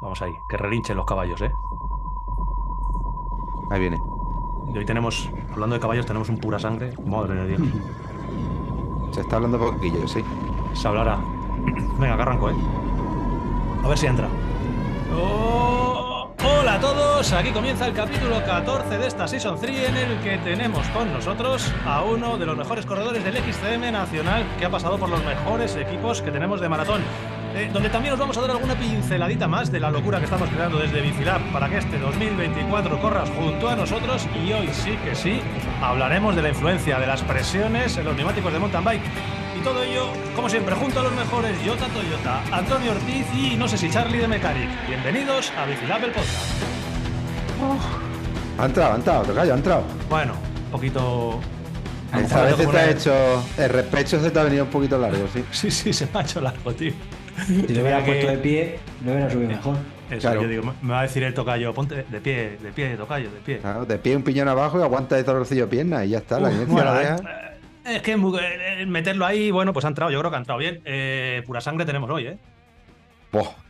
Vamos ahí, que relinchen los caballos, ¿eh? Ahí viene. Y hoy tenemos, hablando de caballos, tenemos un pura sangre. Madre de Dios. Se está hablando poquillo, sí. Se hablará. Venga, que arranco, ¿eh? A ver si entra. Oh, hola a todos, aquí comienza el capítulo 14 de esta Season 3 en el que tenemos con nosotros a uno de los mejores corredores del XCM nacional que ha pasado por los mejores equipos que tenemos de maratón. Eh, donde también os vamos a dar alguna pinceladita más de la locura que estamos creando desde Bicilab para que este 2024 corras junto a nosotros y hoy sí que sí hablaremos de la influencia de las presiones en los neumáticos de mountain bike y todo ello, como siempre, junto a los mejores Yota Toyota, Antonio Ortiz y no sé si Charlie de Mechanic. Bienvenidos a Bicilab el podcast. Ha entrado, ha entrado, tocayo, ha entrado. Bueno, un poquito... Vez como te ha hecho. El respecho se te ha venido un poquito largo, sí. Sí, sí, se me ha hecho largo, tío. Si lo hubiera que- puesto de pie, lo hubiera subido mejor. Eso, Claro. yo digo, me- va a decir el tocayo, ponte de pie, de pie, tocayo, de pie. Claro, de pie un piñón abajo y aguanta de dolorcillo de pierna y ya está. la Uf, inercia bueno, la deja. eh, es que eh, meterlo ahí, bueno, pues ha entrado, yo creo que ha entrado bien. Eh, pura sangre tenemos hoy, ¿eh?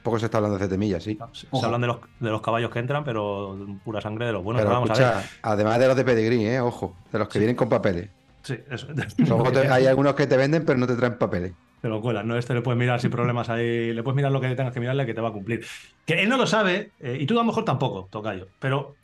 Poco se está hablando de temillas, sí. Se, hablan de los, de los caballos que entran, pero pura sangre de los buenos. Pero vamos a ver. además de los de pedigrí, ¿eh? Ojo, de los que vienen con papeles. Sí, eso. Luego te- hay algunos que te venden, pero no te traen papeles. Te lo cuelas, ¿no? Este le puedes mirar sin problemas ahí, le puedes mirar lo que tengas que mirarle que te va a cumplir. Que él no lo sabe, eh, y tú a lo mejor tampoco, Tocayo, pero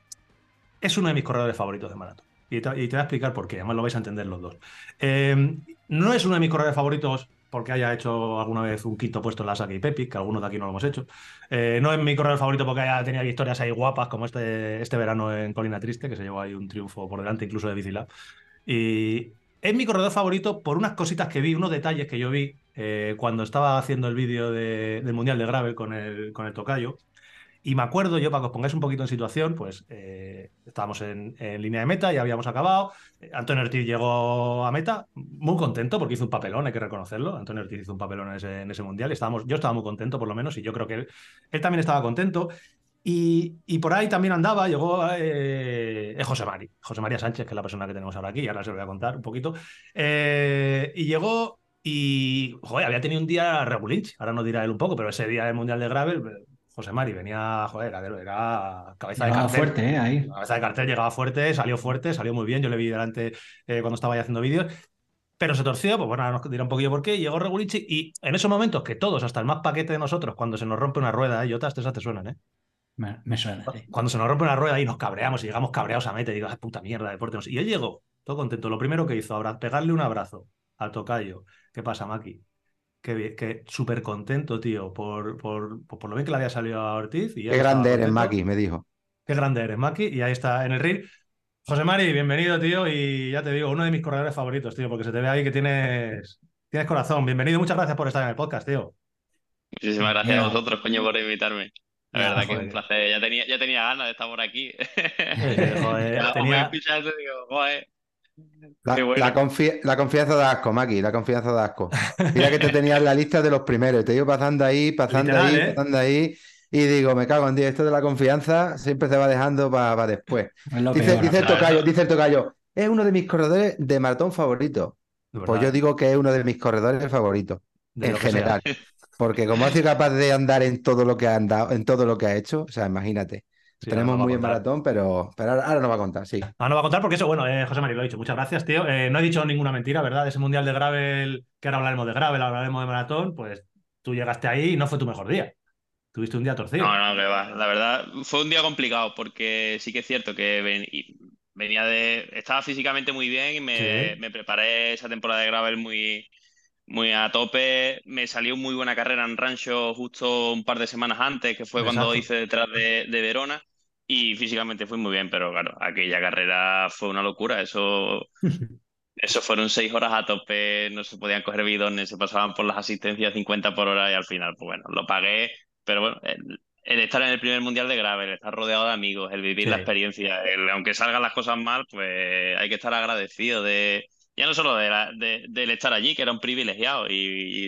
es uno de mis corredores favoritos de maratón. Y te, y te voy a explicar por qué, además lo vais a entender los dos. Eh, no es uno de mis corredores favoritos porque haya hecho alguna vez un quinto puesto en la Saki y Pepi, que algunos de aquí no lo hemos hecho. Eh, no es mi corredor favorito porque haya tenido victorias ahí guapas, como este, este verano en Colina Triste, que se llevó ahí un triunfo por delante incluso de Bicilab. Y es mi corredor favorito por unas cositas que vi, unos detalles que yo vi eh, cuando estaba haciendo el vídeo de- del Mundial de Gravel con el, con Tocayo. Y me acuerdo yo, para que os pongáis un poquito en situación, pues eh, estábamos en, línea de meta, ya habíamos acabado. Eh, Antonio Ortiz llegó a meta, muy contento porque hizo un papelón, hay que reconocerlo. Antonio Ortiz hizo un papelón en ese, en mundial estábamos, yo estaba muy contento por lo menos y yo creo que él también estaba contento. Y, y por ahí también andaba, llegó eh, José Mari, José María Sánchez, que es la persona que tenemos ahora aquí, y ahora se lo voy a contar un poquito. Eh, y llegó y, joder, había tenido un día regulinch, ahora nos dirá él un poco, pero ese día del Mundial de Gravel, José Mari venía, joder, era, era cabeza de Llegaba cartel. fuerte, ¿eh? Ahí. Cabeza de cartel llegaba fuerte, salió fuerte, salió muy bien. Yo le vi delante eh, cuando estaba ahí haciendo vídeos. Pero se torció, pues bueno, ahora nos dirá un poquillo por qué. Llegó Regulici y en esos momentos que todos, hasta el más paquete de nosotros, cuando se nos rompe una rueda, ¿eh? y otras esas te suenan, ¿eh? Me, me suena, sí. Cuando se nos rompe una rueda y nos cabreamos y llegamos cabreados a meta y digo, "Ah, puta mierda, deporte. no sé". Y él llegó, todo contento. Lo primero que hizo, ahora, pegarle un abrazo al tocayo. ¿Qué pasa, Maki? Que, que súper contento, tío, por, por, por, lo bien que le había salido a Ortiz. Y Qué grande eres, contento. Maki, me dijo. Qué grande eres, Maki. Y ahí está en el ring. José Mari, bienvenido, tío. Y ya te digo, uno de mis corredores favoritos, tío, porque se te ve ahí que tienes, tienes corazón. Bienvenido, muchas gracias por estar en el podcast, tío. Muchísimas gracias Mira. a vosotros, coño, por invitarme. La verdad que es un placer. Ya tenía, ya tenía ganas de estar por aquí. Eh, joder, tenía- digo, joder. La, Qué bueno. la confi- la confianza de asco, Maki, la confianza de asco. Mira que te tenía en la lista de los primeros, te iba pasando ahí, pasando Literal, ahí, ¿eh? pasando ahí, y digo, me cago en Dios, esto de la confianza siempre se va dejando para después. Es lo Dice, peor. dice el tocayo, dice el tocayo, es uno de mis corredores de maratón favoritos. de Pues yo digo que es uno de mis corredores favoritos, de en que sea. Porque como ha sido capaz de andar en todo lo que ha andado, en todo lo que ha hecho, o sea, imagínate. Sí, Tenemos ahora muy en maratón, pero, pero ahora, ahora nos va a contar, sí. Ah, no va a contar porque eso, bueno, eh, José María lo ha dicho. Muchas gracias, tío. Eh, no he dicho ninguna mentira, ¿verdad? De ese mundial de gravel, que ahora hablaremos de gravel, hablaremos de maratón, pues tú llegaste ahí y no fue tu mejor día. Tuviste un día torcido. No, no, que va. La verdad, fue un día complicado porque sí que es cierto que ven- y venía de. Estaba físicamente muy bien y me, Sí. me preparé esa temporada de gravel muy, muy a tope. Me salió muy buena carrera en Rancho justo un par de semanas antes, que fue cuando hice detrás de, de Verona. Y físicamente fui muy bien, pero claro, aquella carrera fue una locura. Eso, eso fueron seis horas a tope, no se podían coger bidones, se pasaban por las asistencias 50 por hora y al final, pues bueno, lo pagué. Pero bueno, el, el estar en el primer mundial de gravel, el estar rodeado de amigos, el vivir Sí. la experiencia, el, aunque salgan las cosas mal, pues hay que estar agradecido de, ya no solo de la- de- del estar allí, que era un privilegiado, y,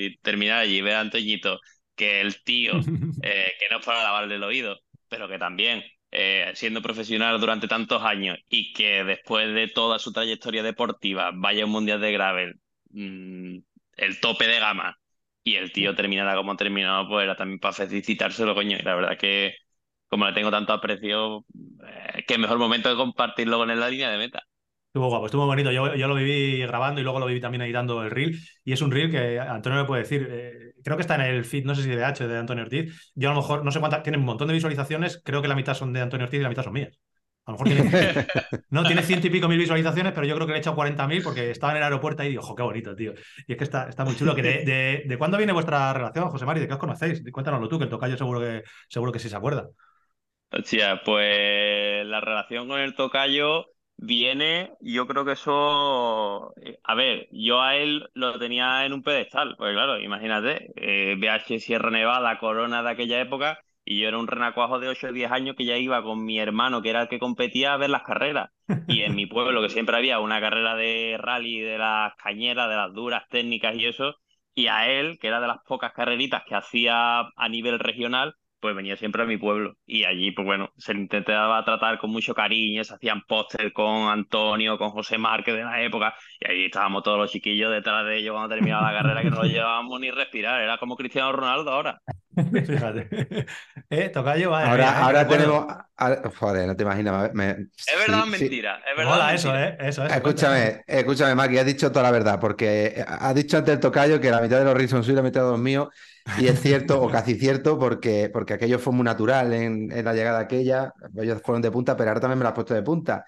y terminar allí, ver a Antoñito, que el tío, eh, que no es para lavarle el oído, pero que también, eh, siendo profesional durante tantos años y que después de toda su trayectoria deportiva vaya a un mundial de gravel, mm, el tope de gama y el tío terminara como terminó, pues era también para felicitárselo, coño. Y la verdad que, como le tengo tanto aprecio, eh, qué mejor momento de compartirlo con él en la línea de meta. Estuvo guapo, estuvo bonito. Yo, yo lo viví grabando y luego lo viví también editando el reel. Y es un reel que Antonio me puede decir. eh, creo que está en el feed, no sé si de H de Antonio Ortiz. Yo a lo mejor, no sé cuántas, tiene un montón de visualizaciones. Creo que la mitad son de Antonio Ortiz y la mitad son mías. A lo mejor tiene, no, tiene ciento y pico mil visualizaciones, pero yo creo que le he echado 40.000 porque estaba en el aeropuerto y digo, ojo, qué bonito, tío. Y es que está, está muy chulo. Que de, de, de, cuándo viene vuestra relación, José Mari? ¿De qué os conocéis? Cuéntanoslo tú, que el tocayo seguro que, seguro que sí se acuerda. Hostia, pues la relación con el tocayo viene, yo creo que eso, a ver, yo a él lo tenía en un pedestal, pues claro, imagínate, eh, BH Sierra Nevada, Corona de aquella época, y yo era un renacuajo de 8 o 10 años que ya iba con mi hermano, que era el que competía, a ver las carreras. Y en mi pueblo, que siempre había una carrera de rally, de las cañeras, de las duras técnicas y eso, y a él, que era de las pocas carreritas que hacía a nivel regional, pues venía siempre a mi pueblo. Y allí, pues bueno, se le intentaba tratar con mucho cariño, se hacían póster con Antonio, con José Márquez de la época, y ahí estábamos todos los chiquillos detrás de ellos cuando terminaba la carrera, que no lo llevábamos ni respirar, era como Cristiano Ronaldo ahora. Fíjate. Eh, tocayo, vale, ahora mira, eh, ahora recuerdo. tenemos. ahora- joder, no te imaginas. me- Es verdad o sí, sí. mentira, es verdad. Mola eso, mentira. eh. Eso, eso. Escúchame, escúchame, Maki, has dicho toda la verdad, porque has dicho antes el tocayo que la mitad de los reels son suyos y la mitad de los míos, y es cierto, o casi cierto, porque, porque aquello fue muy natural en, en la llegada aquella, ellos fueron de punta, pero ahora también me lo has puesto de punta,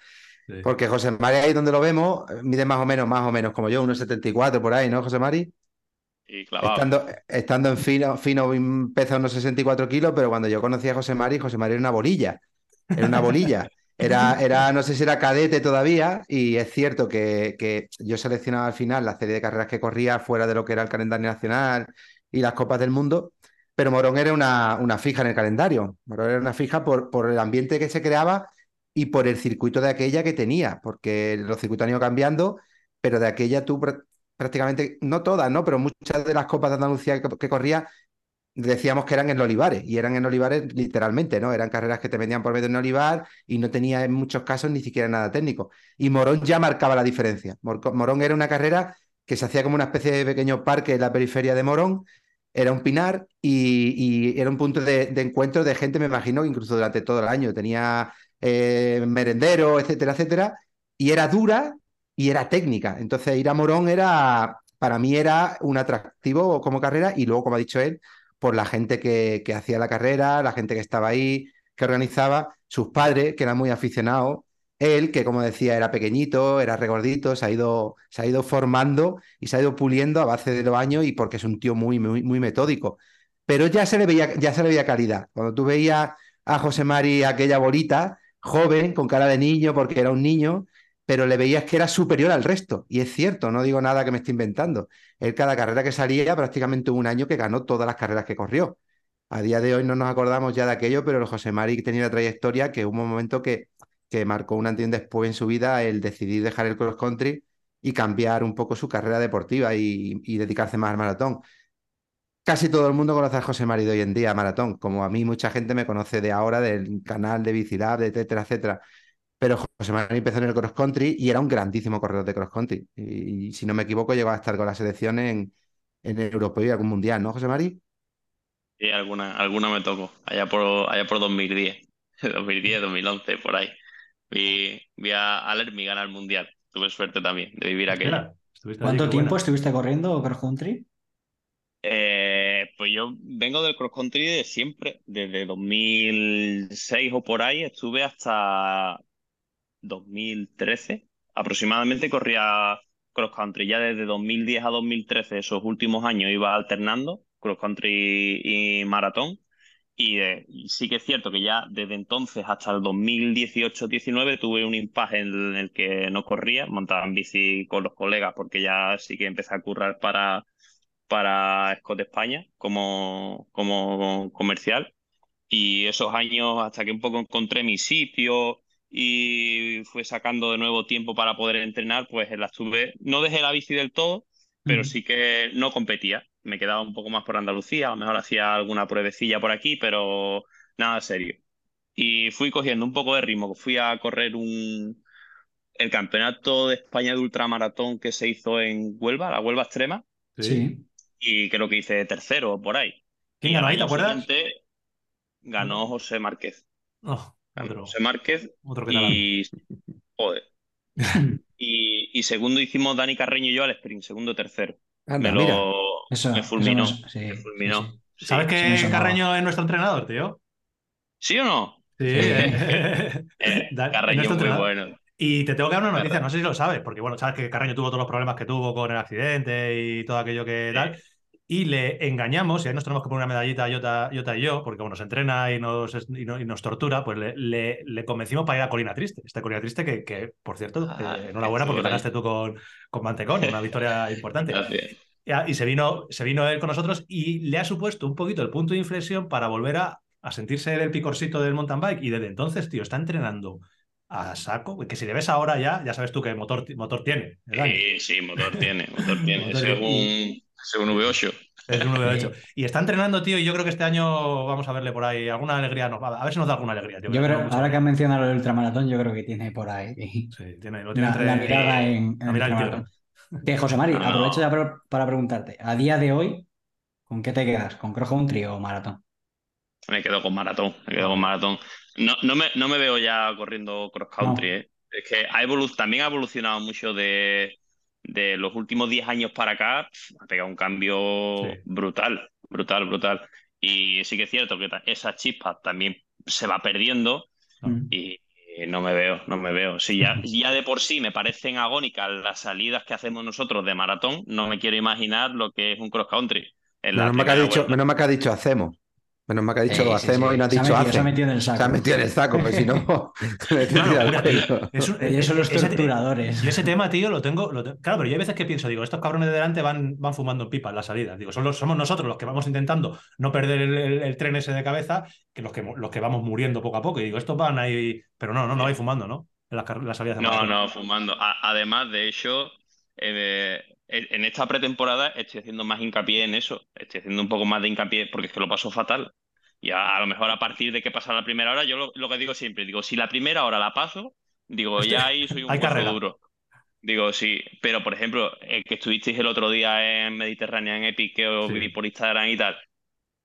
Sí. porque José Mari ahí donde lo vemos, mide más o menos, más o menos como yo, unos 74 por ahí, ¿no, José Mari? Estando, estando en fino, fino pesa unos 64 kilos, pero cuando yo conocí a José Mari, José Mari era una bolilla. Era una bolilla. Era, era, no sé si era cadete todavía, y es cierto que, que yo seleccionaba al final la serie de carreras que corría fuera de lo que era el calendario nacional y las Copas del Mundo, pero Morón era una, una fija en el calendario. Morón era una fija por, por el ambiente que se creaba y por el circuito de aquella que tenía, porque los circuitos han ido cambiando, pero de aquella tú prácticamente, no todas, ¿no? Pero muchas de las copas de Andalucía que, corría decíamos que eran en Olivares, y eran en Olivares literalmente, ¿no? Eran carreras que te vendían por medio de un Olivar y no tenía en muchos casos ni siquiera nada técnico. Y Morón ya marcaba la diferencia. Mor- Morón era una carrera que se hacía como una especie de pequeño parque en la periferia de Morón, era un pinar y, era un punto de, encuentro de gente, me imagino, incluso durante todo el año tenía eh, merendero, etcétera, etcétera, y era dura y era técnica. Entonces ir a Morón era, para mí era un atractivo como carrera y luego, como ha dicho él, por la gente que, que hacía la carrera, la gente que estaba ahí, que organizaba, sus padres, que eran muy aficionados, él, que como decía, era pequeñito, era regordito, se ha ido, ha ido formando y se ha ido puliendo a base de los años y porque es un tío muy, muy, muy metódico. Pero ya se le veía, ya se le veía calidad. Cuando tú veías a José Mari, aquella bolita, joven, con cara de niño, porque era un niño, pero le veías que era superior al resto. Y es cierto, no digo nada que me esté inventando. Él cada carrera que salía, prácticamente un año que ganó todas las carreras que corrió. A día de hoy no nos acordamos ya de aquello, pero el José Mari tenía una trayectoria que hubo un momento que, que marcó un antes después en su vida el decidir dejar el cross country y cambiar un poco su carrera deportiva y, dedicarse más al maratón. Casi todo el mundo conoce a José Mari de hoy en día, maratón, como a mí mucha gente me conoce de ahora, del canal de Bicilab, etcétera, etcétera. Pero José Mari empezó en el cross country y era un grandísimo corredor de cross country. Y, y si no me equivoco, llegó a estar con la selección en, en el europeo y algún mundial, ¿no, José Mari? Sí, alguna, alguna me tocó, allá por, allá por 2010, 2010, 2011, por ahí. Vi, vi a Alermi ganar el mundial. Tuve suerte también de vivir aquello. ¿Cuánto tiempo buena. estuviste corriendo cross country? Eh, pues yo vengo del cross country de siempre, desde 2006 o por ahí, estuve hasta 2013 aproximadamente corría cross country. Ya desde 2010 a 2013, esos últimos años, iba alternando cross country y maratón. Y, eh, y sí que es cierto que ya desde entonces hasta el 2018-19 tuve un impasse en el que no corría, montaba en bici con los colegas porque ya sí que empecé a currar para, para Scott España como, como comercial. Y esos años hasta que un poco encontré mi sitio y fue sacando de nuevo tiempo para poder entrenar, pues la estuve, no dejé la bici del todo, pero sí que no competía. Me quedaba un poco más por Andalucía, a lo mejor hacía alguna pruebecilla por aquí, pero nada serio. Y fui cogiendo un poco de ritmo, fui a correr un el campeonato de España de ultramaratón que se hizo en Huelva, la Huelva Extrema, Sí. y creo que hice tercero por ahí. ¿Quién ganó ahí, te acuerdas? Ganó José Márquez. No, Ganó otro, José Márquez otro que tal. y. Joder. Y, y segundo hicimos Dani Carreño y yo al sprint, segundo tercero. Anda, me lo Eso, me eso fulminó. no es- sí, me fulminó. sí. Sí. ¿Sabes que. Carreño es nuestro entrenador, tío? ¿Sí o no? Sí. Eh, Da- Carreño nuestro muy bueno. Y te tengo que dar una noticia, no sé si lo sabes, porque bueno, sabes que Carreño tuvo todos los problemas que tuvo con el accidente y todo aquello que Sí. tal. Y le engañamos, y ahí nos tenemos que poner una medallita Jota, Jota y yo, porque como nos entrena y nos, y no- y nos tortura, pues le, le- le convencimos para ir a Colina Triste. Esta Colina Triste que, que, por cierto, Ah, eh, enhorabuena porque ahí. ganaste tú con, con Mantecón, una victoria importante. Gracias. Ya, Y se vino, se vino él con nosotros y le ha supuesto un poquito el punto de inflexión para volver a, a sentirse el picorcito del mountain bike. Y desde entonces, tío, está entrenando a saco. Que si le ves ahora ya, ya sabes tú qué motor, motor tiene. Sí, sí, motor tiene, motor tiene. Motor según, tiene. según V8. Es un 9-8. Y está entrenando, tío, y yo creo que este año vamos a verle por ahí alguna alegría. Nos, a ver si nos da alguna alegría, tío. Yo creo, ahora que has mencionado el ultramaratón, yo creo que tiene por ahí Sí, tiene, lo tiene la, entre... la mirada en, en la el mirada ultramaratón. Que José Mari, No, no. aprovecho ya para, para preguntarte, a día de hoy, ¿con qué te quedas? ¿Con cross country o maratón? Me quedo con maratón, me quedo con maratón. No, no, me, no me veo ya corriendo cross country, No. ¿eh? Es que ha evolu- también ha evolucionado mucho de, de los últimos 10 años para acá, ha pegado un cambio Sí. brutal, brutal, brutal. Y sí que es cierto que esa chispa también se va perdiendo Mm. y y no me veo, no me veo. Si ya, ya de por sí me parecen agónicas las salidas que hacemos nosotros de maratón, no me quiero imaginar lo que es un cross country. En Menos mal, que ha dicho, menos que ha dicho hacemos. Menos mal que ha dicho Sí, sí, hacemos sí. y no ha dicho metido- Se ha metido en el Se ha saco. metido en el saco, pues si no, me tendría Una el locura. pelo. Es un- Ellos son los ese- torturadores. Yo ese tema, tío, lo tengo, lo te- Claro, pero yo hay veces que pienso, digo, estos cabrones de delante van, van fumando en pipa en la salida. Digo, son los- somos nosotros los que vamos intentando no perder el, el- el tren ese de cabeza, que los que los que vamos muriendo poco a poco. Y digo, estos van ahí. Pero no, no, no hay fumando, ¿no? En las, las salidas de No, no, fumando. A- además, de hecho, eh, en esta pretemporada estoy haciendo más hincapié en eso. Estoy haciendo un poco más de hincapié porque es que lo paso fatal. Y a, a lo mejor a partir de que pasa la primera hora, yo lo, lo que digo siempre, digo, si la primera hora la paso, digo, Este- ya ahí soy un carrera. duro. Digo, sí, pero por ejemplo, el que estuvisteis el otro día en Mediterránea, en Epic, que os Sí. vi por Instagram y tal,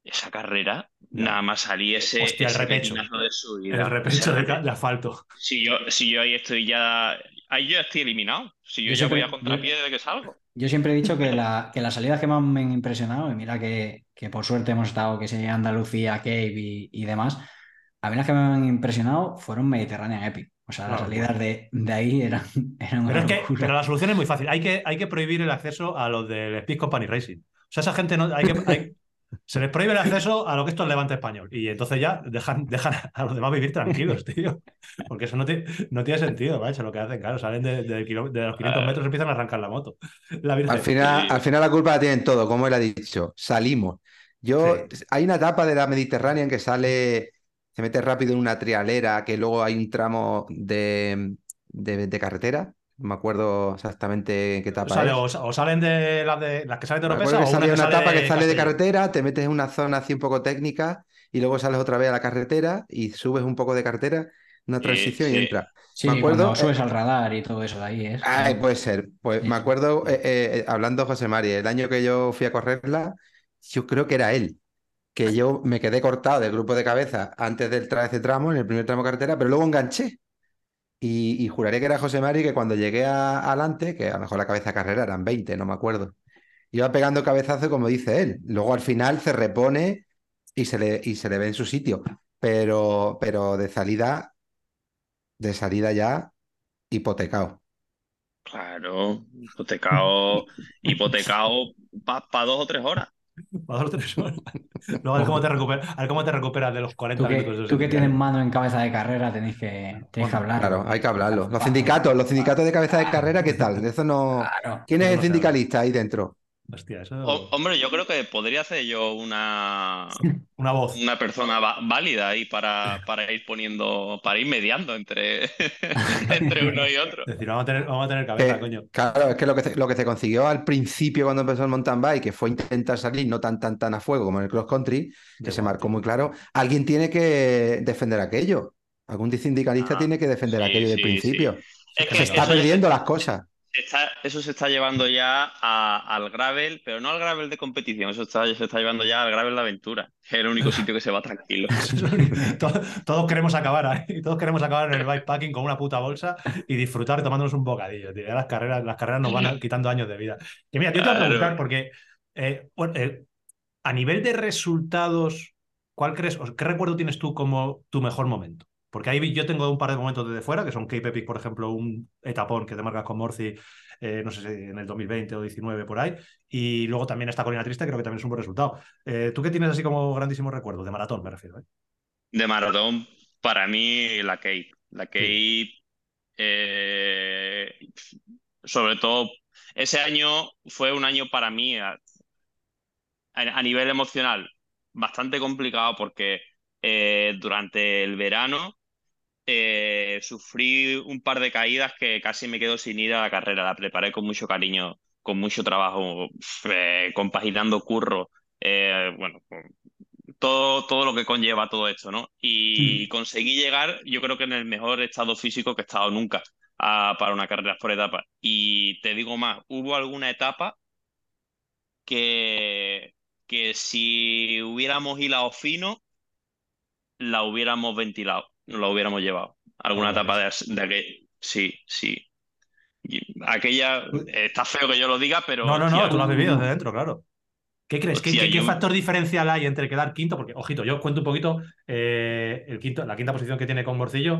esa carrera, nada más salí ese, Hostia, el ese repecho. pepinazo de subida. El repecho de, de asfalto. si yo, si yo ahí estoy ya. Ahí yo estoy eliminado. Si yo, Yo ya voy siempre- a contrapié desde que salgo. Yo siempre he dicho que, la, que las salidas que más me han impresionado, y mira que, que por suerte hemos estado, que sea Andalucía, Cave y, y demás, a mí las que me han impresionado fueron Mediterranean Epic. O sea, las salidas de, de ahí eran, eran Pero es que locura. pero la solución es muy fácil. Hay que, hay que prohibir el acceso a los del Speed Company Racing. O sea, esa gente no. Hay que, hay- se les prohíbe el acceso a lo que esto es Levante Español. Y entonces ya dejan, dejan a los demás vivir tranquilos, tío. Porque eso no, tiene- no tiene sentido, macho, lo que hacen. Claro, salen de, de kilo- de los 500 Ah. metros y empiezan a arrancar la moto. La. Al final, al final la culpa la tienen todo, como él ha dicho. Salimos. Yo, hay una etapa de la Mediterránea en que sale, se mete rápido en una trialera, que luego hay un tramo de, de, de carretera. No me acuerdo exactamente en qué etapa Sale- es. o, o salen de las, de las que salen de Me Oropesa acuerdo que o una sale que una sale etapa que sale de carretera, te metes en una zona así un poco técnica y luego sales otra vez a la carretera y subes un poco de carretera, una Sí, transición y entras. Sí, me acuerdo, subes al radar y todo eso de ahí es. Ay, puede ser. Pues Sí, me acuerdo, eh, eh, hablando José Mari, el año que yo fui a correrla, yo creo que era él, que yo me quedé cortado del grupo de cabeza antes del tra ese tramo, en el primer tramo de carretera, pero luego enganché. Y, juraré que era José Mari que cuando llegué a- adelante, que a lo mejor la cabeza carrera eran 20, no me acuerdo, iba pegando cabezazo como dice él. Luego al final se repone y se le, y se le ve en su sitio. Pero, pero de salida, de salida ya, hipotecado. Claro, hipotecado, hipotecado para dos o tres horas. Tres horas. Luego a ver cómo te recuperas, a ver cómo te recuperas de los 40 Tú minutos. que, tú que tienes mano en cabeza de carrera tenéis que, tenéis que hablar. Claro, hay que hablarlo. Los sindicatos, los sindicatos de cabeza de carrera, ¿qué tal? De eso no. Claro. ¿Quién es el sindicalista ahí dentro? Hostia, eso. O- hombre, yo creo que podría ser yo una, Una voz. una persona válida ahí para, para ir poniendo, para ir mediando entre, entre uno y otro. Es decir, vamos a tener, vamos a tener cabeza, Que, coño. claro, es que lo que, se, lo que se consiguió al principio cuando empezó el mountain bike, que fue intentar salir no tan tan tan a fuego como en el cross country, que se marcó muy claro, alguien tiene que defender aquello. Algún sindicalista Ah, tiene que defender sí, aquello del sí, principio. Es Que se está perdiendo las cosas. Está, eso se está llevando ya a- al gravel, pero no al gravel de competición, eso está, se está llevando ya al gravel de aventura. Es el único sitio que se va tranquilo. todos, todos queremos acabar ahí, todos queremos acabar en el bikepacking con una puta bolsa y disfrutar tomándonos un bocadillo. tío. Ya las carreras, las carreras nos van a- quitando años de vida. Y mira, yo te voy a preguntar, porque eh, bueno, eh, a nivel de resultados, ¿cuál crees, o qué recuerdo tienes tú como tu mejor momento? Porque ahí yo tengo un par de momentos desde fuera, que son Cape Epic, por ejemplo, un etapón que te marcas con Morci, eh, no sé si en el 2020 o 19 por ahí, y luego también esta colina triste, creo que también es un buen resultado. Eh, ¿Tú qué tienes así como grandísimos recuerdos? De maratón, me refiero. ¿eh? De maratón, para mí, la Cape. La Cape, sobre todo, ese año fue un año para mí a, nivel emocional bastante complicado porque durante el verano eh, sufrí un par de caídas que casi me quedo sin ir a la carrera. La preparé con mucho cariño, con mucho trabajo, eh, compaginando curro, eh, bueno, todo, todo lo que conlleva todo esto, ¿no? Y conseguí llegar, yo creo que en el mejor estado físico que he estado nunca a- para una carrera por etapa. Y te digo más, hubo alguna etapa que, que si hubiéramos hilado fino, la hubiéramos ventilado, no la hubiéramos llevado. Alguna Ah, etapa de, de aquel- Sí, sí. Y aquella, está feo que yo lo diga, pero. No, no, no, tú lo has vivido desde dentro, claro. ¿Qué crees? ¿Qué, Hostia, qué- qué yo- factor diferencial hay entre quedar quinto? Porque, ojito, yo cuento un poquito eh, el quinto, la quinta posición que tiene con Morcillo.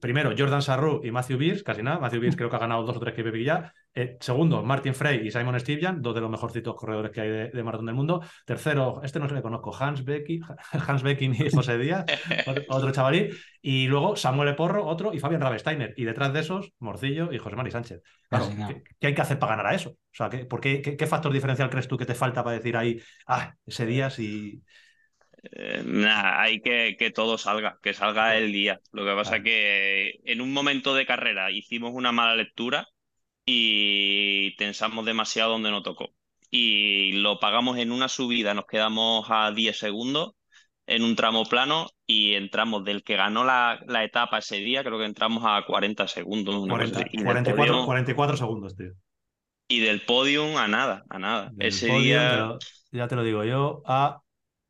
Primero, Jordan Sarru y Matthew Beers, casi nada. Matthew Beers creo que ha ganado dos o tres KPP ya. Eh, segundo, Martin Frey y Simon Stivian, dos de los mejorcitos corredores que hay de, de maratón del mundo. Tercero, este no se le conozco, Hans Becky, Hans Becking y José Díaz, otro, otro chavalí. Y luego Samuel Eporro, otro, y Fabian Rabesteiner. Y detrás de esos, Morcillo y José Mari Sánchez. Claro. ¿qué, qué hay que hacer para ganar a eso? O sea, ¿qué, por qué, qué, qué factor diferencial crees tú que te falta para decir ahí, ah, ese día sí. Eh, nada, hay que que todo salga, que salga el día. Lo que pasa es que en un momento de carrera hicimos una mala lectura y tensamos demasiado donde no tocó. Y lo pagamos en una subida, nos quedamos a 10 segundos en un tramo plano y entramos del que ganó la, la etapa ese día, creo que entramos a 40 segundos. una cosa 40, así. Y del 44, podium- 44 segundos, tío. y del podium a nada, a nada. Del Ese día. ya te lo digo yo, a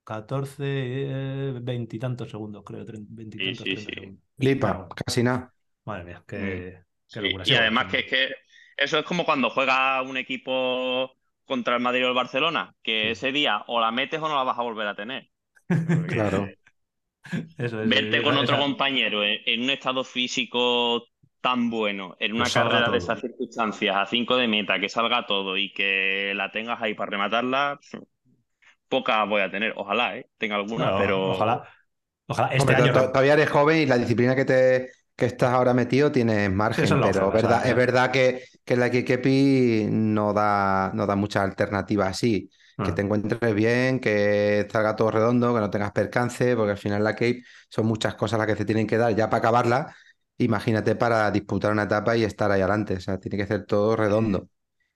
14, eh, veintitantos segundos, creo, tre- veintitantos, sí, treinta sí. segundos. Flipa, Claro. casi nada. Madre mía, qué, qué Sí, locura. y Sí, además que es que eso es como cuando juega un equipo contra el Madrid o el Barcelona, que Sí. ese día o la metes o no la vas a volver a tener. Claro. Eso es, Verte con otro esa- compañero en, en un estado físico tan bueno, en una Que carrera de esas circunstancias, a 5 de meta, que salga todo y que la tengas ahí para rematarla, pocas voy a tener. Ojalá, ¿eh? Tenga alguna, pero... Ojalá. Ojalá. Este Hombre, año. todavía eres joven y la disciplina que te que estás ahora metido tienes margen, lo pero verdad, es verdad que, que la Kikepi no da, no da muchas alternativas así. Que Ah. te encuentres bien, que salga todo redondo, que no tengas percance, porque al final la Cape son muchas cosas las que te tienen que dar ya para acabarla. Imagínate para disputar una etapa y estar ahí adelante. O sea, tiene que ser todo redondo.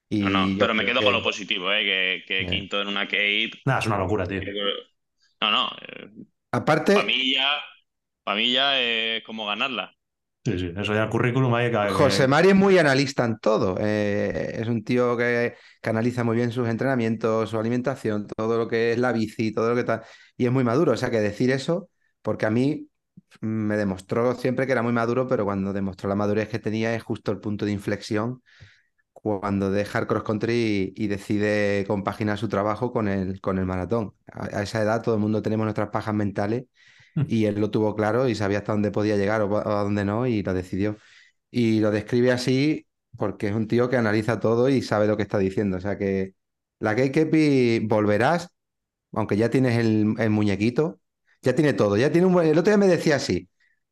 Y No, no, pero me quedo con lo positivo, ¿eh? Que, que Bien. quinto en una Cape... Nada, es una locura, tío. No, no, eh, Aparte, Para mí ya, para mí ya es como ganarla. Sí, sí, eso ya el currículum ahí que- José Mari es muy analista en todo. eh, es un tío que, que analiza muy bien sus entrenamientos, su alimentación, todo lo que es la bici, todo lo que tal. Y es muy maduro. O sea, que decir eso, porque a mí me demostró siempre que era muy maduro, pero cuando demostró la madurez que tenía es justo el punto de inflexión cuando deja el cross country y, y decide compaginar su trabajo con el, con el maratón. A, a esa edad todo el mundo tenemos nuestras pajas mentales y él lo tuvo claro y sabía hasta dónde podía llegar o, o a dónde no y lo decidió. Y lo describe así porque es un tío que analiza todo y sabe lo que está diciendo. O sea que la Kepi volverás, aunque ya tienes el, el muñequito, ya tiene todo, ya tiene un buen... El otro día me decía así,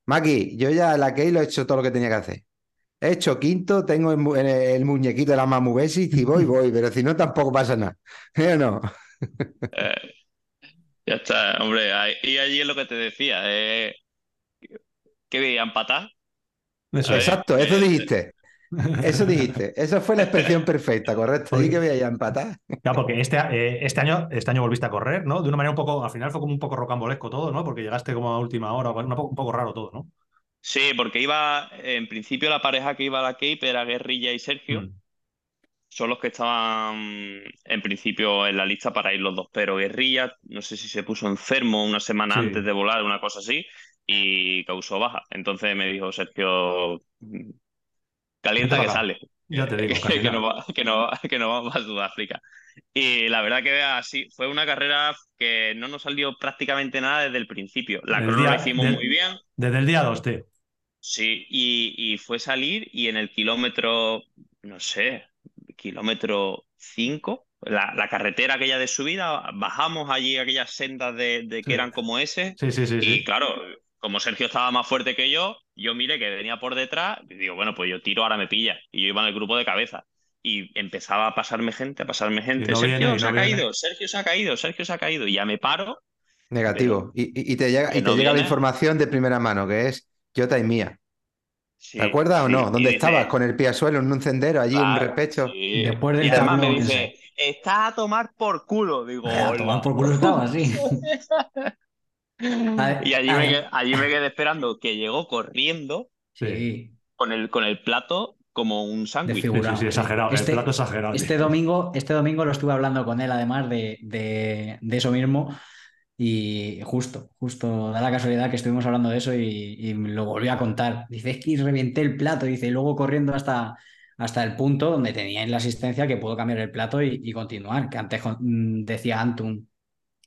Maki, yo ya la Kei lo he hecho todo lo que tenía que hacer. He hecho quinto, tengo el, mu- el- el muñequito de la Mamu Basic y voy, voy, pero si no tampoco pasa nada. ¿Eh o no? Eh, ya está, hombre. ahí- Y allí es lo que te decía. Eh, ¿Qué veía? ¿Empatar? Eso Exacto, eso eh, dijiste. Eso dijiste. Esa fue la expresión perfecta, correcto. Di que voy a empatar. Claro, porque este, eh, este año, este año volviste a correr, ¿no? De una manera un poco, al final fue como un poco rocambolesco todo, ¿no? Porque llegaste como a última hora, un poco, un poco raro todo, ¿no? Sí, porque iba, en principio la pareja que iba a la Cape era Guerrilla y Sergio. Mm. son los que estaban en principio en la lista para ir los dos, pero Guerrilla, no sé si se puso enfermo una semana Sí. antes de volar, una cosa así, y causó baja. Entonces me dijo Sergio, calienta Vete que sale, Ya te digo, que, no va, que, no, que no vamos a Sudáfrica. Y la verdad que así fue una carrera que no nos salió prácticamente nada desde el principio. La crono la hicimos del- muy bien, Desde el día 2, tío. Sí, y, y fue salir y en el kilómetro, no sé, kilómetro 5, la, la carretera aquella de subida, bajamos allí aquellas sendas de, de que Sí. eran como ese, Sí, sí, sí, y sí. claro, como Sergio estaba más fuerte que yo, yo miré que venía por detrás y digo, bueno, pues yo tiro, ahora me pilla. Y yo iba en el grupo de cabeza. Y empezaba a pasarme gente, a pasarme gente. no Sergio viene, se no ha viene. caído, Sergio se ha caído, Sergio se ha caído. Y ya me paro. Negativo. Y, y- y te llega, y te no llega la información de primera mano, que es Jota y mía. Sí, ¿Te acuerdas o no? ¿Dónde dice, estabas? Con el pie al suelo, en un sendero, allí en un Claro, repecho. sí. Después del y además me dice, está a tomar por culo. Digo, Eh, a tomar por culo estaba, sí. Ver, Y allí me, quedé, allí me quedé esperando que llegó corriendo Sí, con el, con el plato como un sándwich. Sí, exagerado. Este- el plato exagerado. Este domingo, este domingo lo estuve hablando con él, además de, de- de eso mismo. Y justo, justo da la casualidad que estuvimos hablando de eso y, y lo volvió a contar. Dice, es que reventé el plato, dice, y luego corriendo hasta, hasta el punto donde teníais la asistencia que puedo cambiar el plato y, y continuar. Que antes mm, decía Antun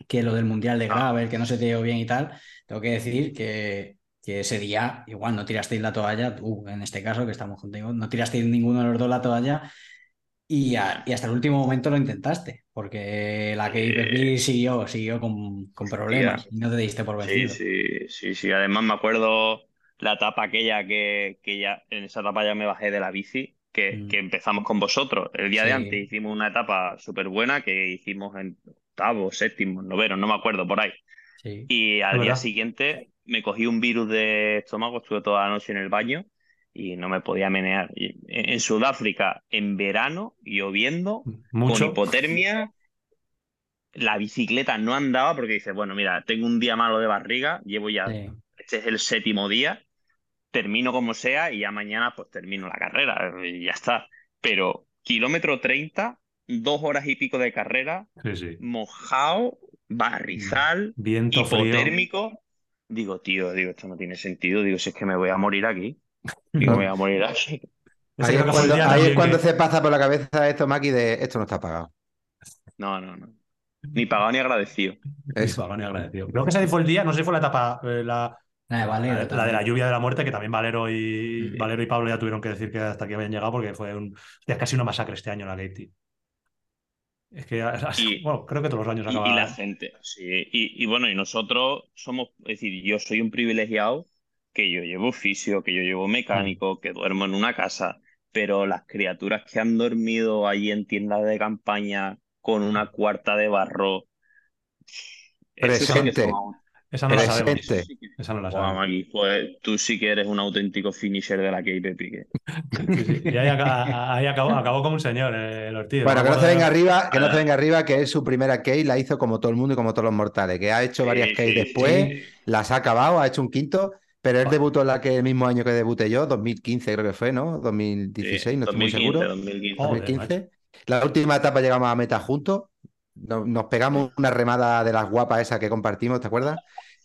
que lo del Mundial de Ah. Gravel, que no se te dio bien y tal. Tengo que decir que, que ese día igual no tirasteis la toalla, tú en este caso que estamos contigo, no tirasteis ninguno de los dos la toalla y, a- y hasta el último momento lo intentaste, porque la KPP siguió, siguió con, con problemas y no te diste por vencido. sí, sí, sí. Además me acuerdo la etapa aquella que, que ya, en esa etapa ya me bajé de la bici, que, Mm. que empezamos con vosotros. El día de antes hicimos una etapa súper buena que hicimos en octavo, séptimo, noveno, no me acuerdo, por ahí. Sí. Y al día siguiente me cogí un virus de estómago, estuve toda la noche en el baño y no me podía menear. En Sudáfrica, en verano, lloviendo, con hipotermia, la bicicleta no andaba porque dices, bueno, mira, tengo un día malo de barriga, llevo ya, Sí. este es el séptimo día, termino como sea y ya mañana pues termino la carrera y ya está. Pero kilómetro 30, dos horas y pico de carrera, Sí, sí. mojado, barrizal, Viento frío. hipotérmico. Digo, tío, digo, esto no tiene sentido. Digo, si es que me voy a morir aquí. Digo, me voy a morir aquí. Ahí es cuando, ahí es se pasa por la cabeza esto, Maki, de esto no está pagado. No, no, no. Ni pagado ni agradecido. Eso. Pagano y agradecido. Creo que ese fue el día, no sé si fue la etapa, eh, la, La de Valero la, la de la lluvia de la muerte, que también Valero y, Sí. Valero y Pablo ya tuvieron que decir que hasta aquí habían llegado porque fue un, hostia, casi una masacre este año en la Gate. Es que, Y- bueno, creo que todos los años Y, acaba. y la gente, sí. Y, y bueno, y nosotros somos, es decir, yo soy un privilegiado que yo llevo oficio, que yo llevo mecánico, que duermo en una casa, pero las criaturas que han dormido allí en tiendas de campaña con una cuarta de barro. eso sí que Presente. son- Esa no la sabemos. Sí que- Esa no la sabemos. Maki, pues tú sí que eres un auténtico finisher de la KPP. que- Sí, sí. Y ahí, aca- ahí acabó, acabó como un señor, eh, el Ortiz. Bueno, que no se venga arriba, que no se venga arriba, que es su primera case, la hizo como todo el mundo y como todos los mortales, que ha hecho varias Sí, case sí, después, sí. las ha acabado, ha hecho un quinto, pero él debutó en la que el mismo año que debuté yo, 2015 creo que fue, ¿no? 2016, Sí, no estoy muy 2015, seguro. 2015. Joder, 2015. La última etapa llegamos a meta juntos. Nos, nos pegamos una remada de las guapas esas que compartimos, ¿te acuerdas?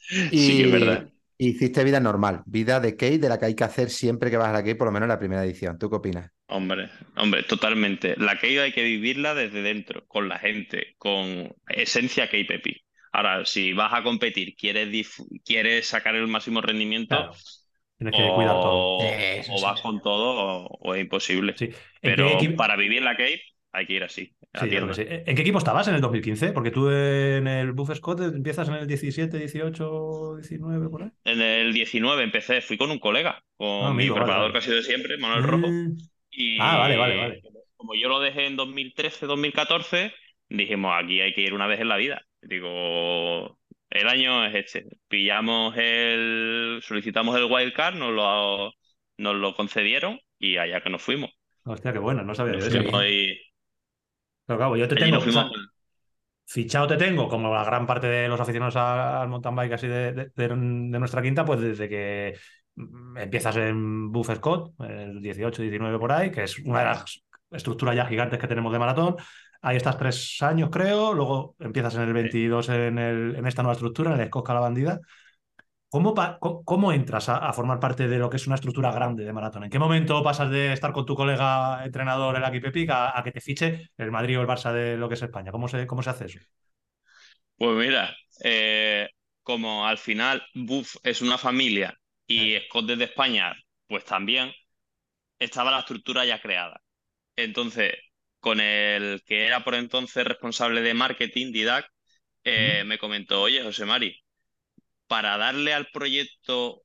Y Sí, es verdad. hiciste vida normal, vida de Kate, de la que hay que hacer siempre que vas a la Kate, por lo menos en la primera edición. ¿Tú qué opinas? Hombre, hombre, totalmente. La caída hay que vivirla desde dentro, con la gente, con esencia K-Pepi. Ahora, si vas a competir, quieres, quieres sacar el máximo rendimiento, Claro. Tienes que cuidar todo. o, Eso o sí, vas sí. con todo o, o es imposible. Sí. ¿En Pero equipo- para vivir la Cape hay que ir así, Sí, sí. ¿En qué equipo estabas en el 2015? Porque tú en el Buff Scott empiezas en el 17, 18, 19, por ahí. En el 19 empecé, fui con un colega, con Ah, mi amigo, vale, preparador vale. casi de siempre, Manuel Rojo. Mm. Y Ah, vale, vale, vale. como yo lo dejé en 2013, 2014, dijimos, aquí hay que ir una vez en la vida. Digo, el año es este. Pillamos el, solicitamos el wildcard, nos lo, nos lo concedieron y allá que nos fuimos. Hostia, qué bueno, no sabía yo eso. Ahí- Pero claro, yo te allí tengo, o sea, fichado te tengo, como la gran parte de los aficionados al mountain bike así de, de- de- de nuestra quinta, pues desde que mm, empiezas en Buff Scott, el 18, 19 por ahí, que es una de las estructuras ya gigantes que tenemos de maratón. Ahí estás tres años, creo, luego empiezas en el 22 en, el, en esta nueva estructura, en el Escosca la Bandida. ¿Cómo, cómo entras a, formar parte de lo que es una estructura grande de maratón? ¿En qué momento pasas de estar con tu colega entrenador, el Aki Pepic, a, que te fiche el Madrid o el Barça de lo que es España? ¿Cómo se, cómo se hace eso? Pues mira, eh, como al final Buff es una familia y Scott de España, pues también estaba la estructura ya creada. Entonces, con el que era por entonces responsable de marketing, Didac, eh, me comentó, oye, José Mari, para darle al proyecto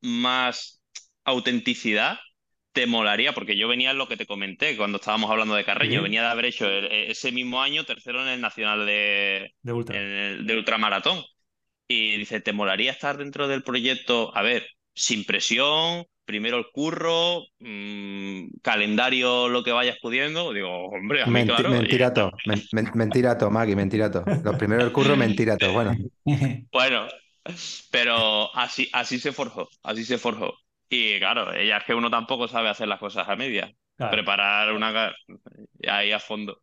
más autenticidad, te molaría, porque yo venía en lo que te comenté cuando estábamos hablando de Carreño, venía de haber hecho ese mismo año tercero en el Nacional de, de, Ultramaratón. Y dice, ¿te molaría estar dentro del proyecto? A ver, sin presión, primero el curro, mm, calendario, lo que vayas pudiendo. Digo, hombre, a mí claro, Mentirato, mentirato, Maggie, mentirato. Lo primero el curro, mentirato. Bueno. Bueno, pero así, así se forjó, así se forjó. Y claro, ella es que uno tampoco sabe hacer las cosas a media. Preparar una ahí a fondo.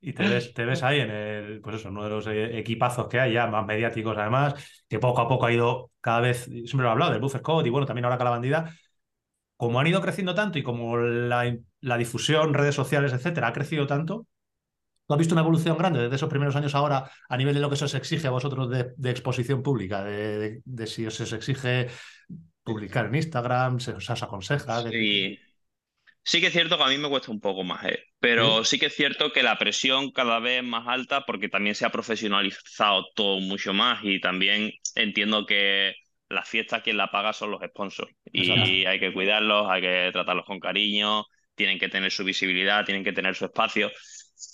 Y, te, ves, te ves ahí en el, pues eso, uno de los eh, equipazos que hay ya más mediáticos además, que poco a poco ha ido cada vez, siempre lo he hablado, del Buffer Code y bueno, también ahora con la bandida, como han ido creciendo tanto y como la, la difusión, redes sociales, etcétera, ha crecido tanto, ¿Tú has visto una evolución grande desde esos primeros años ahora a nivel de lo que se os exige a vosotros de, exposición pública? De, si os, exige publicar en Instagram, se os aconseja. Sí. Sí que es cierto que a mí me cuesta un poco más, ¿eh? pero ¿Sí? que es cierto que la presión cada vez es más alta porque también se ha profesionalizado todo mucho más y también entiendo que las fiestas quien la paga son los sponsors y hay que cuidarlos, hay que tratarlos con cariño, tienen que tener su visibilidad, tienen que tener su espacio.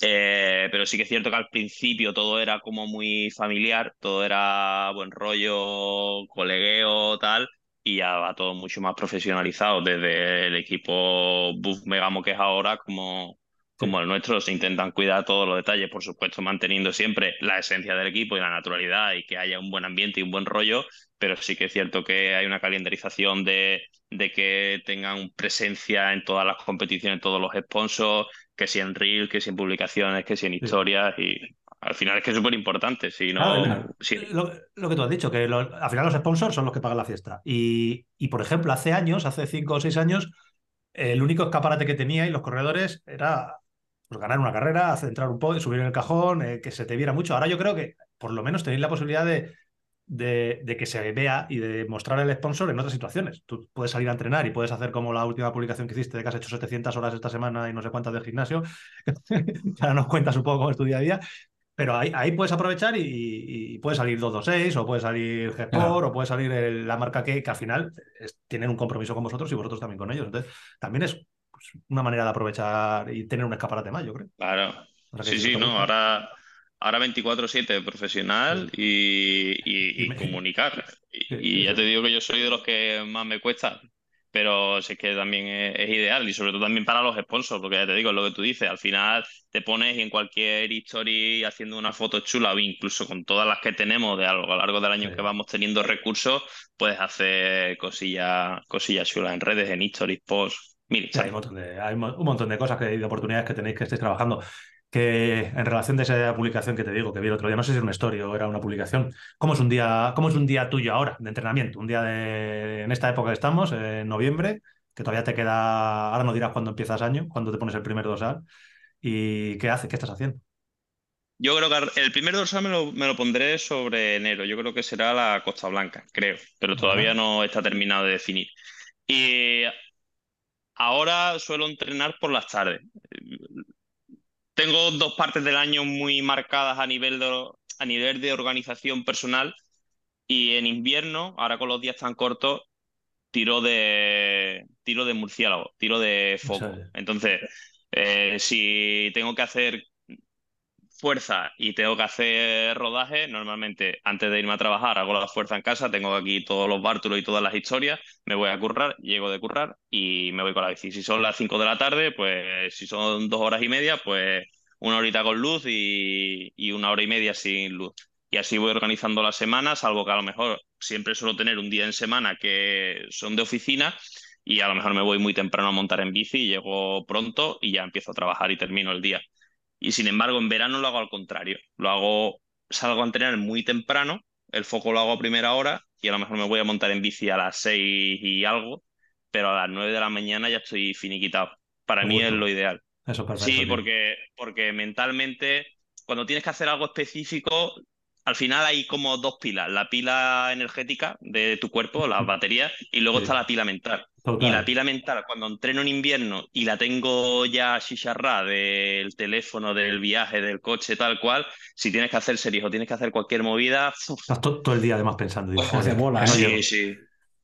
Eh, pero sí que es cierto que al principio todo era como muy familiar, todo era buen rollo, colegueo, tal, y ya va todo mucho más profesionalizado, desde el equipo Buff Megamo que es ahora como, como el nuestro, se intentan cuidar todos los detalles, por supuesto manteniendo siempre la esencia del equipo y la naturalidad y que haya un buen ambiente y un buen rollo, pero sí que es cierto que hay una calendarización de, de que tengan presencia en todas las competiciones, todos los sponsors, que si en reel, que si en publicaciones, que si en historias y al final es que es súper importante. Si no, lo, que tú has dicho, que al final los sponsors son los que pagan la fiesta. Y, y, por ejemplo, hace años, hace cinco o seis años, el único escaparate que tenía y los corredores era pues, ganar una carrera, centrar un poco, subir en el cajón, eh, que se te viera mucho. Ahora yo creo que por lo menos tenéis la posibilidad de, de, que se vea y de mostrar el sponsor en otras situaciones. Tú puedes salir a entrenar y puedes hacer como la última publicación que hiciste de que has hecho 700 horas esta semana y no sé cuántas de gimnasio. ya nos cuentas un poco cómo es tu día a día. Pero ahí, ahí puedes aprovechar y, puede salir 226 o puede salir Gespor o puede salir la marca que, que al final tienen un compromiso con vosotros y vosotros también con ellos. Entonces, también es pues, una manera de aprovechar y tener un escaparate más, yo creo. Claro. Sí, sí, no, ahora ahora 24/7 profesional y, comunicar. Y, ya te digo que yo soy de los que más me cuesta, pero sé que también es, ideal y sobre todo también para los sponsors, porque ya te digo, es lo que tú dices, al final te pones en cualquier story haciendo una foto chula o incluso con todas las que tenemos de a lo largo del año que vamos teniendo recursos, puedes hacer cosillas, cosillas chulas en redes, en stories, posts. Mire, hay, un montón de, hay un montón de cosas, que, de oportunidades que tenéis que estéis trabajando que en relación de esa publicación que te digo, que vi el otro día, no sé si era una historia o era una publicación, ¿cómo es un día, cómo es un día tuyo ahora de entrenamiento? Un día de, en esta época que estamos, en noviembre, que todavía te queda, ahora no dirás cuándo empiezas año, cuándo te pones el primer dorsal, y qué haces, qué estás haciendo. Yo creo que el primer dorsal me lo, me lo, pondré sobre enero. Yo creo que será la Costa Blanca, creo, pero todavía no está terminado de definir. Y ahora suelo entrenar por las tardes tengo dos partes del año muy marcadas a nivel de, a nivel de organización personal y en invierno, ahora con los días tan cortos, tiro de tiro de murciélago, tiro de foco. Entonces, eh, si tengo que hacer fuerza y tengo que hacer rodaje, normalmente antes de irme a trabajar hago la fuerza en casa, tengo aquí todos los bártulos y todas las historias, me voy a currar, llego de currar y me voy con la bici. Si son las 5 de la tarde, pues si son dos horas y media, pues una horita con luz y, y una hora y media sin luz. Y así voy organizando las semanas, salvo que a lo mejor siempre suelo tener un día en semana que son de oficina y a lo mejor me voy muy temprano a montar en bici, llego pronto y ya empiezo a trabajar y termino el día. Y sin embargo, en verano lo hago al contrario. Lo hago, salgo a entrenar muy temprano, el foco lo hago a primera hora y a lo mejor me voy a montar en bici a las seis y algo, pero a las nueve de la mañana ya estoy finiquitado. Para mí es lo ideal. Eso es perfecto. Sí, porque, porque mentalmente, cuando tienes que hacer algo específico, al final hay como dos pilas, la pila energética de tu cuerpo, las baterías, y luego Sí. está la pila mental. Total. Y la pila mental, cuando entreno en invierno y la tengo ya chicharrada del teléfono, del viaje, del coche, tal cual, si tienes que hacer series o tienes que hacer cualquier movida, uf, Estás to- todo el día además pensando. digo, Ojo, joder, bola, no ¿eh? sí, sí.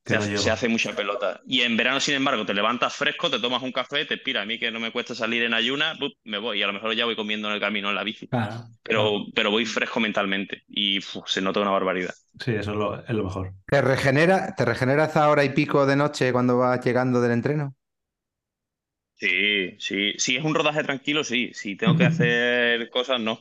Se hace, llego. se hace mucha pelota. Y en verano, sin embargo, te levantas fresco, te tomas un café, te pira. A mí que no me cuesta salir en ayuna, me voy. Y a lo mejor ya voy comiendo en el camino, en la bici. Claro. Pero, pero voy fresco mentalmente y uf, se nota una barbaridad. Sí, eso es lo, es lo mejor. ¿Te regenera, te regenera esa hora y pico de noche cuando vas llegando del entreno? Sí, sí. Si es un rodaje tranquilo, sí. Si tengo que hacer cosas, no.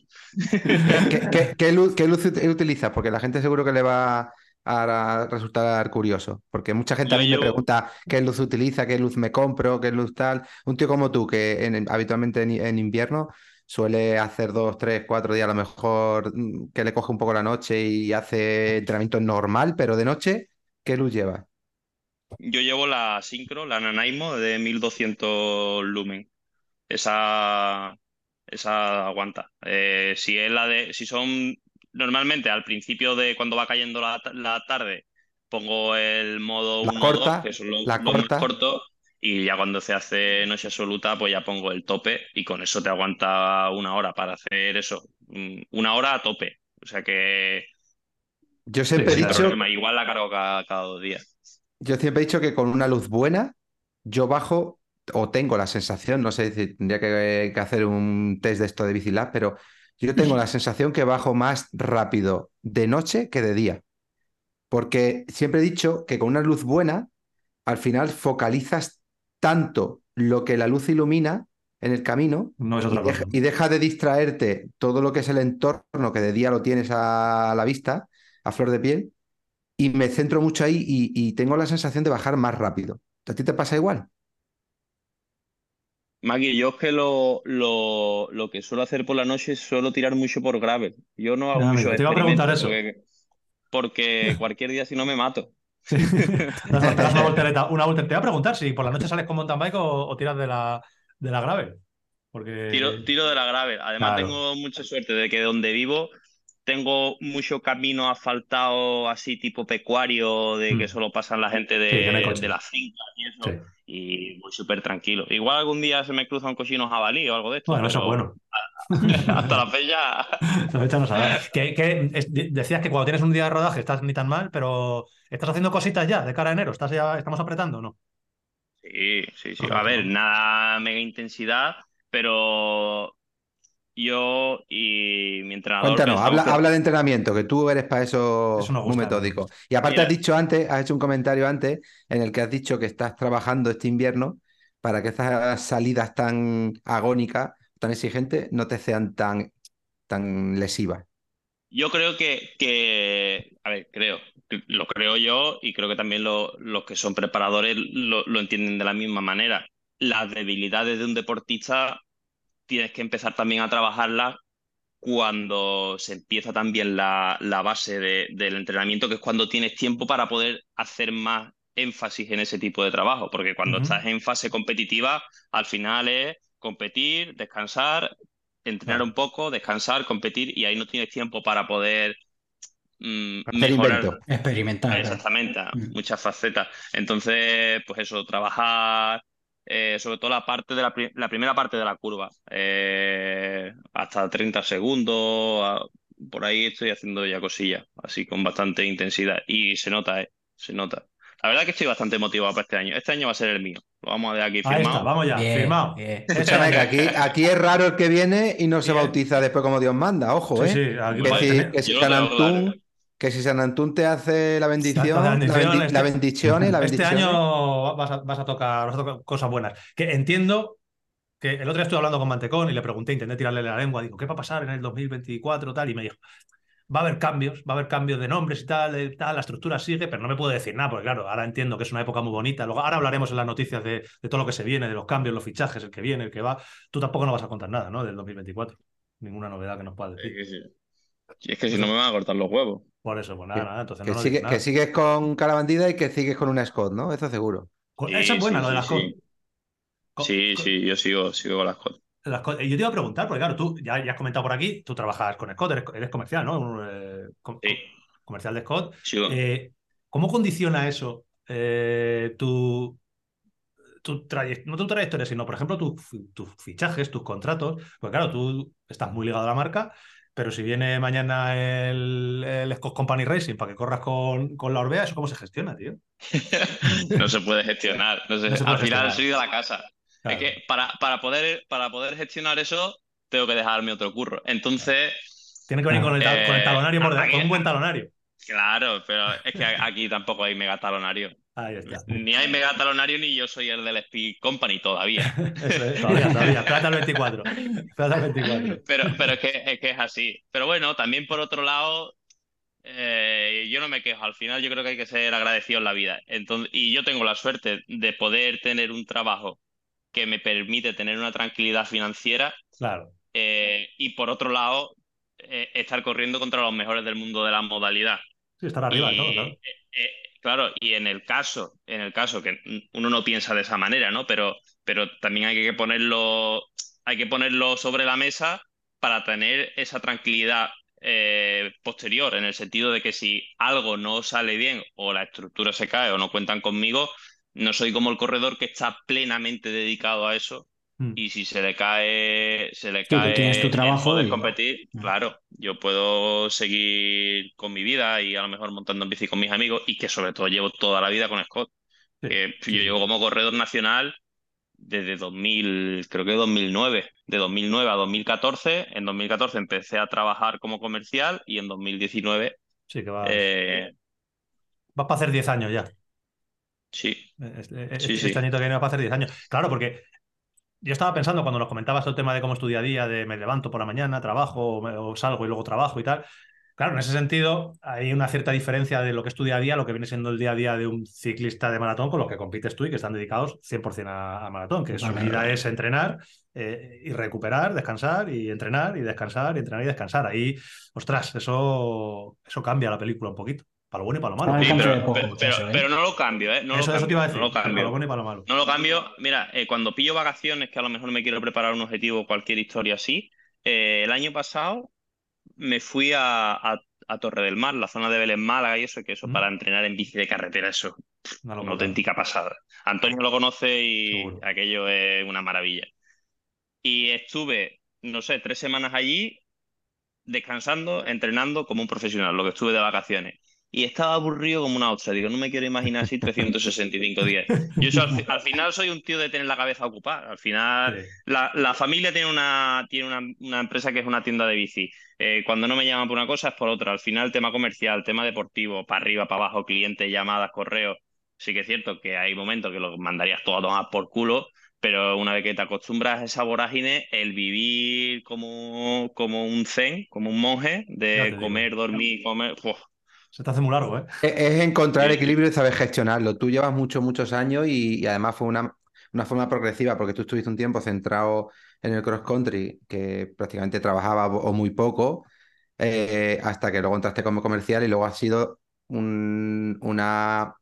¿Qué, qué- qué luz, qué luz ut- utilizas? Porque la gente seguro que le va a resultar curioso. Porque mucha gente a Yo mí me pregunta qué luz utiliza, qué luz me compro, qué luz tal. Un tío como tú, que en- habitualmente en, en invierno suele hacer dos, tres, cuatro días a lo mejor mm, que le coge un poco la noche y hace entrenamiento normal, pero de noche, ¿qué luz lleva? Yo llevo la Syncro, la Nanaimo de 1200 lumen. Esa, esa aguanta. Eh, si es la de, si son normalmente al principio de cuando va cayendo la, la tarde, pongo el modo La 1 corta, 2, que son los, la más cortos, y ya cuando se hace noche absoluta, pues ya pongo el tope y con eso te aguanta una hora para hacer eso. Mm, Una hora a tope. O sea que Yo siempre he dicho, problema, igual la cargo cada, cada dos días. Yo siempre he dicho que con una luz buena, yo bajo o tengo la sensación, no sé si tendría que, que hacer un test de esto de Bicilab, pero yo tengo la sensación que bajo más rápido de noche que de día. Porque siempre he dicho que con una luz buena, al final focalizas tanto lo que la luz ilumina en el camino No es y deja, cosa. y deja de distraerte todo lo que es el entorno que de día lo tienes a la vista, a flor de piel, y me centro mucho ahí y, y tengo la sensación de bajar más rápido. ¿A ti te pasa igual? Maggie, yo es que lo, lo, lo que suelo hacer por la noche es suelo tirar mucho por gravel. Yo no hago muchos amigo, te iba a preguntar experimentos porque, porque cualquier día si no me mato. Sí. Una voltereta, una voltereta. Te voy a preguntar si por la noche sales con mountain bike o, o tiras de la, de la gravel. Porque Tiro, tiro de la gravel. Además Claro. tengo mucha suerte de que donde vivo tengo mucho camino asfaltado así tipo pecuario, de que Mm. solo pasan la gente Sí, de, coche. de las fincas y eso. Sí. Y voy súper tranquilo. Igual algún día se me cruza un cochino jabalí o algo de esto. Bueno, eso es bueno. Hasta la fecha. La fecha no sabe. Que, que es- de- decías que cuando tienes un día de rodaje estás ni tan mal, pero estás haciendo cositas ya de cara a enero. ¿Estás ya, ¿Estamos apretando o no? Sí, sí, sí. A ver, nada mega intensidad, pero yo y mi entrenador Cuéntanos, habla, que- habla de entrenamiento, que tú eres para eso, muy metódico. Y aparte Mira. has dicho antes, has hecho un comentario antes en el que has dicho que estás trabajando este invierno para que estas salidas tan agónicas, tan exigentes, no te sean tan, tan lesivas. Yo creo que, que, a ver, creo, lo creo yo y creo que también lo- los que son preparadores lo, lo entienden de la misma manera. Las debilidades de un deportista tienes que empezar también a trabajarlas cuando se empieza también la, la base de- del entrenamiento, que es cuando tienes tiempo para poder hacer más énfasis en ese tipo de trabajo, porque cuando estás en fase competitiva, al final es competir, descansar, entrenar un poco, descansar, competir, y ahí no tienes tiempo para poder mm, mejorar. Experimentar. Exactamente, Mm. muchas facetas. Entonces, pues eso, trabajar eh, sobre todo la parte de la, pri- la primera parte de la curva, eh, hasta 30 segundos, a- por ahí estoy haciendo ya cosillas, así con bastante intensidad. Y se nota, eh, se nota. La verdad que estoy bastante motivado para este año. Este año va a ser el mío. Lo vamos a dejar aquí Ahí está, firmado. vamos ya, Bien, firmado. bien. Escúchame, que aquí, aquí es raro el que viene y no se Bien. bautiza después como Dios manda, ojo, Sí, ¿eh? sí, aquí Que si, que si Yo que si San Antún te hace la bendición, La la, bendición, bendi- este- la bendición y la Este año vas a, vas a tocar, vas a tocar cosas buenas. Que entiendo que el otro día estuve hablando con Mantecón y le pregunté, intenté tirarle la lengua, digo, ¿qué va a pasar en el 2024 tal? Y me dijo, va a haber cambios, va a haber cambios de nombres y tal, tal, la estructura sigue, pero no me puedo decir nada, porque claro, ahora entiendo que es una época muy bonita. Luego, ahora hablaremos en las noticias de, de todo lo que se viene, de los cambios, los fichajes, el que viene, el que va. Tú tampoco no vas a contar nada, ¿no? Del 2024. Ninguna novedad que nos pueda Es decir. que, sí. Y es que si no me van a cortar los huevos. Por eso, pues nada, nada. Entonces Que, no sigue- nada. que sigues con cara bandida y que sigues con una Scott, ¿no? Eso seguro. Sí, Esa es buena, sí, lo de sí, las sí. Sí, yo sigo, sigo con las cosas. las co- Yo te iba a preguntar, porque claro, tú ya, ya has comentado por aquí, tú trabajas con Scott, eres, eres comercial, ¿no? Un, eh, com- Sí. comercial de Scott. Sigo. Eh, ¿Cómo condiciona eso eh, tu, tu traye- no tu trayectoria, sino, por ejemplo, tu- tus fichajes, tus contratos? Pues claro, tú estás muy ligado a la marca, pero si viene mañana el, el Scott Company Racing para que corras con, con la Orbea, ¿eso cómo se gestiona, tío? No se puede gestionar. no se- No se puede al final gestionar. soy de la casa. Claro. Es que para, para, poder, para poder gestionar eso, tengo que dejarme otro curro. Entonces, Tiene que venir con el, Eh, con el talonario por aquí- con un buen talonario. claro, pero es que aquí tampoco hay megatalonario. Ahí está. Ni hay megatalonario ni yo soy el del Speed Company todavía. Eso es, todavía, todavía. Al 24. Espérate al 24. Pero, pero es, que, es que es así. Pero bueno, también por otro lado, eh, yo no me quejo. Al final yo creo que hay que ser agradecido en la vida. Entonces, y yo tengo la suerte de poder tener un trabajo que me permite tener una tranquilidad financiera Claro. eh, y por otro lado, eh, estar corriendo contra los mejores del mundo de la modalidad. Sí, estar arriba de Y, todo, claro. Claro, y en el caso, en el caso que uno no piensa de esa manera, ¿no? Pero, pero también hay que ponerlo, hay que ponerlo sobre la mesa para tener esa tranquilidad eh, posterior, en el sentido de que si algo no sale bien o la estructura se cae o no cuentan conmigo, no soy como el corredor que está plenamente dedicado a eso Mm. y si se le cae, se le tú cae tienes tu trabajo poder y- competir, claro, yo puedo seguir con mi vida y a lo mejor montando en bici con mis amigos y que sobre todo llevo toda la vida con Scott. Sí, sí, yo llevo como corredor nacional desde 2000, creo que 2009, de 2009 a 2014. En 2014 empecé a trabajar como comercial y en 2019, Sí, que vas, eh, vas para hacer 10 años ya. sí, Este, Sí, este sí. añito que viene va para hacer 10 años. Claro, porque yo estaba pensando cuando nos comentabas el tema de cómo es tu día a día, de me levanto por la mañana, trabajo, o, salgo y luego trabajo y tal. Claro, en ese sentido hay una cierta diferencia de lo que es tu día a día, lo que viene siendo el día a día de un ciclista de maratón con los que compites tú y que están dedicados 100% a, a maratón, que su vida es entrenar eh, y recuperar, descansar y entrenar y descansar y entrenar y descansar. Ahí, ostras, eso, eso cambia la película un poquito, para lo bueno y para lo malo. Sí, cambio pero, de poco, pero, mucho pero- eso, ¿eh? pero no lo cambio, ¿eh? No lo eso, eso te cambio, iba a decir, no lo para cambio. lo bueno y para lo malo. No lo cambio. Mira, eh, cuando pillo vacaciones, que a lo mejor me quiero preparar un objetivo o cualquier historia así, eh, el año pasado me fui a, a- a Torre del Mar, la zona de Belén Málaga y eso, que eso Mm. para entrenar en bici de carretera, eso Una auténtica pasada. Antonio lo conoce y Seguro. aquello es una maravilla. Y estuve, no sé, tres semanas allí descansando, entrenando como un profesional, lo que estuve de vacaciones. Y estaba aburrido como una ostra. Digo, no me quiero imaginar así 365 días. Yo eso al, fi- al final soy un tío de tener la cabeza ocupada. Al final, la, la familia tiene una, tiene una, una empresa que es una tienda de bici. Eh, cuando no me llaman por una cosa es por otra. Al final, tema comercial, tema deportivo, para arriba, para abajo, clientes, llamadas, correos. Sí que es cierto que hay momentos que lo mandarías todo a tomar por culo, pero una vez que te acostumbras a esa vorágine, el vivir como, como un zen, como un monje, de comer, dormir, comer. uf, Se te hace muy largo, ¿eh? Es, es encontrar Sí. equilibrio y saber gestionarlo. Tú llevas muchos, muchos años y, y además fue una, una forma progresiva porque tú estuviste un tiempo centrado en el cross country, que prácticamente trabajaba o muy poco, eh, hasta que luego entraste como comercial y luego ha sido un- una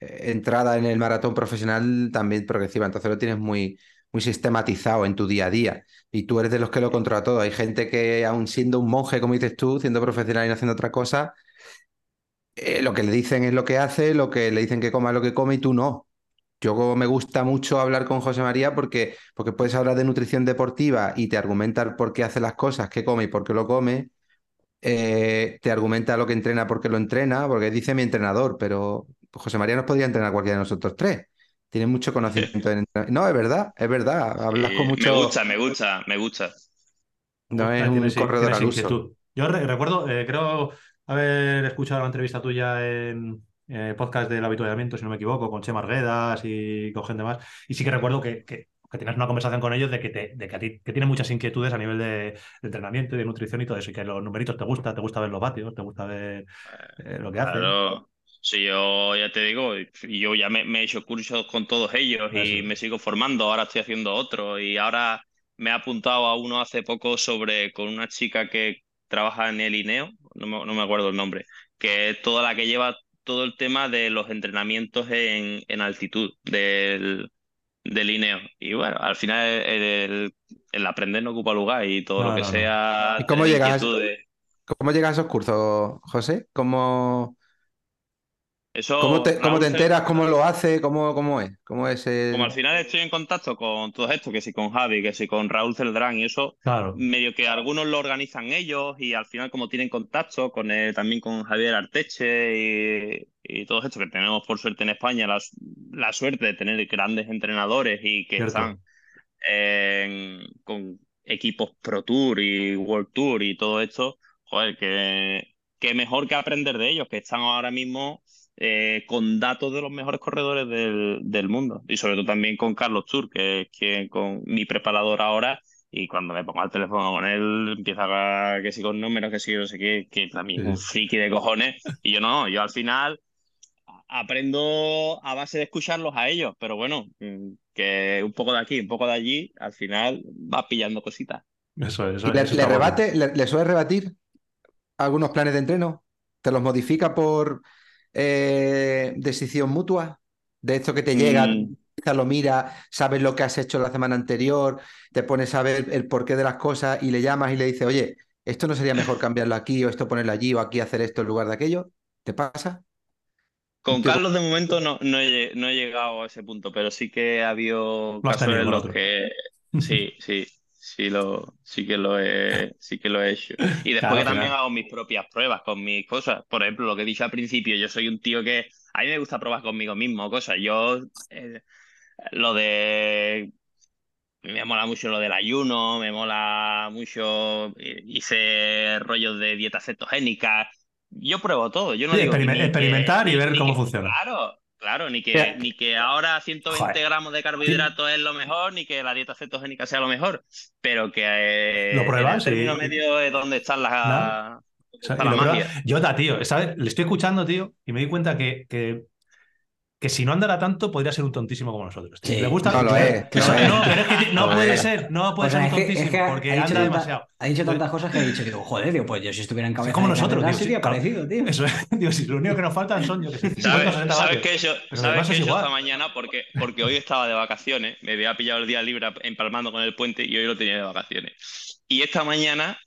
eh, entrada en el maratón profesional también progresiva. Entonces lo tienes muy, muy sistematizado en tu día a día. Y tú eres de los que lo controla todo. Hay gente que, aún siendo un monje, como dices tú, siendo profesional y no haciendo otra cosa, eh, lo que le dicen es lo que hace, lo que le dicen que coma es lo que come y tú no. Yo me gusta mucho hablar con José María porque, porque puedes hablar de nutrición deportiva y te argumenta por qué hace las cosas, qué come y por qué lo come. Eh, te argumenta lo que entrena porque lo entrena, porque dice mi entrenador, pero José María nos podría entrenar cualquiera de nosotros tres. Tiene mucho conocimiento en. No, es verdad, es verdad. Hablas eh, con mucho. Me gusta, me gusta, me gusta. No es un corredor al uso. Yo re- recuerdo, eh, creo haber escuchado la entrevista tuya en eh, podcast del habituallamiento, si no me equivoco, con Chema Arguedas y con gente más. Y sí que recuerdo que, que que tienes una conversación con ellos de que, te, de que a ti que tienen muchas inquietudes a nivel de, de, entrenamiento y de nutrición y todo eso, y que los numeritos te gusta, te gusta ver los vatios, te gusta ver eh, lo que hacen. Claro. Sí, yo ya te digo, yo ya me, me, he hecho cursos con todos ellos y me sigo formando, ahora estoy haciendo otro y ahora me he apuntado a uno hace poco sobre con una chica que trabaja en el INEO, no me, no me acuerdo el nombre, que es toda la que lleva todo el tema de los entrenamientos en, en altitud del, del INEO. Y bueno, al final el, el, aprender no ocupa lugar y todo No, lo que no, no. sea... ¿Y cómo llegas? ¿Cómo llegas a esos cursos, José? ¿Cómo, Eso, cómo te, cómo enteras? ¿Cómo lo hace? ¿Cómo, cómo es? ¿Cómo es el... como al final estoy en contacto con todo esto, que si con Javi, que si con Raúl Celdrán y eso, Claro. medio que algunos lo organizan ellos y al final como tienen contacto con el- también con Javier Arteche y, y todo esto que tenemos por suerte en España, la, la suerte de tener grandes entrenadores y que Cierto. están en- con equipos Pro Tour y World Tour y todo esto, joder, que, que mejor que aprender de ellos, que están ahora mismo eh, con datos de los mejores corredores del, del mundo. Y sobre todo también con Carlos Tour, que es quien con mi preparador ahora. Y cuando me pongo al teléfono con él, empieza a que si con números, que si no sé qué, que también es un friki de cojones. Y yo no, yo al final aprendo a base de escucharlos a ellos, pero bueno, mm, que un poco de aquí, un poco de allí, al final vas pillando cositas. Eso es. Eso, ¿Y le, eso bueno. le, le suele rebatir algunos planes de entreno? ¿Te los modifica por eh, decisión mutua? De esto que te llega, Mm. quizás lo mira, sabes lo que has hecho la semana anterior, te pones a ver el porqué de las cosas y le llamas y le dices, oye, esto no sería mejor cambiarlo aquí o esto ponerlo allí o aquí hacer esto en lugar de aquello. ¿Te pasa? Con Carlos de momento no, no, he, no he llegado a ese punto, pero sí que ha habido casos en los que sí, sí, sí lo, sí que lo he, sí que lo he hecho. Y después Claro, que al también hago mis propias pruebas con mis cosas. Por ejemplo, lo que he dicho al principio, yo soy un tío que a mí me gusta probar conmigo mismo cosas. Yo eh, lo de me mola mucho lo del ayuno, me mola mucho, eh, hice rollos de dieta cetogénica. Yo pruebo todo, yo no Sí, digo ni experimentar y ver ni cómo funciona. Claro, claro, ni que, Mira. ni que ahora 120 Joder. gramos de carbohidratos es lo mejor, ni que la dieta cetogénica sea lo mejor, pero que eh, Lo en pruebas el término y- medio es donde están las, Nada. donde O sea, está y la magia. Yo, tío, ¿sabes? Le estoy escuchando, tío, y me di cuenta que, que, que si no andara tanto, podría ser un tontísimo como nosotros. tío. Sí. Le gusta. No lo es, no lo es. no, pero es que no puede es. ser, no puede O sea, ser es un que, es tontísimo, que ha, porque anda tanta- demasiado. ha dicho tantas cosas que he dicho, digo, joder, digo, pues yo si estuviera en cabeza como de nosotros, tío, sería claro. parecido, tío. Eso es, digo, si lo único que nos faltan son, yo que sé, 50 o ¿Sabes, 60 sabes qué he hecho, Pero lo sabes es hecho igual. esta mañana? Porque, porque hoy estaba de vacaciones, me había pillado el día libre empalmando con el puente y hoy lo tenía de vacaciones. Y esta mañana,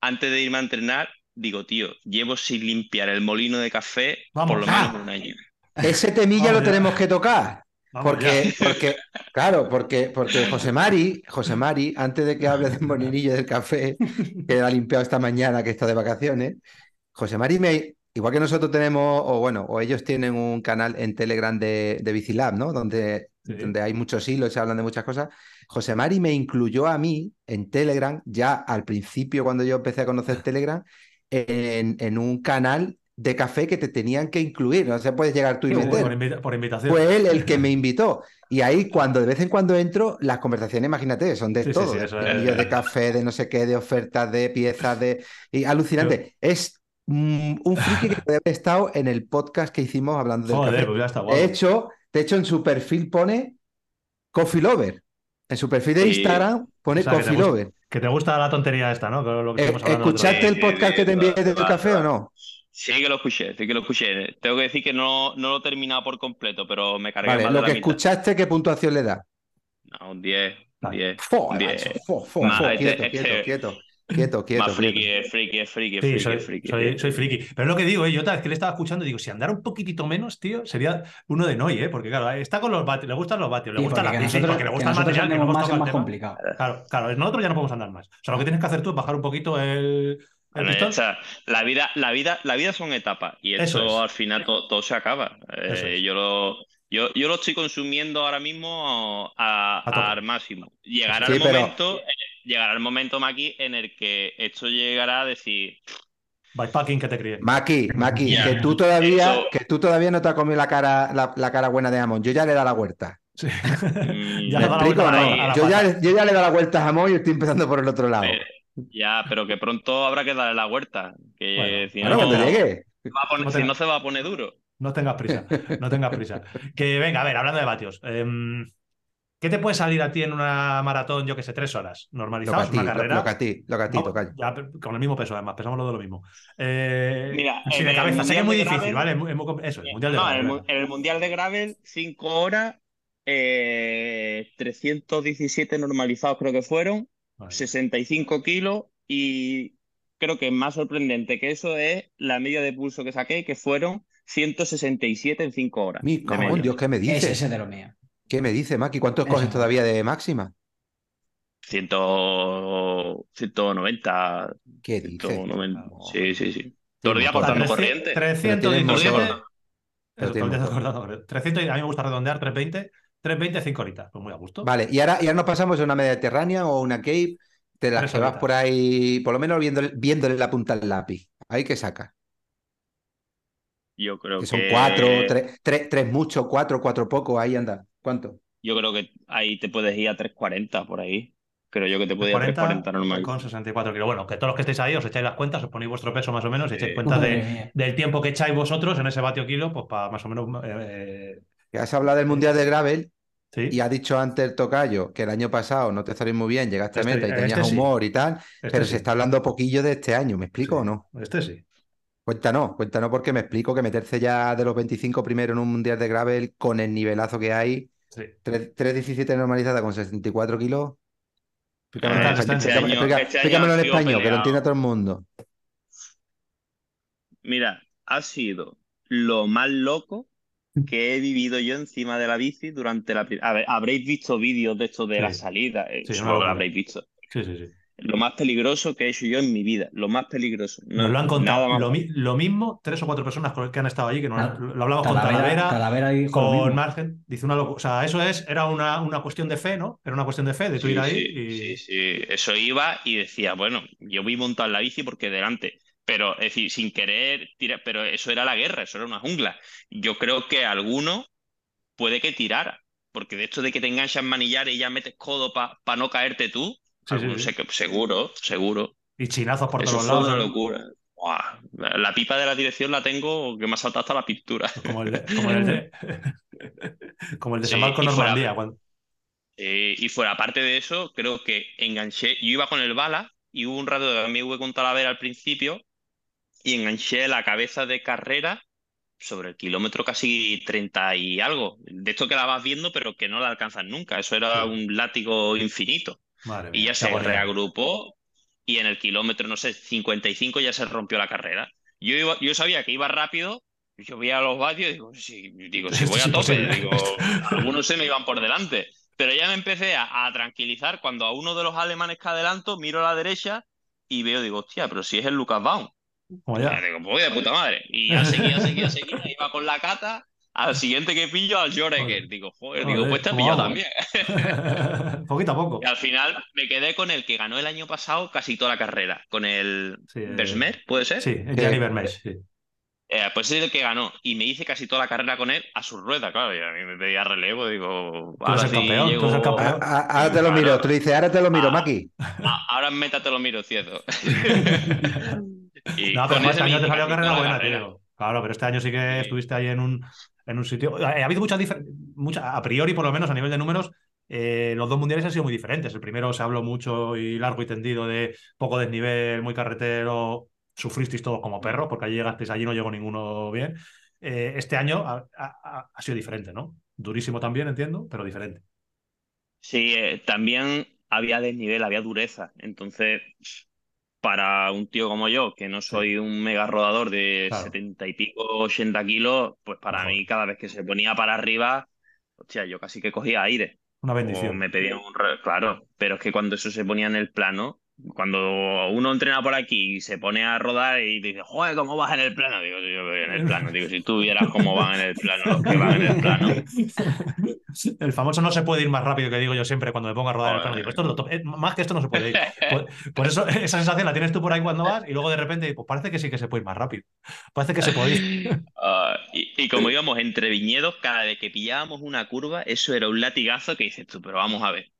antes de irme a entrenar, digo, tío, llevo sin limpiar el molino de café Vamos. por lo Ah. menos un año. Ese temilla Vamos lo ya. tenemos que tocar. Vamos Porque, ya. porque, claro, porque, porque José Mari, José Mari, antes de que hable del molinillo del café, que ha limpiado esta mañana, que está de vacaciones, José Mari me, igual que nosotros tenemos, o bueno, o ellos tienen un canal en Telegram de, de Bicilab, ¿no? Donde, Sí. donde hay muchos hilos y se hablan de muchas cosas. José Mari me incluyó a mí en Telegram, ya al principio, cuando yo empecé a conocer Telegram, en, en un canal de café que te tenían que incluir. No se puedes llegar tú y Por, meter. invita- por invitación. Fue él el que me invitó. Y ahí, cuando de vez en cuando entro, las conversaciones, imagínate, son de Sí, sí, todo: sí, de eso es. platillos de café, de no sé qué, de ofertas, de piezas, de. Y alucinante. Es mm, un friki que puede haber estado en el podcast que hicimos hablando del Joder, café. pues ya está. De hecho, de hecho, en su perfil pone Coffee Lover. En su perfil de Sí. Instagram pone O sea, que te Coffee gusta- Lover. Que te gusta la tontería esta, ¿no? Lo que Eh, el. ¿Escuchaste el Sí, podcast sí, que te envié del va, café o no? Sí que lo escuché, sí que lo escuché. Tengo que decir que no, no lo he terminado por completo, pero me cargué Vale, más de lo la que mitad. escuchaste, ¿qué puntuación le da? No, un 10, un Vale. 10, Fo, un 10. macho, fo, fo, Más, fo, este- quieto, este- quieto, quieto, quieto, quieto, Más friki, quieto. es friki, es friki, es Sí, friki, soy, es friki. soy, soy friki. Pero es lo que digo, ¿eh? Jota, es que le estaba escuchando y digo, si andara un poquitito menos, tío, sería uno de Noy, ¿eh? Porque claro, está con los vatios, le gustan los vatios, le Sí, gusta la nosotros, porque le que gusta el material, que no más es más complicado. Claro, claro, nosotros ya no podemos andar más. O sea, lo que tienes que hacer tú es bajar un poquito el, La vida, la vida, la vida son etapas y Eso eso es. al final to- todo se acaba. Eh, es. yo lo, yo, yo lo estoy consumiendo ahora mismo a, A al máximo. Llegará Sí, el pero- momento, eh, llegará el momento, Maki, en el que esto llegará a decir, Bikepacking que te críe. Maki, Maki, que tú todavía, Eso- que tú todavía no te has comido la cara, la, la cara buena de Amon. Yo ya le he dado la huerta. Sí. Mm, Ya ¿Me explico vuelta no? Yo ya, yo ya le he dado la vuelta a jamón y estoy empezando por el otro lado. Pero- Ya, pero que pronto habrá que darle la vuelta. Que Bueno, si, Bueno, no, no. llegue. va a poner- No si te- no se va a poner duro. No tengas prisa, no tengas prisa. Que venga, a ver, hablando de vatios. em, ¿Qué te puede salir a ti en una maratón, yo que sé, tres horas? Lo ¿Normalizados? ¿Una lo, carrera? lo que a ti, lo que a ti, No, tocayo. ya, con el mismo peso, además, pesamos los de lo mismo. Eh, Mira, sí, en de el cabeza, sé que es Mundial muy de difícil, Gravel- ¿vale? Es muy- es muy com- eso, el mundial de No, en el, Gravel, mu- venga. en el Mundial de Gravel, 5 horas, eh, 317 normalizados creo que fueron, Vale. 65 kilos y creo que más sorprendente que eso es la media de pulso que saqué, que fueron 167 en 5 horas. Mi media. Dios, ¿qué me Ese, dices? ese de lo mío. ¿Qué me dice, Maki? ¿Cuántos coges todavía de máxima? 100, 190, ¿Qué dices? 190. Claro. Sí, sí, sí. Sí, Todo el día motor. cortando corriente. 317. motor. Eso, Pero tiene corriente motor. cortando corriente. 300, y a mí me gusta redondear, 320. 320, 5 horitas. Pues muy a gusto. Vale, y ahora, y ahora nos pasamos a una mediterránea o una Cape, de las que vas por ahí, por lo menos viéndole, viéndole la punta al lápiz. Ahí que saca. Yo creo Que son que cuatro, tres, tres, tres mucho, cuatro, cuatro poco, ahí anda. ¿Cuánto? Yo creo que ahí te puedes ir a 340 por ahí. Creo yo que te puedes ir a 40 340 normal. con 64 kilos. Bueno, que todos los que estéis ahí os echáis las cuentas, os ponéis vuestro peso más o menos, y echáis de, mía. del tiempo que echáis vosotros en ese vatio kilo, pues para más o menos. eh, has hablado del Mundial de Gravel sí. y ha dicho antes el tocayo que el año pasado no te salís muy bien, llegaste a Este- meta y tenías este sí. humor y tal, Este pero sí. se está hablando poquillo de este año, ¿me explico Sí. o no? Este sí. Cuéntanos, cuéntanos porque me explico que meterse ya de los 25 primero en un Mundial de Gravel con el nivelazo que hay, sí. 3.17 normalizada con 64 kilos. Explícamelo, Eh, en este este explícamelo en español, que lo entienda todo el mundo. Mira, ha sido lo más loco que he vivido yo encima de la bici durante la... A ver, habréis visto vídeos de esto de Sí. la salida, eh, Sí, seguro que lo habréis visto. Sí, sí, sí. Lo más peligroso que he hecho yo en mi vida, lo más peligroso. No, Nos lo han contado lo, mi- lo mismo tres o cuatro personas con- que han estado allí, que nos- Ah, lo hablamos con Talavera, Talavera, Talavera dijo lo con. Margen. Dice una locura. O sea, eso es, era una, una cuestión de fe, ¿no? Era una cuestión de fe, de tú Sí, ir ahí sí, y. sí, sí. Eso iba y decía, bueno, yo vi montar la bici porque delante, pero es decir, sin querer tirar, pero eso era la guerra, eso era una jungla. Yo creo que alguno puede que tirara, porque de esto de que te enganchas manillares y ya metes codo para no caerte tú, Sí, sí, sí. se- que- seguro, seguro. Y chinazos por Eso todos lados. una ¿no? locura. La pipa de la dirección la tengo que me ha saltado hasta la pintura. Como el de, como el de, como el y fuera- Normandía. cuando- Eh, y fuera, aparte de eso, creo que enganché, yo iba con el bala y hubo un rato que también hubo con Talavera al principio y enganché la cabeza de carrera sobre el kilómetro casi 30 y algo. De esto que la vas viendo, pero que no la alcanzas nunca. Eso era un látigo infinito. Madre Y mía, ya se reagrupó y en el kilómetro, no sé, 55 ya se rompió la carrera. Yo, iba- yo sabía que iba rápido, yo veía los vatios y digo, sí, digo, si voy a tope, digo, algunos se me iban por delante. Pero ya me empecé a, a tranquilizar cuando a uno de los alemanes que adelanto miro a la derecha y veo, digo, hostia, pero si es el Lucas Baum. Como Ya, digo, pues de puta madre. Y ya seguía, seguía, seguía, iba con la cata. Al siguiente que pillo, al Joreger. Digo, joder, digo, pues te ¿cómo pillado también. Poquito a poco. Y al final me quedé con el que ganó el año pasado casi toda la carrera, con el Sí, ¿puede ser? Sí, Gianni Vermeer, sí. Eh, pues es el que ganó. Y me hice casi toda la carrera con él a su rueda, claro. Y a mí me pedía relevo, digo, Tú eres ahora el sí campeón, tú llego- eres el campeón. A- a- ahora te lo miro, tú dices, ahora te lo miro, Ah. Maki. Ah, ahora en meta te lo miro, cierto. Y No, pero con este año te salió carrera buena, carrera. tío. Claro, pero este año sí que Sí. estuviste ahí en un, en un sitio. Ha habido muchas diferencias, a priori, por lo menos a nivel de números, eh, los dos mundiales han sido muy diferentes. El primero se habló mucho y largo y tendido de poco desnivel, muy carretero. Sufristeis todos como perros, porque allí llegasteis, allí no llegó ninguno bien. Eh, este año ha, ha- ha sido diferente, ¿no? Durísimo también, entiendo, pero diferente. Sí, eh, también había desnivel, había dureza. Entonces, para un tío como yo, que no soy un mega rodador de Claro. 70 y pico, 80 kilos, pues para mí, cada vez que se ponía para arriba, hostia, yo casi que cogía aire. Una O bendición. me pedían un... Claro, pero es que cuando eso se ponía en el plano, cuando uno entrena por aquí y se pone a rodar y dice, joder, ¿cómo vas en el plano? Digo, yo voy en el plano. Digo, si tú vieras cómo van en el plano, los que van en el plano. El famoso no se puede ir más rápido que digo yo siempre cuando me pongo a rodar en el plano. Digo, esto es lo top. Eh, Más que esto no se puede ir. Por, por eso esa sensación la tienes tú por ahí cuando vas y luego de repente, pues parece que sí que se puede ir más rápido. Parece que se puede ir. Ah, y, y como íbamos entre viñedos, cada vez que pillábamos una curva, eso era un latigazo que dices tú, pero vamos a ver.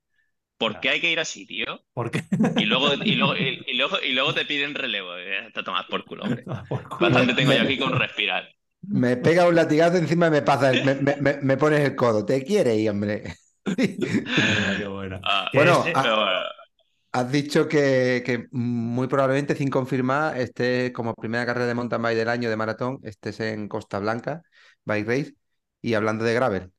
¿Por qué hay que ir así, tío? ¿Por qué? Y luego, y luego, y, y luego, y luego te piden relevo. Te tomas por culo, hombre. Por culo. Bastante tengo yo aquí con respirar. Me pega un latigazo encima y me pasa, el- me, me- me- pones el codo. ¿Te quiere ir, hombre? Mira, qué. Ah, Bueno, ah, pero bueno, Has dicho que, que muy probablemente, sin confirmar, este como primera carrera de mountain bike del año de maratón, estés en Costa Blanca, Bike Race. Y hablando de gravel,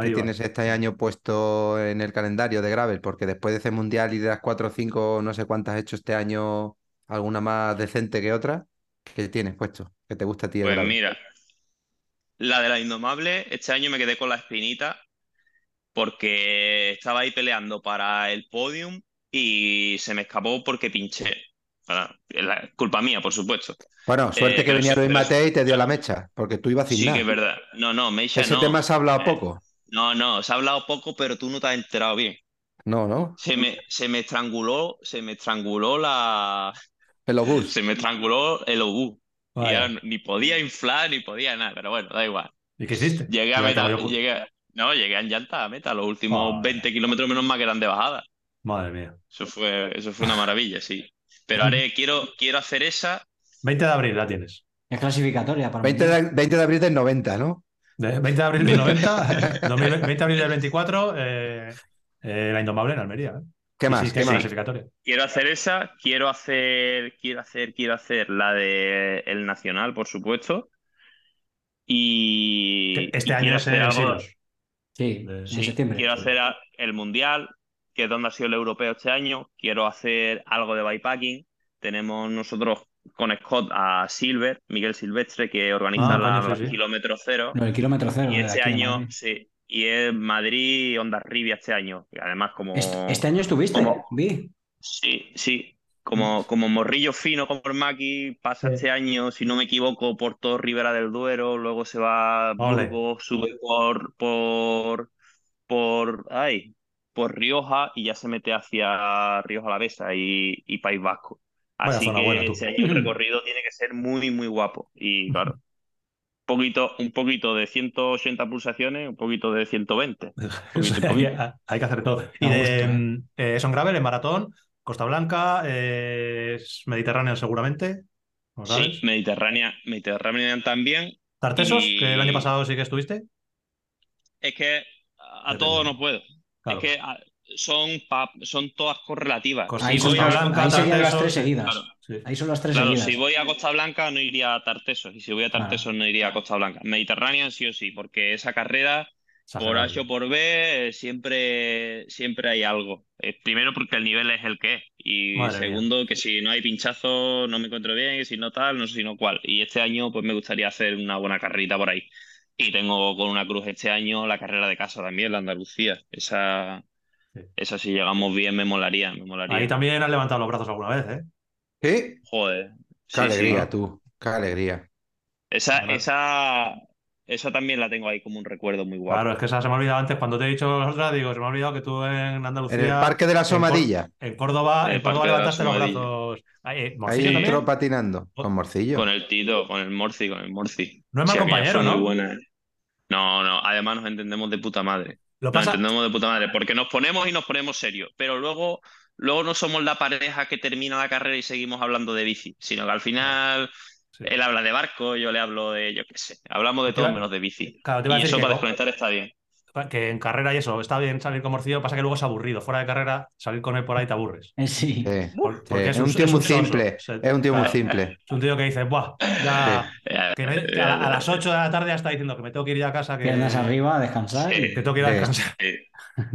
ahí ¿qué va. tienes este año puesto en el calendario de gravel? Porque después de ese mundial y de las 4 o 5, no sé cuántas has hecho este año, alguna más decente que otra, ¿qué tienes puesto? ¿Qué te gusta a ti el pues gravel? mira, la de la Indomable, este año me quedé con la espinita porque estaba ahí peleando para el podium y se me escapó porque pinché. Bueno, la- culpa mía, por supuesto. Bueno, suerte Eh, que pero venía Luis Matei y te dio la mecha, porque tú ibas sin Sí nada. que es verdad. No, no, Meisha Ese no. tema se ha hablado Eh, poco. No, no, se ha hablado poco, pero tú no te has enterado bien. No, no. Se me, se me estranguló, se me estranguló la, El obús. se me estranguló el obús. Y ahora ni podía inflar ni podía nada, pero bueno, da igual. ¿Y qué hiciste? Llegué a meta, llegué, no, llegué en llanta a meta, los últimos Joder. 20 kilómetros menos mal que eran de bajada. Madre mía. Eso fue, eso fue una maravilla, sí. Pero haré, quiero, quiero hacer esa. 20 de abril la tienes. Es clasificatoria para 20 Mundial. de, 20 de abril del 90, ¿no? De- 20 de abril del 90, 2020 20 de abril del 24, eh, eh, la Indomable en Almería. ¿eh? ¿Qué Sí, más? sí, ¿Qué más? clasificatoria. Quiero hacer esa, quiero hacer, quiero hacer, quiero hacer la de el Nacional, por supuesto. Y, Este y año es en algo-. Sí, de- en sí, septiembre. Quiero hacer el Mundial, que es donde ha sido el europeo este año. Quiero hacer algo de bikepacking. Tenemos nosotros con Scott a Silver, Miguel Silvestre, que organiza Ah, la coño, sí, sí. kilómetro cero. No, el kilómetro cero. Y este año, sí, y es Madrid y Onda Rivia este año. Y además, como. Este, este año estuviste, como- vi. Sí, sí. Como, como morrillo fino como el Maki, pasa Sí. este año, si no me equivoco, por todo Ribera del Duero, luego se va. Burgos, sube por, por, por, ay, por Rioja y ya se mete hacia Rioja Alavesa y, y País Vasco. Así zona que buena, tú. ese año el recorrido tiene que ser muy, muy guapo. Y claro, poquito, un poquito de 180 pulsaciones, un poquito de 120. O sea, hay, hay que hacer todo. Y de, ¿eh? mm, eh, son gravel en maratón, Costa Blanca, eh, es Mediterráneo seguramente. Sí, Mediterránea, Mediterránea también. Tartesos, y- que el año pasado sí que estuviste. Es que a Depende. todo no puedo. Claro. Es que a- son, pa- son todas correlativas. Ahí, Si son voy Costa las- a, Blanca, ahí serían las Tartesos, tres seguidas. claro, Sí. Ahí son las tres claro, seguidas. si voy a Costa Blanca no iría a Tartesos y si voy a Tartesos no iría a Costa Blanca. Mediterránea sí o sí, porque esa carrera por. H o por B eh, siempre, siempre hay algo. Eh, primero porque el nivel es el que es y Madre mía. segundo que si no hay pinchazo no me encuentro bien y si no tal, no sé si no cuál. Y este año pues me gustaría hacer una buena carrerita por ahí. Y tengo con una cruz este año la carrera de casa también, la Andalucía. Esa, Sí. esa si llegamos bien me molaría, me molaría. Ahí también has levantado los brazos alguna vez, ¿eh? ¿Sí? Joder. Qué Sí, sí. alegría, tú. Qué alegría. Esa, Claro. esa, esa también la tengo ahí como un recuerdo muy guapo. Claro, es que esa se me ha olvidado antes. Cuando te he dicho las otras, digo, se me ha olvidado que tú en Andalucía. En el Parque de la Somadilla. En Córdoba, En en Córdoba levantaste los brazos. Ahí, eh, Ahí entró patinando con Morcillo. Con el Tito, con el Morci, con el Morci. No es mal compañero, ¿no? No, no, además nos entendemos de puta madre. Lo Nos pasa. entendemos de puta madre, porque nos ponemos y nos ponemos serios, pero luego, luego no somos la pareja que termina la carrera y seguimos hablando de bici, sino que al final Sí. él habla de barco, yo le hablo de, yo qué sé, hablamos de todo menos de bici. Claro, te Y eso para co- desconectar está bien. Que en carrera y eso, está bien salir con Morcillo, pasa que luego es aburrido. Fuera de carrera, salir con él por ahí te aburres. Eh, Sí. Sí, Por- sí. porque Es un tío muy soso. simple. Se- Es un tío muy simple. Es un tío que dice, ¡buah! Ya. Que, me- que a, a las 8 de la tarde ya está diciendo que me tengo que ir ya a casa, que, Piernas arriba, a descansar. Sí. y- que tengo que ir a Sí. descansar.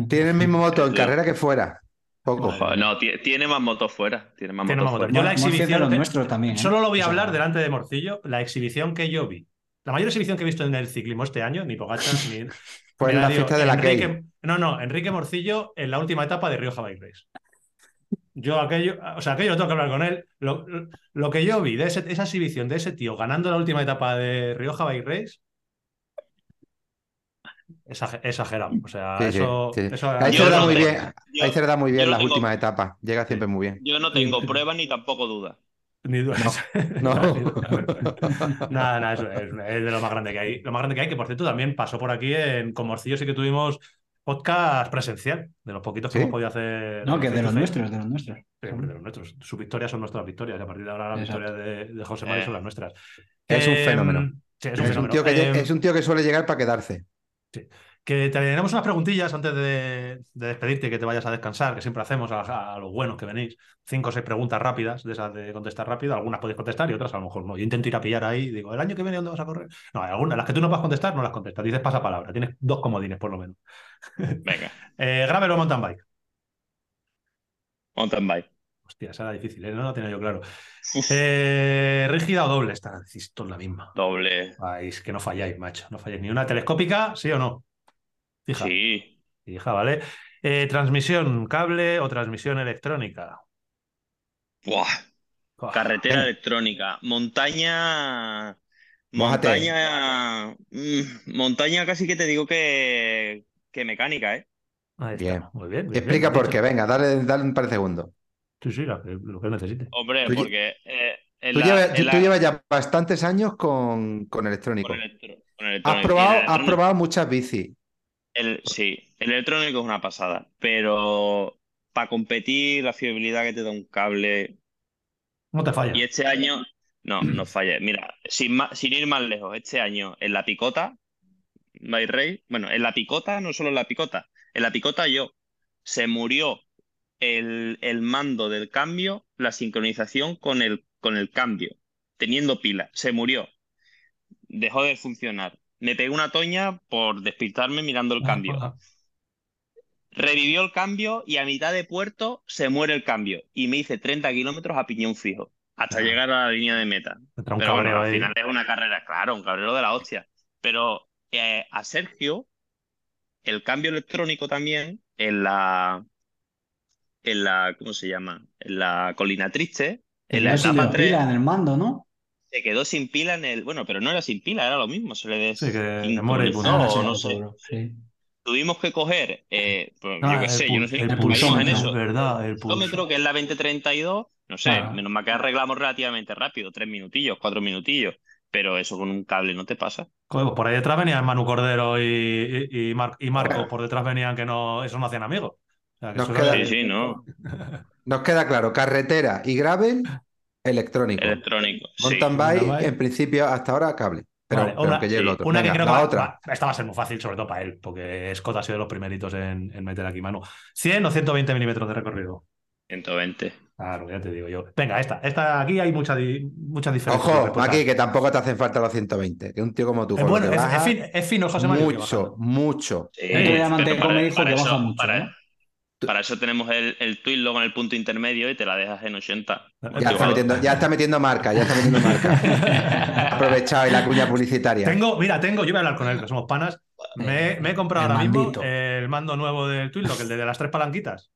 Tiene el mismo moto en carrera que fuera. Poco. no, ti- tiene más motos fuera. Tiene más Tiene motos más motos. fuera. Yo la es de exhibición los también. ¿eh? Solo lo voy a hablar delante de Morcillo, la exhibición que yo vi. La mayor exhibición que he visto en el ciclismo este año, ni Pogachas, ni. Fue en Mira, la tío, fiesta de la Key. Enrique- No, no, Enrique Morcillo en la última etapa de Rioja Bike Race. Yo aquello, o sea, aquello tengo que hablar con él. Lo, lo que yo vi de ese- esa exhibición de ese tío ganando la última etapa de Rioja Bike Race, exager- exagerado. O sea, Sí, eso, sí. eso- Ahí se le da no muy tengo- bien. yo- Ahí se le da muy bien no las tengo- últimas etapas. Llega siempre muy bien. Yo no tengo pruebas ni tampoco dudas. Ni dudas. No. Nada, nada, eso es, es de lo más grande que hay. Lo más grande que hay, que por cierto también pasó por aquí en Comorcillo, sí que tuvimos podcast presencial, de los poquitos que Sí. hemos podido hacer. No, que de los nuestros, de los nuestros. Sí, hombre, de los nuestros. Sus victorias son nuestras victorias. y A partir de ahora, las Exacto. victorias de, de José María Eh. son las nuestras. Es un Eh, fenómeno. Sí, es Es un un, fenómeno. tío que, Eh, es un tío que suele llegar para quedarse. Que te tenemos unas preguntillas antes de, de despedirte y que te vayas a descansar, que siempre hacemos a, a los buenos que venís. Cinco o seis preguntas rápidas, de esas de contestar rápido. Algunas podéis contestar y otras a lo mejor no. Yo intento ir a pillar ahí. Digo, ¿el año que viene dónde vas a correr? No, hay algunas. Las que tú no vas a contestar, no las contestas. Dices pasapalabra. Tienes dos comodines, por lo menos. Venga, Eh, ¿Gravel o mountain bike? mountain bike. Hostia, esa era difícil, ¿eh? no lo tenía yo claro. Eh, ¿Rígida o doble? Esta decís todos la misma. Doble. Ay, es que no falláis, macho. No falláis. ¿Ni una telescópica, sí o no? Fija. Sí. Fija, ¿vale? Eh, ¿Transmisión cable o transmisión electrónica? Buah. Buah. Carretera Venga. electrónica. Montaña. Montaña. mm, Montaña casi que te digo que, que mecánica, ¿eh? Ahí está. Bien. Muy bien. bien, Explica bien, por qué, venga, dale, dale un par de segundos. Sí, sí, la que- lo que necesite. Hombre, Tú porque. eh, en Tú, la- llevas, tú la- llevas ya bastantes años con, con electrónico. con electro- con Has electrónico. probado, Y el has probado muchas bicis. El- sí, el electrónico es una pasada, pero para competir, la fiabilidad que te da un cable. No te falla. Y este año, no, no falla. Mira, sin, ma- sin ir más lejos, este año en la picota, by Rey, bueno, en la picota, no solo en la picota, en la picota yo, se murió el, el mando del cambio, la sincronización con el, con el cambio, teniendo pila, se murió, dejó de funcionar. Me pegué una toña por despistarme mirando el cambio. Ah, Revivió el cambio y a mitad de puerto se muere el cambio. Y me hice 30 kilómetros a piñón fijo hasta Ah. llegar a la línea de meta. Pero bueno, al final es una carrera, claro, un cabrero de la hostia. Pero eh, a Sergio, el cambio electrónico también en la, en la, ¿cómo se llama? En la colina triste, en la etapa la 3, pila en el mando, ¿no? Se quedó sin pila en el, bueno, pero no era sin pila, era lo mismo, se le Sí, que muere y no el sé. sí. Tuvimos que coger, eh, pues, Ah, yo qué el sé, yo no sé el caímos en pulsómetro, eso. ¿verdad? El pulsómetro, que es la 2032, no sé, Ah. menos mal que arreglamos relativamente rápido, tres minutillos, cuatro minutillos, pero eso con un cable no te pasa. Pues por ahí detrás venían Manu Cordero y, y, y Mar- y Marco, por detrás venían que no, esos no hacían amigos. O sea, que Nos eso queda- Sí, sí, no, Nos queda claro, carretera y gravel, electrónico. electrónico. sí. Mountain bike, Mountain bike. en principio, hasta ahora, cable. Pero, Vale, pero una- que llegue el sí, otro. Una Venga, que creo la que va- otra. va- esta va a ser muy fácil, sobre todo para él, porque Scott ha sido de los primeritos en, en meter aquí mano. ¿100 o 120 milímetros de recorrido? 120. Claro, ya te digo yo. Venga, esta, esta aquí hay mucha, di- muchas diferencias. de Ojo, aquí, que tampoco te hacen falta los 120. Que un tío como tú, Es lo bueno, es, es baja, fin- es fino José María. mucho, mucho. Sí, El para- me dijo para que eso- baja mucho, para- ¿eh? Para eso tenemos el, el Twillo con el punto intermedio y te la dejas en 80. Ya está, metiendo, ya está metiendo marca, ya está metiendo marca. Aprovechado y la cuña publicitaria. Tengo, mira, tengo, yo voy a hablar con él, que somos panas. Me, me he comprado El ahora mismo el mando nuevo del Twillock, el de, de las tres palanquitas.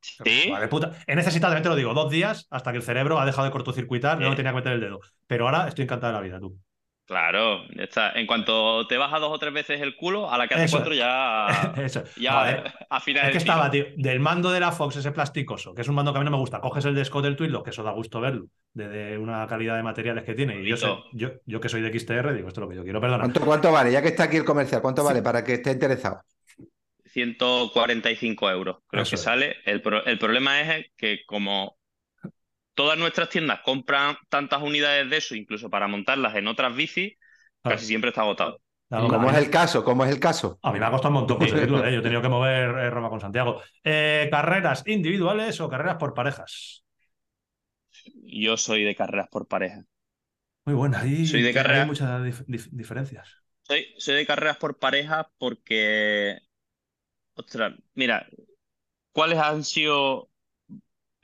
¿Sí? Vale, puta. He necesitado, te lo digo, dos días hasta que el cerebro ha dejado de cortocircuitar, no Sí. me tenía que meter el dedo. Pero ahora estoy encantado de la vida, tú. Claro, ya está. En cuanto te baja dos o tres veces el culo, a la que hace Eso. cuatro ya, Eso. ya Joder, afinas Es que estaba, tío, del mando de la Fox, ese plasticoso, que es un mando que a mí no me gusta. Coges el de Scott del Twillock, que eso da gusto verlo, de, de una calidad de materiales que tiene. Y yo, sé, yo, yo que soy de XTR, digo, esto es lo que yo quiero, perdona. ¿Cuánto, cuánto vale? Ya que está aquí el comercial, ¿cuánto vale para que esté interesado? 145 euros, creo Eso que es. sale. El, pro- el problema es que como todas nuestras tiendas compran tantas unidades de eso, incluso para montarlas en otras bicis, Claro. casi siempre está agotado. Claro, ¿Cómo es el caso? ¿Cómo es el caso? A mí me ha costado un montón conseguirlo, ¿eh? Yo he tenido que mover eh, Roma con Santiago. Eh, ¿Carreras individuales o carreras por parejas? Yo soy de carreras por pareja. Muy buena, ahí Soy de hay muchas dif- dif- diferencias. Soy, soy de carreras por pareja porque, ostras, mira, ¿cuáles han sido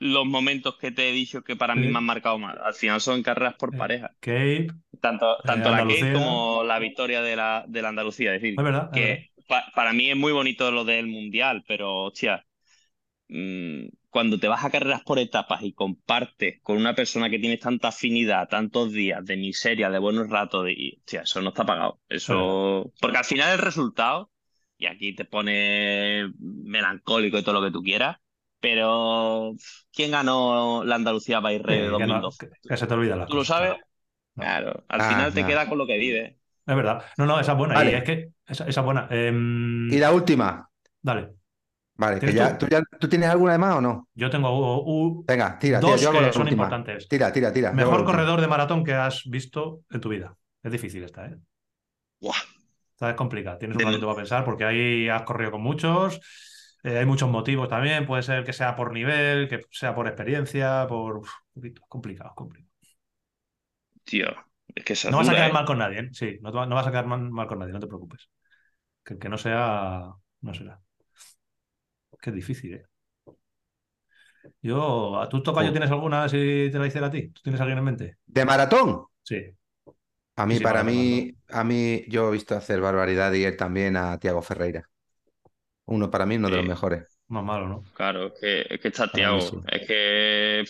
los momentos que te he dicho que para mí me han marcado más? Al final son carreras por Eh, pareja. Cape, Tanto, tanto la. Cape como la victoria de la, de la Andalucía. Es decir, es verdad. es que pa- para mí es muy bonito lo del mundial, pero hostia, mm, cuando te vas a carreras por etapas y compartes con una persona que tienes tanta afinidad, tantos días de miseria, de buenos ratos, de, y, hostia, eso no está pagado. Eso, porque al final el resultado, y aquí te pone melancólico y todo lo que tú quieras, Pero, ¿quién ganó la Andalucía by Rey de que no- 2012? que- que se te olvida la ¿Tú lo sabes? Claro, al Ah, final te queda con lo que vives. Es verdad. No, no, esa es buena. Vale. Y es que esa, esa es buena. Em, Y la última. Dale. Vale, que ¿Tienes ya, tú? ¿tú, ya- ¿tú tienes alguna de más o no? Yo tengo uh, uh, Venga, tira, tira, dos yo hago que son última. importantes. Tira, tira, tira. Mejor corredor de maratón que has visto en tu vida. Es difícil esta, ¿eh? Buah. Esta es complicada. Tienes un De- ratito para pensar porque ahí has corrido con muchos. Eh, hay muchos motivos también. Puede ser que sea por nivel, que sea por experiencia, por. uf, un poquito complicado, complicado. Tío, es que esa es No vas a quedar ¿eh? mal con nadie, ¿eh? Sí, no, te va- no vas a quedar mal, mal con nadie, no te preocupes. Que el que no sea, no será. Que es difícil, ¿eh? Yo, ¿a tu tocayo Oh. tienes alguna si te la hiciera a ti? ¿Tú tienes alguien en mente? ¿De maratón? Sí. A mí, Sí, para maratón, mí, a mí, yo he visto hacer barbaridad y él también a Tiago Ferreira. Uno para mí, uno de los Sí. mejores. Más malo, ¿no? Claro, es que, es que está Tiago. sí. Es que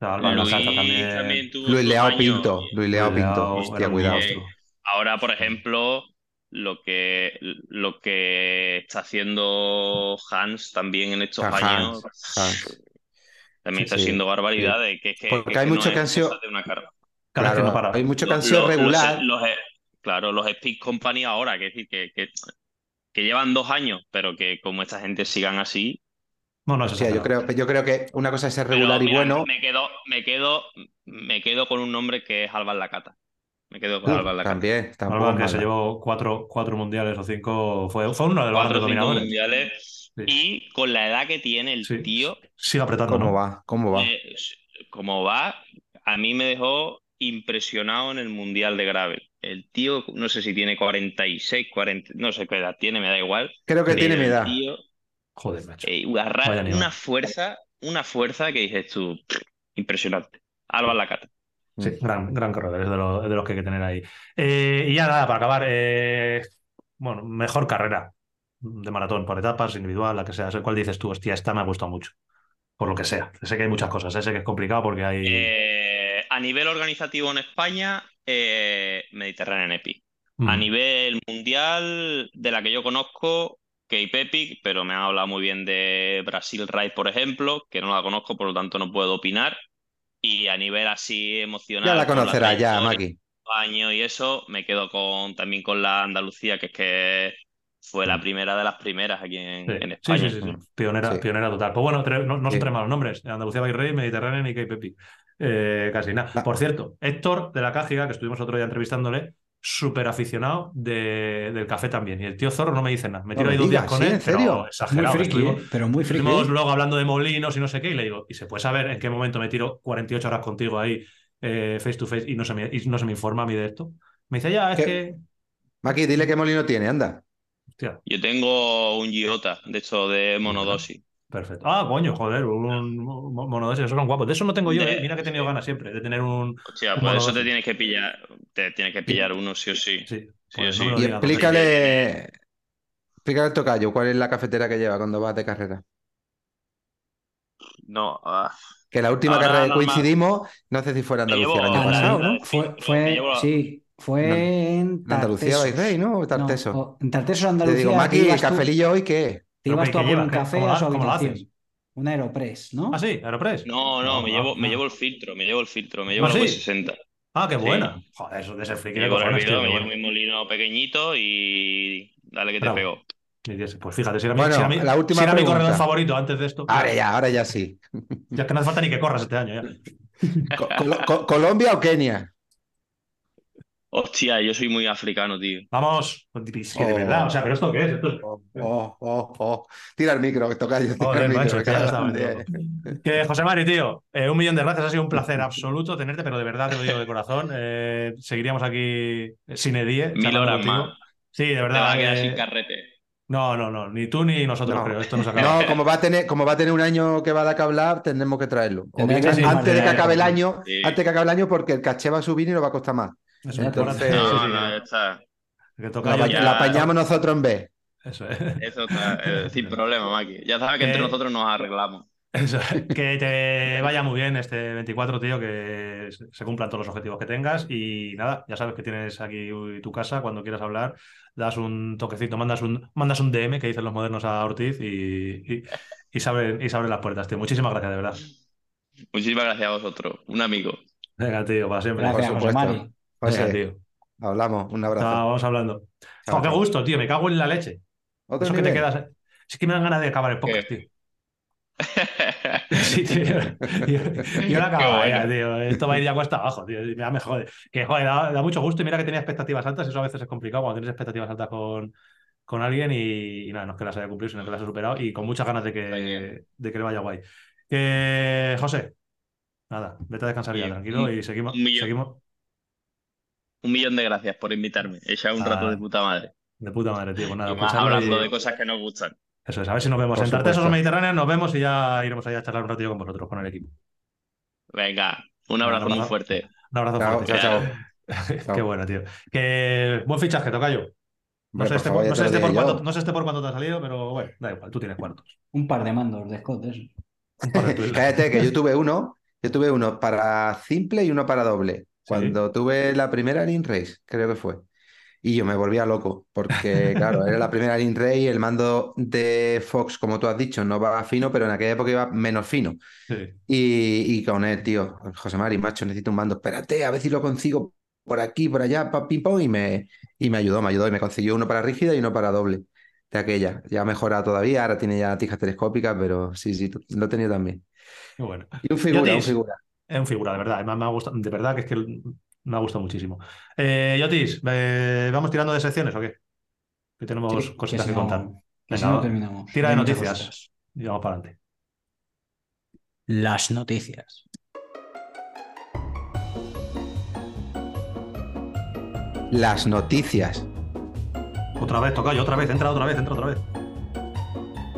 Luis también, Luis Leao años. Pinto. Luis Leao Pinto. Leao Hostia, cuidado. Ahora, por ejemplo, lo que, lo que está haciendo Hans también en estos Hans, años Hans. también Sí, está sí, siendo barbaridades. Que, es que, Porque que hay es que mucho no que han sido- cosa de una carga. Claro, no hay mucho que han Lo- sido los- regular. los- claro, los Speed Company ahora, que decir, que, que, llevan dos años, pero que como esta gente sigan así. No, no, O sea, yo creo, yo creo que una cosa es ser pero regular y mira, bueno. Me quedo, me quedo, me quedo con un nombre que es Álvaro Lacata. Me quedo con Uh, Álvaro Lacata. también, Álvaro, que se llevó cuatro, cuatro mundiales o cinco. Fue, fue uno de los Cuatro dominadores. mundiales. Sí. Y con la edad que tiene el Sí. tío, Sigue apretando, ¿Cómo ¿no? va? ¿Cómo va? eh, como va, a mí me dejó impresionado en el Mundial de Gravel. El tío, no sé si tiene 46, 40, no sé qué edad tiene, me da igual. Creo que tiene mi edad. tío, Joder, macho. eh, una fuerza, una fuerza que dices tú, impresionante. Alba Lacata. Sí, gran, gran corredor, es de, los, es de los que hay que tener ahí. Eh, y ya nada, para acabar, eh, bueno, mejor carrera de maratón, por etapas, individual, la que sea. Sé cuál dices tú, hostia, esta me ha gustado mucho. Por lo que sea. Sé que hay muchas cosas, eh, sé que es complicado porque hay. Eh, a nivel organizativo en España, eh, Mediterranean Epic. Mm. A nivel mundial, de la que yo conozco, Cape Epic, pero me han hablado muy bien de Brasil Ride, por ejemplo, que no la conozco, por lo tanto no puedo opinar. Y a nivel así emocional. Ya la con conocerás ya, Maki. años y eso, me quedo con también con la Andalucía, que es que fue la Mm. primera de las primeras aquí en, Sí, en sí, España. sí, sí, sí. Pionera, Sí. pionera total. Pues bueno, tres- no, no son Sí. tres malos nombres. Andalucía by Rey, Mediterráneo y Cape Epic. Eh, casi nada. Ah. Por cierto, Héctor de la Cájiga, que estuvimos otro día entrevistándole, súper aficionado de, del café también. Y el tío Zorro no me dice nada. Me tiro ahí dos días con ¿sí? él, ¿En pero serio? Muy exagerado. friki, Estuvimos- ¿eh? pero muy friki. Estuvimos luego hablando de molinos y no sé qué, y le digo, ¿y se puede saber en qué momento me tiro 48 horas contigo ahí eh, face to face y no, se me, y no se me informa a mí de esto? Me dice, ya, es ¿Qué? que. Maki, dile qué molino tiene, anda. Hostia, Yo tengo un Giota, de hecho, de monodosis. perfecto. Ah, coño, joder, un mo- monodosis, esos son guapos. De eso no tengo yo, De- eh. Mira que he tenido ganas siempre de tener un. Hostia, Un pues eso te tienes que pillar, te tienes que pillar uno sí o sí. Sí, Sí, pues sí. no Y explícale, explícale al tocayo cuál es la cafetera que lleva cuando vas de carrera. No, ah, Que la última Ahora carrera que coincidimos, no sé si fuera Andalucía el año Ah, pasado, no. Fue, sí, fue en En Andalucía Tartesos. vais rey, ¿no? O No, en Tartesos, Te Andalucía. digo, Maki, ¿el tú- cafelillo hoy qué? Te ¿Pero ibas tú a por un ¿Qué- café a su habitación. Un Aeropress, ¿no? Ah, sí, Aeropress. no, no, me ah, llevo, me llevo el filtro, me llevo el filtro, me llevo ¿Ah, la sí? V60. Ah, qué Sí. buena. Joder, eso de ser friki Me de llevo el me mi molino pequeñito y dale que te Bravo. Pues fíjate, si era, mi, Bueno, si era mi- la última si era mi corredor favorito antes de esto. Ahora ya, ahora ya sí. Ya es que no hace falta ni que corras este año. Ya. Co- Colo- Co- ¿Colombia o Kenia? Hostia, yo soy muy africano, tío. Vamos, es que de Oh. verdad, o sea, pero esto qué es, esto es- Oh, oh, oh, oh. Tira el micro, que toca tira Joder, el micro. macho, que ya estaba José Mari, tío, eh, un millón de gracias, ha sido un placer absoluto tenerte, pero de verdad te lo digo de corazón. eh, seguiríamos aquí sin edie. Mil charlando horas contigo. más. Sí, de Te verdad. vas a quedar eh, sin carrete. no, no, no, ni tú ni nosotros, No. creo. Esto no se acaba. No, como va a tener, como va a tener un año que va a dar que hablar, tendremos que traerlo. O Tendrá bien que ser antes de que acabe el año, Sí. antes de que acabe el año, porque el caché va a subir y nos va a costar más. Eso, Entonces- No, sí, no, que- ya está. que toca La, ya- la apañamos nosotros en vez. Eso es. Eso está, eh, sin problema, Maki. Ya sabes que entre Eh, nosotros nos arreglamos. Eso, que te vaya muy bien este 24, tío, que se cumplan todos los objetivos que tengas y nada, ya sabes que tienes aquí tu casa, cuando quieras hablar, das un toquecito, mandas un, mandas un DM que dicen los modernos a Ortiz y, y, y, se abren, y se abren las puertas, tío. Muchísimas gracias, de verdad. Muchísimas gracias a vosotros, un amigo. Venga, tío, para siempre. Gracias, Por José Venga, tío. hablamos, un abrazo. Vamos hablando. Chao, Oh, qué gusto, tío, me cago en la leche. Otro Eso que te quedas. Es que me dan ganas de acabar el podcast, ¿Qué? tío. Sí, tío. Yo, yo lo acabo Qué ya, tío. Esto va a ir ya cuesta abajo, tío. Ya me jode. Que joder, da, da mucho gusto y mira que tenía expectativas altas. Eso a veces es complicado cuando tienes expectativas altas con, con alguien y, y nada, no es que las haya cumplido, sino que las he superado y con muchas ganas de que, de que le vaya guay. José, nada, vete a descansar ya, tranquilo y- seguimos. un millón. seguimos Un millón de gracias por invitarme. He echado un Ah, rato de puta madre. de puta madre, tío. Pues nada, y más escuchadlo hablando y- de cosas que nos gustan. Eso es, a ver si nos vemos Por en Tartesos. Mediterránea, nos vemos y ya iremos allá a charlar un ratillo con vosotros, con el equipo. Venga, un abrazo un muy fuerte. Un abrazo Chao, fuerte. chao, Qué Chao. bueno, tío. Que buen fichaje, Tocayo. No Hombre, sé, este, favor, no, sé este por cuánto, yo. no sé este por cuánto te ha salido, pero bueno, da igual, tú tienes cuartos. Un par de mandos de Scott, eso. Un par de tuiles. Cállate, que yo tuve uno, yo tuve uno para simple y uno para doble. Sí. Cuando tuve la primera Lean Race, creo que fue. Y yo me volvía loco, porque claro, era la primera Lean Race y el mando de Fox, como tú has dicho, no va fino, pero en aquella época iba menos fino. Sí. Y, y con él, tío, José Mari, macho, necesito un mando, espérate, a ver si lo consigo por aquí, por allá, pa, pim, pom, y me, y me ayudó, me ayudó, y me consiguió uno para rígida y uno para doble de aquella. Ya ha mejorado todavía, ahora tiene ya tijas telescópicas, pero sí, sí, lo he tenido también. Bueno. Y un figura, un figura. Es un figura, de verdad. Además, me ha gustado, de verdad que es que me ha gustado muchísimo. Eh, Yotis, eh, ¿vamos tirando de secciones o qué? Que tenemos Sí, cositas que que, no- contar. Que si Venga, no terminamos. Tira de noticias. cositas. Y vamos para adelante. Las noticias. Las noticias. Otra vez, Tocayo, otra vez, entra otra vez, entra otra vez.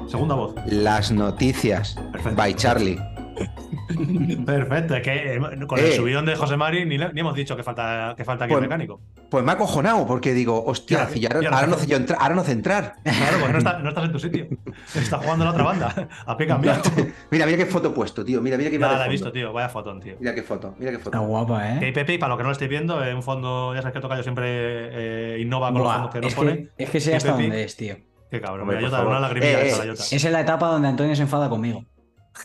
Segunda voz. Las noticias. Perfecto. By Charlie. Perfecto, es que eh, con el Eh. subidón de José Mari ni, le- ni hemos dicho que falta, que falta aquí el Pues- mecánico. Pues me ha acojonado porque digo, hostia, Ya, ya- ya ahora, no sé yo entra- ahora no sé entrar. Claro, porque no, está- no estás en tu sitio. Está jugando la otra banda. A pie cambiado. Mira, mira qué foto he puesto, tío. Mira, mira qué Nada, imagen la he visto, tío. Vaya fotón, tío. Mira qué foto, mira qué Está foto. guapa, Que ¿eh? Pepe, para lo que no lo estéis viendo, es un fondo, ya sabes que Tocayo siempre eh, innova con los fondos que nos pone. que, es que sé hasta dónde es, tío. Qué cabrón, Hombre, mira, Jota, una lagrimilla Eh, de eh, cada Jota. Esa es la etapa donde Antonio se enfada conmigo.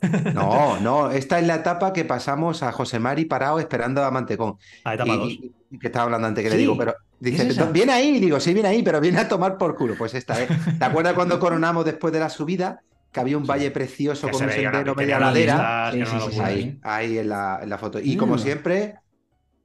No, no, esta es la etapa que pasamos a José Mari parado esperando a Mantecón. Ah, etapa Y- 2. y- y que estaba hablando antes, que le digo, pero dice, ¿es esa? viene ahí, y digo, sí, viene ahí, pero viene a tomar por culo. Pues esta es. ¿Te acuerdas cuando coronamos después de la subida? Que había un valle precioso Que con un sendero media ladera. Sí. Ahí, ahí en la, en la foto. Y como Mm. siempre,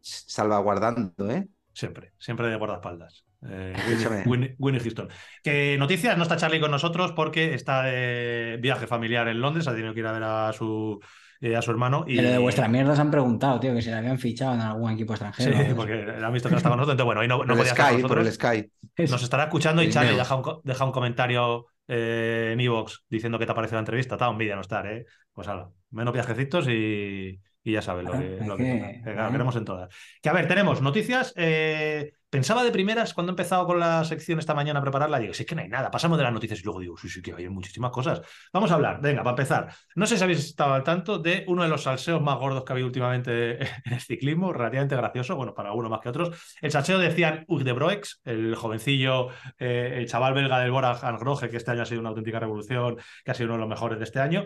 salvaguardando, ¿eh? Siempre, siempre de guardaespaldas. Eh. Winnie, Winnie Houston. Que noticias, no está Charlie con nosotros porque está de viaje familiar en Londres, ha tenido que ir a ver a su, eh, a su hermano. Y, Pero de vuestra mierda se han preguntado, tío, que si la habían fichado en algún equipo Sí, extranjero. porque han visto que no estaba con nosotros, entonces bueno, y no, no por el podía estar con por el. Sky. Nos estará escuchando y El Charlie deja un, co- deja un comentario eh, en Evox diciendo que te ha parecido la entrevista. Está envidia no estar, ¿eh? Pues hala, menos viajecitos y, y ya sabes lo que, lo que que- toca. Que, claro, claro. queremos en todas. Que a ver, tenemos noticias. eh, pensaba de primeras cuando he empezado con la sección esta mañana a prepararla, digo, si es que no hay nada, pasamos de las noticias y luego digo, sí, sí, que hay muchísimas cosas. Vamos a hablar, venga, para empezar. No sé si habéis estado al tanto de uno de los salseos más gordos que ha habido últimamente en el ciclismo, relativamente gracioso, bueno, para algunos más que otros. El salseo de Cian Hugues de Broex, el jovencillo, eh, el chaval belga del Bora Groge, que este año ha sido una auténtica revolución, que ha sido uno de los mejores de este año.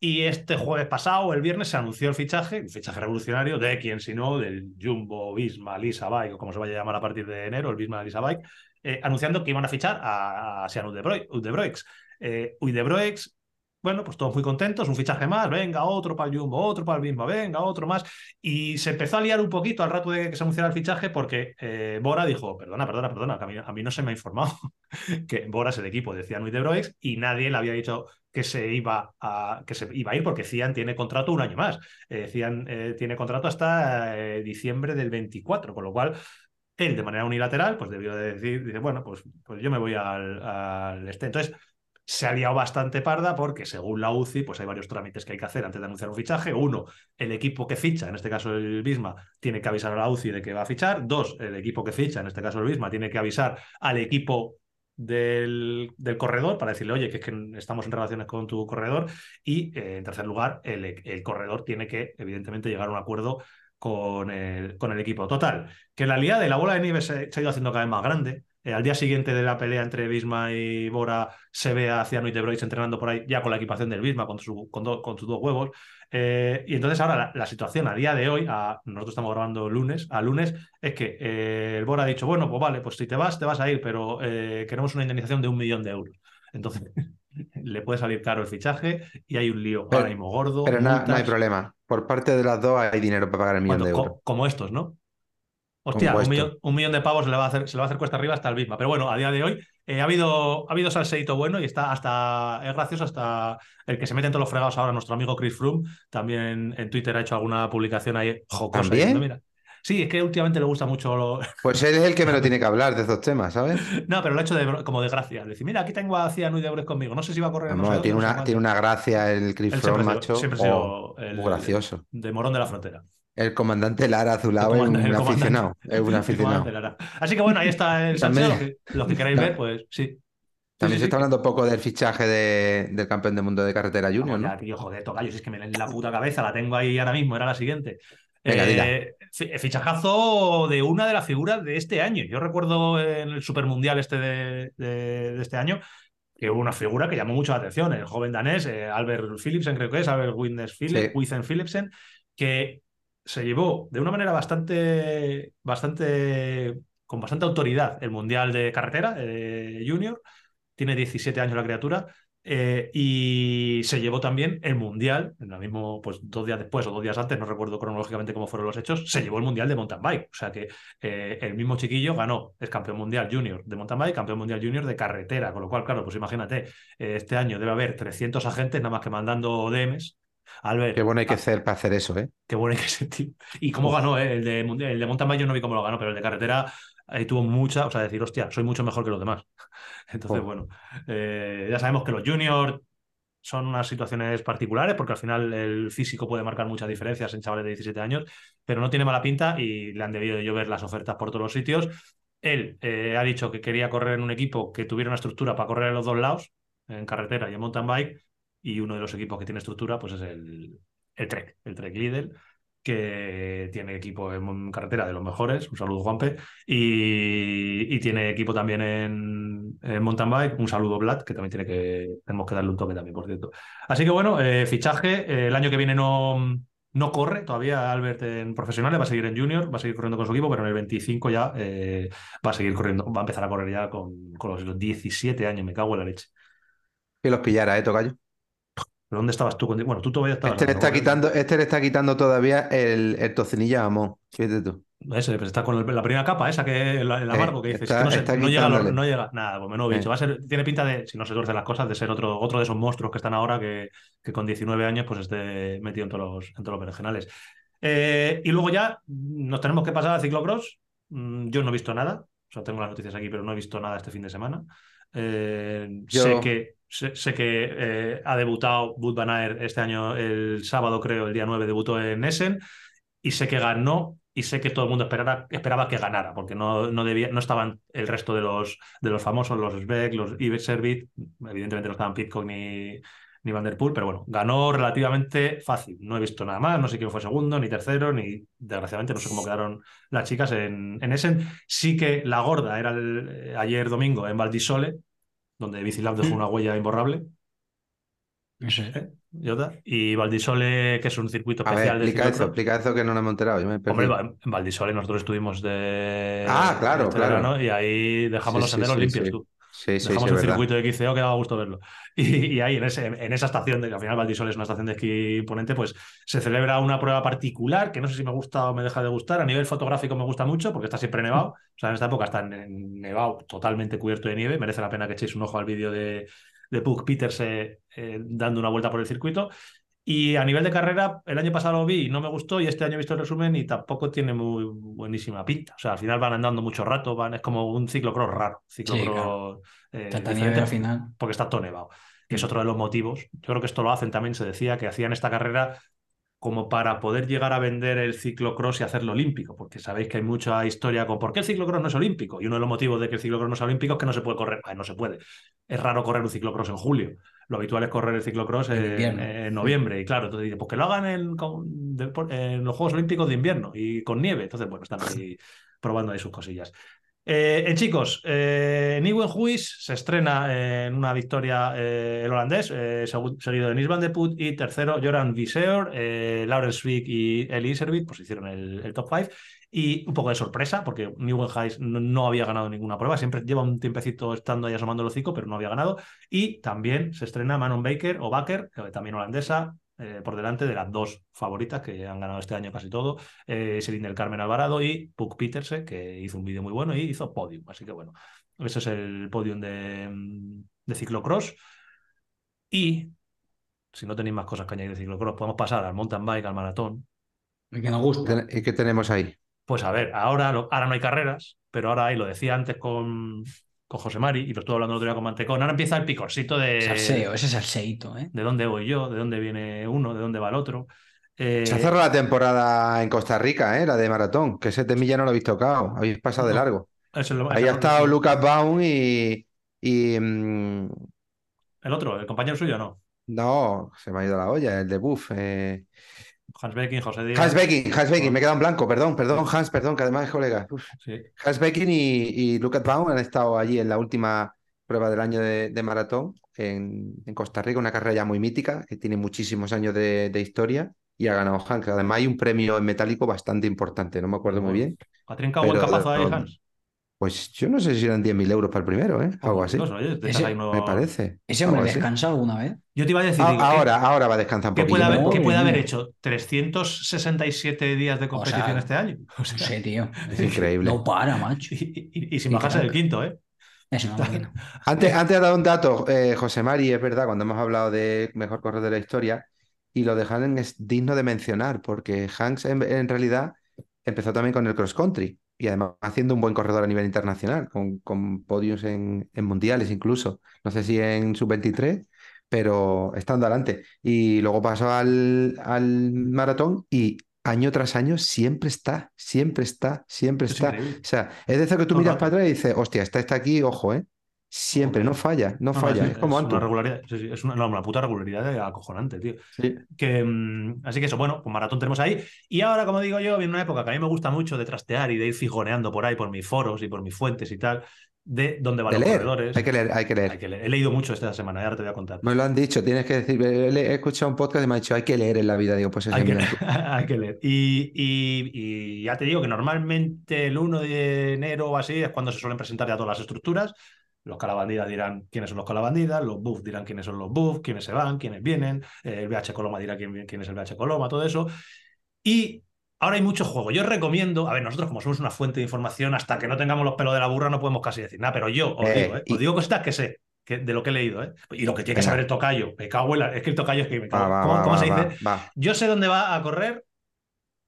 Y este jueves pasado, el viernes, se anunció el fichaje, un fichaje revolucionario de quien si no, del Jumbo, Visma, Lisa Bike, o como se vaya a llamar a partir de enero, el Visma Lisa Bike, eh, anunciando que iban a fichar a, a Sian Udebroix. Eh, bueno, pues todos muy contentos, un fichaje más, venga, otro para el Jumbo, otro para el Visma, venga, otro más. Y se empezó a liar un poquito al rato de que se anunciara el fichaje porque eh, Bora dijo, perdona, perdona, perdona, que a mí, a mí no se me ha informado que Bora es el equipo de Cian Udebroix y nadie le había dicho que se iba a, que se iba a ir porque Cian tiene contrato un año más. Eh, Cian eh, tiene contrato hasta eh, diciembre del 24, con lo cual él de manera unilateral pues debió de decir, dice, bueno, pues, pues yo me voy al, al este. Entonces se ha liado bastante parda porque según la UCI pues hay varios trámites que hay que hacer antes de anunciar un fichaje. Uno, el equipo que ficha, en este caso el Bisma, tiene que avisar a la UCI de que va a fichar. Dos, el equipo que ficha, en este caso el Bisma, tiene que avisar al equipo del, del, corredor para decirle, oye, que es que estamos en relaciones con tu corredor. Y eh, en tercer lugar, el, el, corredor tiene que, evidentemente, llegar a un acuerdo con el, con el equipo. Total, que la liada de la bola de nieve se, se ha ido haciendo cada vez más grande. Eh, al día siguiente de la pelea entre Bisma y Bora se ve a Ciano y De Brois entrenando por ahí ya con la equipación del Bisma, con, su, con, do, con sus dos huevos. Eh, y entonces ahora la, la, situación a día de hoy, a, nosotros estamos grabando lunes, a lunes, es que eh, el Bora ha dicho, bueno, pues vale, pues si te vas, te vas a ir, pero queremos una indemnización de un millón de euros. Entonces le puede salir caro el fichaje y hay un lío pero, ahora mismo gordo. Pero no, no, hay problema. Por parte de las dos hay dinero para pagar el millón de euros. Co como estos, ¿no? Hostia, un millón, un millón, de pavos se le, va a hacer, se le va a hacer cuesta arriba hasta el misma. Pero bueno, a día de hoy eh, ha, habido, ha habido salseito bueno y está hasta, es gracioso hasta el que se mete en todos los fregados ahora, nuestro amigo Chris Froome, también en Twitter ha hecho alguna publicación ahí jocosa. ¿También? Diciendo, mira, Sí, es que últimamente le gusta mucho. Lo... Pues él es el que me lo tiene que hablar de esos temas, ¿sabes? no, pero lo ha hecho de, como de gracia. Decir, mira, aquí tengo a Ciano y de conmigo. No sé si va a correr. No, no, tiene, una, no tiene una gracia el Chris Froome, macho. Siempre ha sido oh, el, gracioso. De Morón de la Frontera. El comandante Lara Azulado es un aficionado. Es un aficionado. Así que bueno, ahí está el salseo. Los que, los que queráis ver, pues sí. También sí, se está hablando un poco del fichaje de, del campeón del mundo de carretera Junior, ¿no? ¿no? Tío, joder, es que me leen la puta cabeza, la tengo ahí ahora mismo, era la siguiente. Venga, eh, fichajazo de una de las figuras de este año. Yo recuerdo en el Supermundial este de, de, de este año que hubo una figura que llamó mucho la atención, el joven danés, eh, Albert Philipsen, creo que es, Albert Witness Philip, sí. Philipsen, que se llevó de una manera bastante, bastante, con bastante autoridad el Mundial de Carretera eh, Junior. Tiene 17 años la criatura. Eh, y se llevó también el Mundial, en lo mismo, pues dos días después o dos días antes, no recuerdo cronológicamente cómo fueron los hechos, se llevó el Mundial de Mountain Bike. O sea que eh, el mismo chiquillo ganó, es campeón mundial junior de Mountain Bike, campeón mundial junior de carretera. Con lo cual, claro, pues imagínate, este año debe haber 300 agentes nada más que mandando DMs. Albert, qué bueno hay que hacer para hacer eso, ¿eh? Qué bueno hay que ser, tío. Y cómo ganó, ¿eh? El de, el de Mountain Bike yo no vi cómo lo ganó, pero el de carretera tuvo mucha, o sea, decir, hostia, soy mucho mejor que los demás. Entonces, oh. bueno, eh, ya sabemos que los juniors son unas situaciones particulares porque al final el físico puede marcar muchas diferencias en chavales de 17 años, pero no tiene mala pinta y le han debido de llover las ofertas por todos los sitios. Él eh, ha dicho que quería correr en un equipo que tuviera una estructura para correr en los dos lados, en carretera y en mountain bike, y uno de los equipos que tiene estructura pues es el, Trek, el Trek Lidl, que tiene equipo en carretera de los mejores, un saludo Juanpe, y, tiene equipo también en, en, mountain bike, un saludo Vlad, que también tenemos que darle un toque también, por cierto. Así que bueno, eh, fichaje, eh, el año que viene no, no corre todavía Albert en profesionales, va a seguir en junior, va a seguir corriendo con su equipo, pero en el 25 ya eh, va a seguir corriendo, va a empezar a correr ya con, con los, los 17 años, me cago en la leche. Que los pillara, ¿eh, Tocayo? ¿Pero dónde estabas tú? Bueno, tú todavía estabas. Este le está, quitando, este le está quitando todavía el, el tocinillo a Amón. Fíjate tú. Ese, pues está con el, la primera capa, esa que el, el amargo que dices. Está, no, está no, llega, no, llega, nada, pues menudo bicho. Eh. Va a ser, tiene pinta de, si no se tuercen las cosas, de ser otro, otro de esos monstruos que están ahora que, que con 19 años pues esté metido en todos los, en todos los berenjenales. Eh, y luego ya nos tenemos que pasar al ciclocross. Mm, Yo no he visto nada. O sea, tengo las noticias aquí, pero no he visto nada este fin de semana. Eh, Yo- Sé que, sé, sé que eh, ha debutado Wout van este año, el sábado creo, el día 9 debutó en Essen y sé que ganó y sé que todo el mundo esperara, esperaba que ganara porque no, no, debía, no estaban el resto de los, de los famosos, los Sveck, los Ives Servit, evidentemente no estaban Pitcock ni, ni Van Der Poel, pero bueno, ganó relativamente fácil. No he visto nada más, no sé quién fue segundo, ni tercero, ni desgraciadamente no sé cómo quedaron las chicas en, en Essen. Sí que la gorda era eh, ayer domingo en Valdisole, donde Bicilab dejó una huella imborrable. Eso. ¿eh? Y Valdisole, que es un circuito A ver, especial de explica eso, explica eso que no nos hemos enterado. Yo me Hombre, en Valdisole nosotros estuvimos de. Ah, claro, de este claro. verano y ahí dejamos Sí, los sí, senderos sí, limpios, sí. tú. Sí, sí, Dejamos sí, el verdad. circuito de XCO que daba gusto verlo. Y, y ahí, en, ese, en esa estación, de que al final Valdisol es una estación de esquí imponente, pues se celebra una prueba particular que no sé si me gusta o me deja de gustar. A nivel fotográfico me gusta mucho porque está siempre nevado. O sea, en esta época está nevado, totalmente cubierto de nieve. Merece la pena que echéis un ojo al vídeo de, de Pug Peters eh, eh, dando una vuelta por el circuito. Y a nivel de carrera, el año pasado lo vi y no me gustó, y este año he visto el resumen y tampoco tiene muy buenísima pinta. O sea, al final van andando mucho rato, van, es como un ciclocross raro. Ciclocross eh, Tanta diferente, nieve al final. porque está todo nevado, que es otro de los motivos. Yo creo que esto lo hacen también, se decía que hacían esta carrera como para poder llegar a vender el ciclocross y hacerlo olímpico, porque sabéis que hay mucha historia con por qué el ciclocross no es olímpico. Y uno de los motivos de que el ciclocross no es olímpico es que no se puede correr. Ay, no se puede. Es raro correr un ciclocross en julio. Lo habitual es correr el ciclocross en, en noviembre. Y claro, entonces dice, pues que lo hagan en, en los Juegos Olímpicos de invierno y con nieve. Entonces, bueno, están ahí probando ahí sus cosillas. Eh, eh, chicos, eh, Huis se estrena en una victoria eh, el holandés, eh, segu- seguido de Nils van de Put y tercero Joran Viseur, eh, Laurens Swick y Eli Iservit, pues hicieron el, top 5 y un poco de sorpresa porque Nieuwen Huis no, no había ganado ninguna prueba, siempre lleva un tiempecito estando ahí asomando el hocico, pero no había ganado. Y también se estrena Manon Baker o Baker, también holandesa, eh, por delante de las dos favoritas que han ganado este año casi todo, eh, Selin del Carmen Alvarado y Puck Peterse, que hizo un vídeo muy bueno y hizo podium. Así que bueno, ese es el podium de, de ciclocross. Y si no tenéis más cosas que añadir de ciclocross, podemos pasar al mountain bike, al maratón. El que nos gusta. ¿Y qué tenemos ahí? Pues a ver, ahora, lo- ahora no hay carreras, pero ahora hay, lo decía antes con, con José Mari y lo estuve hablando el otro día con Mantecón, ahora empieza el picorcito de, Salseo, ese salseíto, ¿eh? de dónde voy yo, de dónde viene uno, de dónde va el otro. Eh, Se ha cerrado la temporada en Costa Rica, ¿eh? La de maratón, que ese temilla no lo habéis tocado, habéis pasado de largo. es lo- Ahí ha lo- estado Lucas Baum y, y mm, El otro, el compañero suyo, no. no, se me ha ido la olla, el de Buff. eh, Hans Becking, José Díaz. Hans Becking, Hans Becking, me he quedado en blanco, perdón, perdón, Hans, perdón, que además es colega. Sí. Hans Becking y, y Lucas Baum han estado allí en la última prueba del año de, de maratón en, en Costa Rica, una carrera ya muy mítica que tiene muchísimos años de, de historia y ha ganado Hans. que Además hay un premio en metálico bastante importante, no me acuerdo muy bien. Ha trincado buen capazo ahí, Hans. Pues yo no sé si eran 10.000 euros para el primero, ¿eh? Algo así, oye, te Ese- me parece. ¿Ese hombre descansa alguna vez? Yo te iba a decir, A- digo, ¿qué- ahora, ahora va a descansar un ¿qué, puede poquito. haber, qué puede haber hecho? ¿367 días de competición sea, este año? O sea, No sé, tío. Es increíble. No para, macho. y, y- y sin bajarse del quinto, ¿eh? Es una máquina. Antes, antes ha dado un dato, eh, José Mari, es verdad, cuando hemos hablado de mejor corredor de la historia, y lo de Hansen es digno de mencionar, porque Hanks en, en realidad empezó también con el cross country, y además haciendo un buen corredor a nivel internacional, con, con podios en, en mundiales incluso, no sé si en sub-23, pero estando adelante. Y luego pasó al, al maratón y año tras año siempre está, siempre está, siempre Es está. O sea, es de eso que tú miras para atrás y dices, hostia, está, está aquí, ojo, ¿eh? Siempre, no falla, no, falla, es, como una Antu. regularidad, sí, sí, es una, no, una puta regularidad acojonante, tío. Sí. Que, mm, así que eso, bueno, pues maratón tenemos ahí. Y ahora, como digo yo, viene una época que a mí me gusta mucho de trastear y de ir fijoneando por ahí, por mis foros y por mis fuentes y tal, de dónde van De los leer, corredores. hay que leer, hay que leer. Hay que leer. He leído mucho esta semana, ahora te voy a contar. Me lo han dicho, tienes que decir, he, escuchado un podcast y me ha dicho, hay que leer en la vida. Digo, pues ese Hay que, hay que leer. Y, y- y ya te digo que normalmente el 1 de enero o así es cuando se suelen presentar ya todas las estructuras. Los calabandidas dirán quiénes son los calabandidas, los buff dirán quiénes son los buff, quiénes se van, quiénes vienen, eh, el BH Coloma dirá quién, quién es el BH Coloma, todo eso. Y ahora hay mucho juego. Yo recomiendo, a ver, nosotros como somos una fuente de información, hasta que no tengamos los pelos de la burra no podemos casi decir nada, pero yo os Eh, digo, ¿eh? y- os digo cosas que sé. que- de lo que he leído, ¿eh? Y lo que tiene que saber el tocayo. Me cago en la- Es que el tocayo es que me cago. Va, ¿Cómo, va, cómo va, se dice? Yo sé dónde va a correr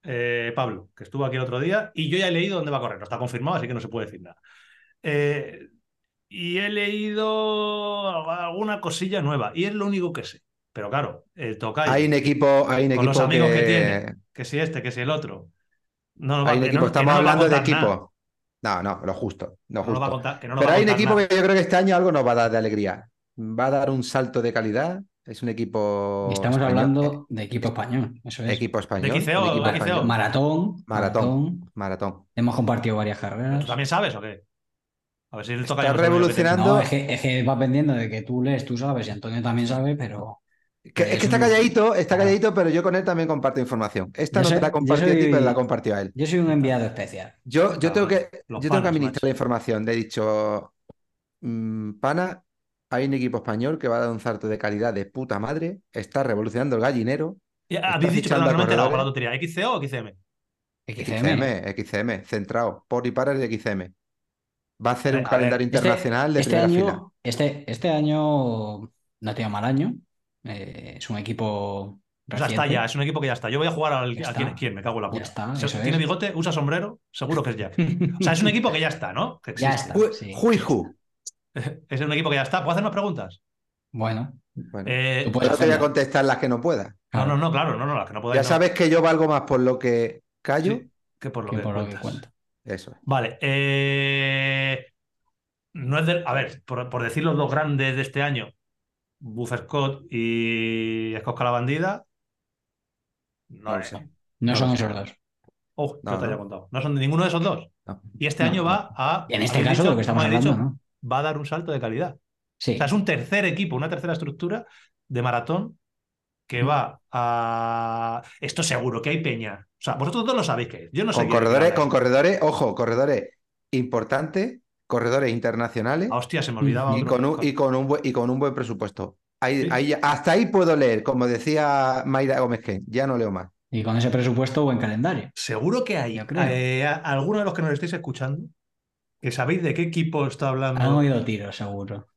eh, Pablo, que estuvo aquí el otro día, y yo ya he leído dónde va a correr. No está confirmado, así que no se puede decir nada. Eh, y he leído alguna cosilla nueva, y es lo único que sé. Pero claro, el tocayo, Hay un equipo, hay un con los equipo amigos que... que- tiene, que si este, que si el otro. No Hay un equipo, no- estamos no hablando de nada. equipo. No, no, lo justo, lo No nos va a justo. contar- que no nos Pero va hay un equipo nada. que yo creo que este año algo nos va a dar de alegría. Va a dar un salto de calidad. Es un equipo Y estamos español. hablando de equipo español. Eso es. Equipo español. ¿De XCO, un equipo XCO? español. Maratón. Maratón. Maratón. Hemos compartido varias carreras. ¿Tú también sabes o qué? A ver si Está lo que tiene. revolucionando. No, es que, es que va pendiendo de que tú lees, tú sabes, y Antonio también sabe, pero. Que- es Es que está calladito, está calladito, pero yo con él también comparto información. Esta Yo no soy- te la yo compartió a ti, soy- pero la compartió a él. Yo soy un enviado especial. Yo, yo tengo que, Los yo tengo que panas, administrar macho. la información. Le he dicho, mm, pana, hay un equipo español que va a dar un salto de calidad de puta madre, está revolucionando el gallinero. Está Habéis dicho, perdón, no me he enterado con la tontería. ¿XCO o XCM? XCM. XCM, XCM, centrado, por y para el XCM. Va a hacer un a calendario ver, internacional de este primera año, fila. Este, este año no ha tenido mal año. Eh, es un equipo. Sea, está ya, es un equipo que ya está. Yo voy a jugar al, Ya a está. quién, quién, me cago en la Ya puta. está, eso ¿Tiene es. bigote? ¿Usa sombrero? Seguro que es Jack. O sea, es un equipo que ya está, ¿no? Que Ya está. Sí. Es un equipo que ya está. ¿Puedo hacer más preguntas? Bueno, Bueno, Eh, yo te voy a contestar las que no pueda. No, no, no, claro, no, no, las que no podáis. Ya no. sabes que yo valgo más por lo que callo. Sí, que por lo que que, por lo que cuento. Eso. Vale, eh, no es de, a ver, por, por decir los dos grandes de este año, Buff Scott y Scott la bandida, no, No sé. No No son esos dos. Oh, No, no te haya contado. No son de ninguno de esos dos. No. Y este No, año no. va a. Y en este caso, dicho- lo que estamos hablando, dicho, ¿no? va a dar un salto de calidad. Sí. O sea, es un tercer equipo, una tercera estructura de maratón que va a. Esto seguro que hay peña. O sea, vosotros todos lo sabéis que es. Yo no sé Con qué- corredores, con corredores, ojo, corredores importantes, corredores internacionales Ah, hostia, se me olvidaba. y otro. con un, y con un buen, y con un buen presupuesto. Ahí, Sí. ahí- hasta ahí puedo leer, como decía Mayra Gómez que ya no leo más. Y con ese presupuesto, buen calendario. Seguro que hay Yo creo. eh, alguno de los que nos estáis escuchando que sabéis de qué equipo está hablando. Han oído tiros, seguro.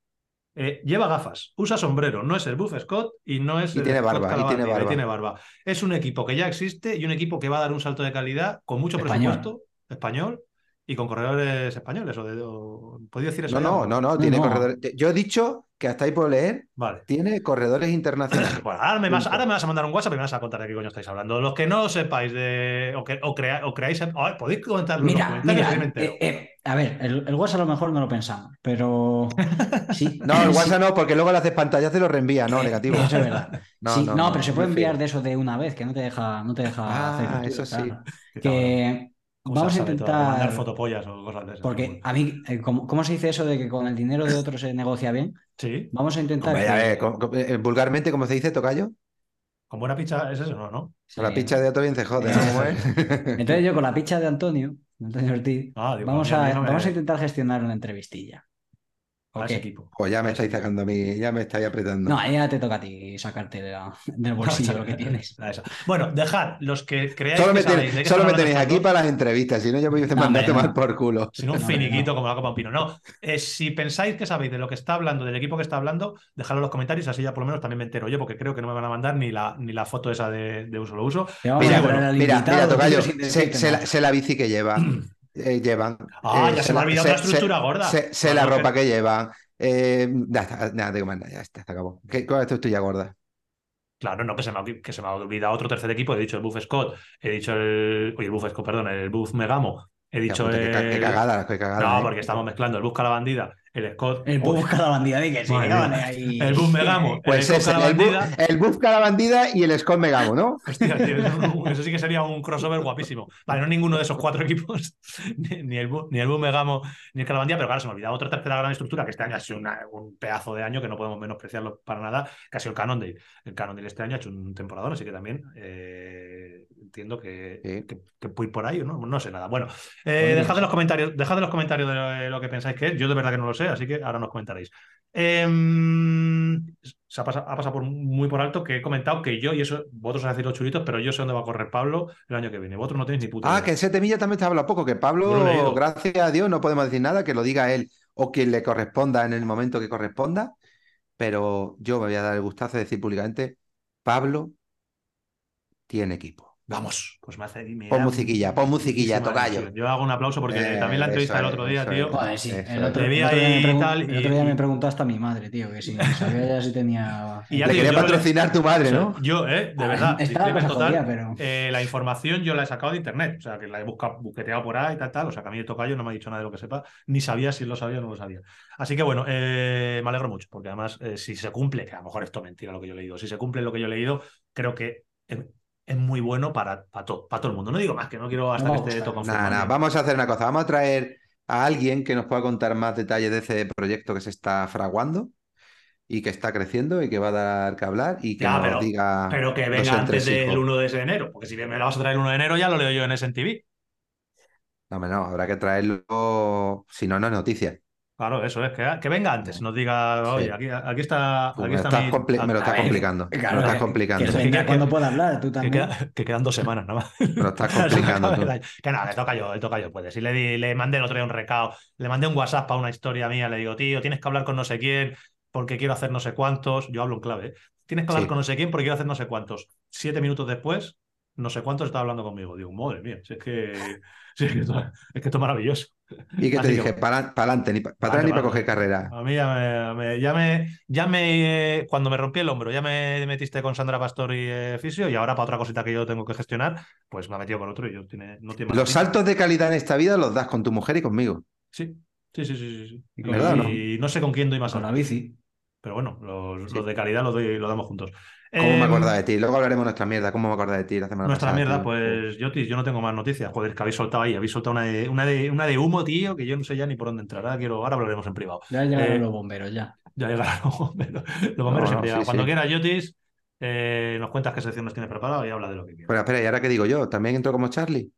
Eh, lleva gafas, usa sombrero, no es el Buff Scott y no es Y el tiene Scott barba, y tiene barba. tiene barba. Es un equipo que ya existe y un equipo que va a dar un salto de calidad con mucho Español. presupuesto español y con corredores españoles. O de, o- ¿Podéis decir eso? No, no, no, no, tiene no. corredores. Yo he dicho que hasta ahí puedo leer, Vale. tiene corredores internacionales. Bueno, ahora me, vas, ahora me vas a mandar un WhatsApp y me vas a contar de qué coño estáis hablando. Los que no sepáis de. o, que, o, crea- o creáis. podéis comentarlo en los Mira, comentarios. mira, así me entero. eh, eh, a ver, el, el WhatsApp a lo mejor no lo pensamos, pero sí. No, el sí, WhatsApp no, porque luego le haces pantallazo y lo reenvía, no, eh, negativo. Eso es verdad. No, Sí, no, no, no, pero se puede enviar de eso de una vez, que no te deja, no te deja Ah, hacer eso sí. claro. Que Cómo vamos a de Mandar intentar. fotopollas o cosas de esas. Porque a mí, eh, ¿cómo, cómo se dice eso de que con el dinero de otros se negocia bien? Sí, Vamos a intentar. Hombre, a ver, eh, vulgarmente, como se dice, tocayo. con buena picha es eso, ¿no? ¿no? Con la picha de bien se jode, ¿no? ¿Cómo es? Entonces yo con la picha de Antonio, Antonio Ortiz, Ah, digo, vamos a mí- a a, mí no me- vamos a intentar gestionar una entrevistilla. A ¿O ese qué? equipo. Pues ya me estáis sacando a mí, ya me estáis apretando. No, ahí ya te toca a ti sacarte de la- del bolsillo lo que tienes. A. Bueno, dejad los que creáis Solo que me, sabéis tenéis, solo me aquí para las entrevistas, si no yo me hubiese No, mandado hombre, tomar no. por culo. Sin un No, finiquito no. como la copa un pino. No, eh, si pensáis que sabéis de lo que está hablando, del equipo que está hablando, dejadlo en los comentarios, así ya por lo menos también me entero yo, porque creo que no me van a mandar ni la, ni la foto esa de, de uso lo uso. Mira, a mira, mira, tocayo, sé la, bici que llevan, eh, llevan. Ah, eh, ya se me ha la- olvidado otra estructura gorda. Sé, sé Ah, la no, ropa que- que llevan. Eh, ya está, nada, digo nada, ya está, se acabó. ¿Qué, ¿Cuál es tu estudia gorda? Claro, no, que se, me ha, que se me ha olvidado otro tercer equipo. He dicho el Buff Scott, he dicho el. Oye, el Buff Scott, perdón, el Buff Megamo. He dicho el. cagada, qué cagada. No, eh. porque estamos mezclando el Busca la bandida, el Scott. El busca la bandida de que sí, ahí. El Buff Megamo, Pues el Scott la el, bandida. el Busca la bandida y el Scott Megamo, ¿no? Hostia, tío, eso, eso sí que sería un crossover guapísimo. Vale, no ninguno de esos cuatro equipos, ni, ni el, Bu- ni el Boom Megamo ni el Calabandía, pero claro, se me ha olvidado otra tercera gran estructura que este año ha sido una- un pedazo de año que no podemos menospreciarlo para nada, que ha sido el Cannondale. El Cannondale este año ha hecho un temporadón, así que también eh, entiendo que, Sí. que, que voy por ahí, ¿no? No sé nada. Bueno, eh, dejad en los comentarios, dejad en los comentarios de lo, lo que pensáis que es. Yo de verdad que no lo sé, así que ahora nos comentaréis. Em, se ha pasado, ha pasado por, muy por alto que he comentado que yo, y eso, vosotros os decir los chulitos, pero yo sé dónde va a correr Pablo el año que viene. Vosotros no tenéis ni puta Ah, idea. que en Setemilla también te habla poco, que Pablo, gracias a Dios, no podemos decir nada, que lo diga él o quien le corresponda en el momento que corresponda, pero yo me voy a dar el gustazo de decir públicamente, Pablo tiene equipo. Vamos, pues me hace. me Pon musiquilla, pon musiquilla, tocayo. Yo hago un aplauso porque Eh, también la entrevista del otro día, tío. Joder, sí. Eso, El otro, día, ahí me, y pregun- tal, el y- otro día y- me preguntó hasta mi madre, tío, que si sabía ya si tenía. Y ya digo, quería patrocinar tu madre, o sea, ¿no? Yo, eh, de verdad. Estaba total, jodida, pero. eh, la información yo la he sacado de internet, o sea, que la he buscado, buqueteado por ahí, tal, tal. O sea, que a mí el tocayo no me ha dicho nada de lo que sepa, ni sabía si lo sabía o no lo sabía. Así que bueno, eh, me alegro mucho, porque además, eh, si se cumple, que a lo mejor esto es mentira lo que yo he leído, si se cumple lo que yo he leído, creo que es, muy bueno para, para, to- para todo el mundo. No digo más, que no quiero hasta que esté todo vamos a hacer una cosa, vamos a traer a alguien que nos pueda contar más detalles de ese proyecto que se está fraguando y que está creciendo y que va a dar que hablar y que Ya, nos pero- diga Pero que venga antes del entresijos. 1 de enero, porque si me la vas a traer el 1 de enero ya lo leo yo en SNTV. No, no, habrá que traerlo, si no, no es noticia. Claro, eso es, que, que venga antes, nos diga, oye, Sí. aquí, aquí está, aquí me, está estás mi- compli- me lo estás complicando. claro, me lo estás complicando. Que venga que- cuando pueda hablar, tú que, también. queda- que quedan dos semanas nada más. Me lo estás complicando tú. Que nada, le toca yo, le toca yo, puede. Si le, di- le mandé el otro día un recado, le mandé un WhatsApp para una historia mía, le digo, tío, tienes que hablar con no sé quién porque quiero hacer no sé cuántos. Yo hablo en clave, ¿eh? Tienes que hablar Sí. con no sé quién porque quiero hacer no sé cuántos. Siete minutos después, no sé cuántos está hablando conmigo. Digo, madre mía, si es que, si es, que esto, es que esto es maravilloso. ¿Y qué te Así que dije? Para adelante, ni para atrás Vale, ni para coger carrera. A mí ya me, ya me, ya me, eh, cuando me rompí el hombro, ya me metiste con Sandra Pastor y eh, Fisio y ahora para otra cosita que yo tengo que gestionar, pues me ha metido con otro y yo tiene, no tiene más Los saltos de calidad en esta vida los das con tu mujer y conmigo. Sí, sí, sí, sí, sí. Y Y, con ¿Verdad, no? y no sé con quién doy más Con la bici. pero bueno, los, Sí. los de calidad los, doy, los damos juntos. ¿Cómo me Em, acordaba de ti? Luego hablaremos de nuestra mierda. ¿Cómo me acordaba de ti la semana Nuestra pasada, mierda, tío? pues Yotis, yo no tengo más noticias. Joder, que habéis soltado ahí, habéis soltado una de, una de, una de humo, tío, que yo no sé ya ni por dónde entrar. Ahora, quiero, ahora hablaremos en privado. Ya llegaron Eh, los bomberos, ya. Ya llegarán los bomberos. Los bomberos No, siempre no, llegan. sí, Cuando sí. quieras, Yotis, eh, nos cuentas qué sección nos tienes preparado y habla de lo que quieras. Pero espera, ¿y ahora qué digo yo? ¿También entro como Charlie?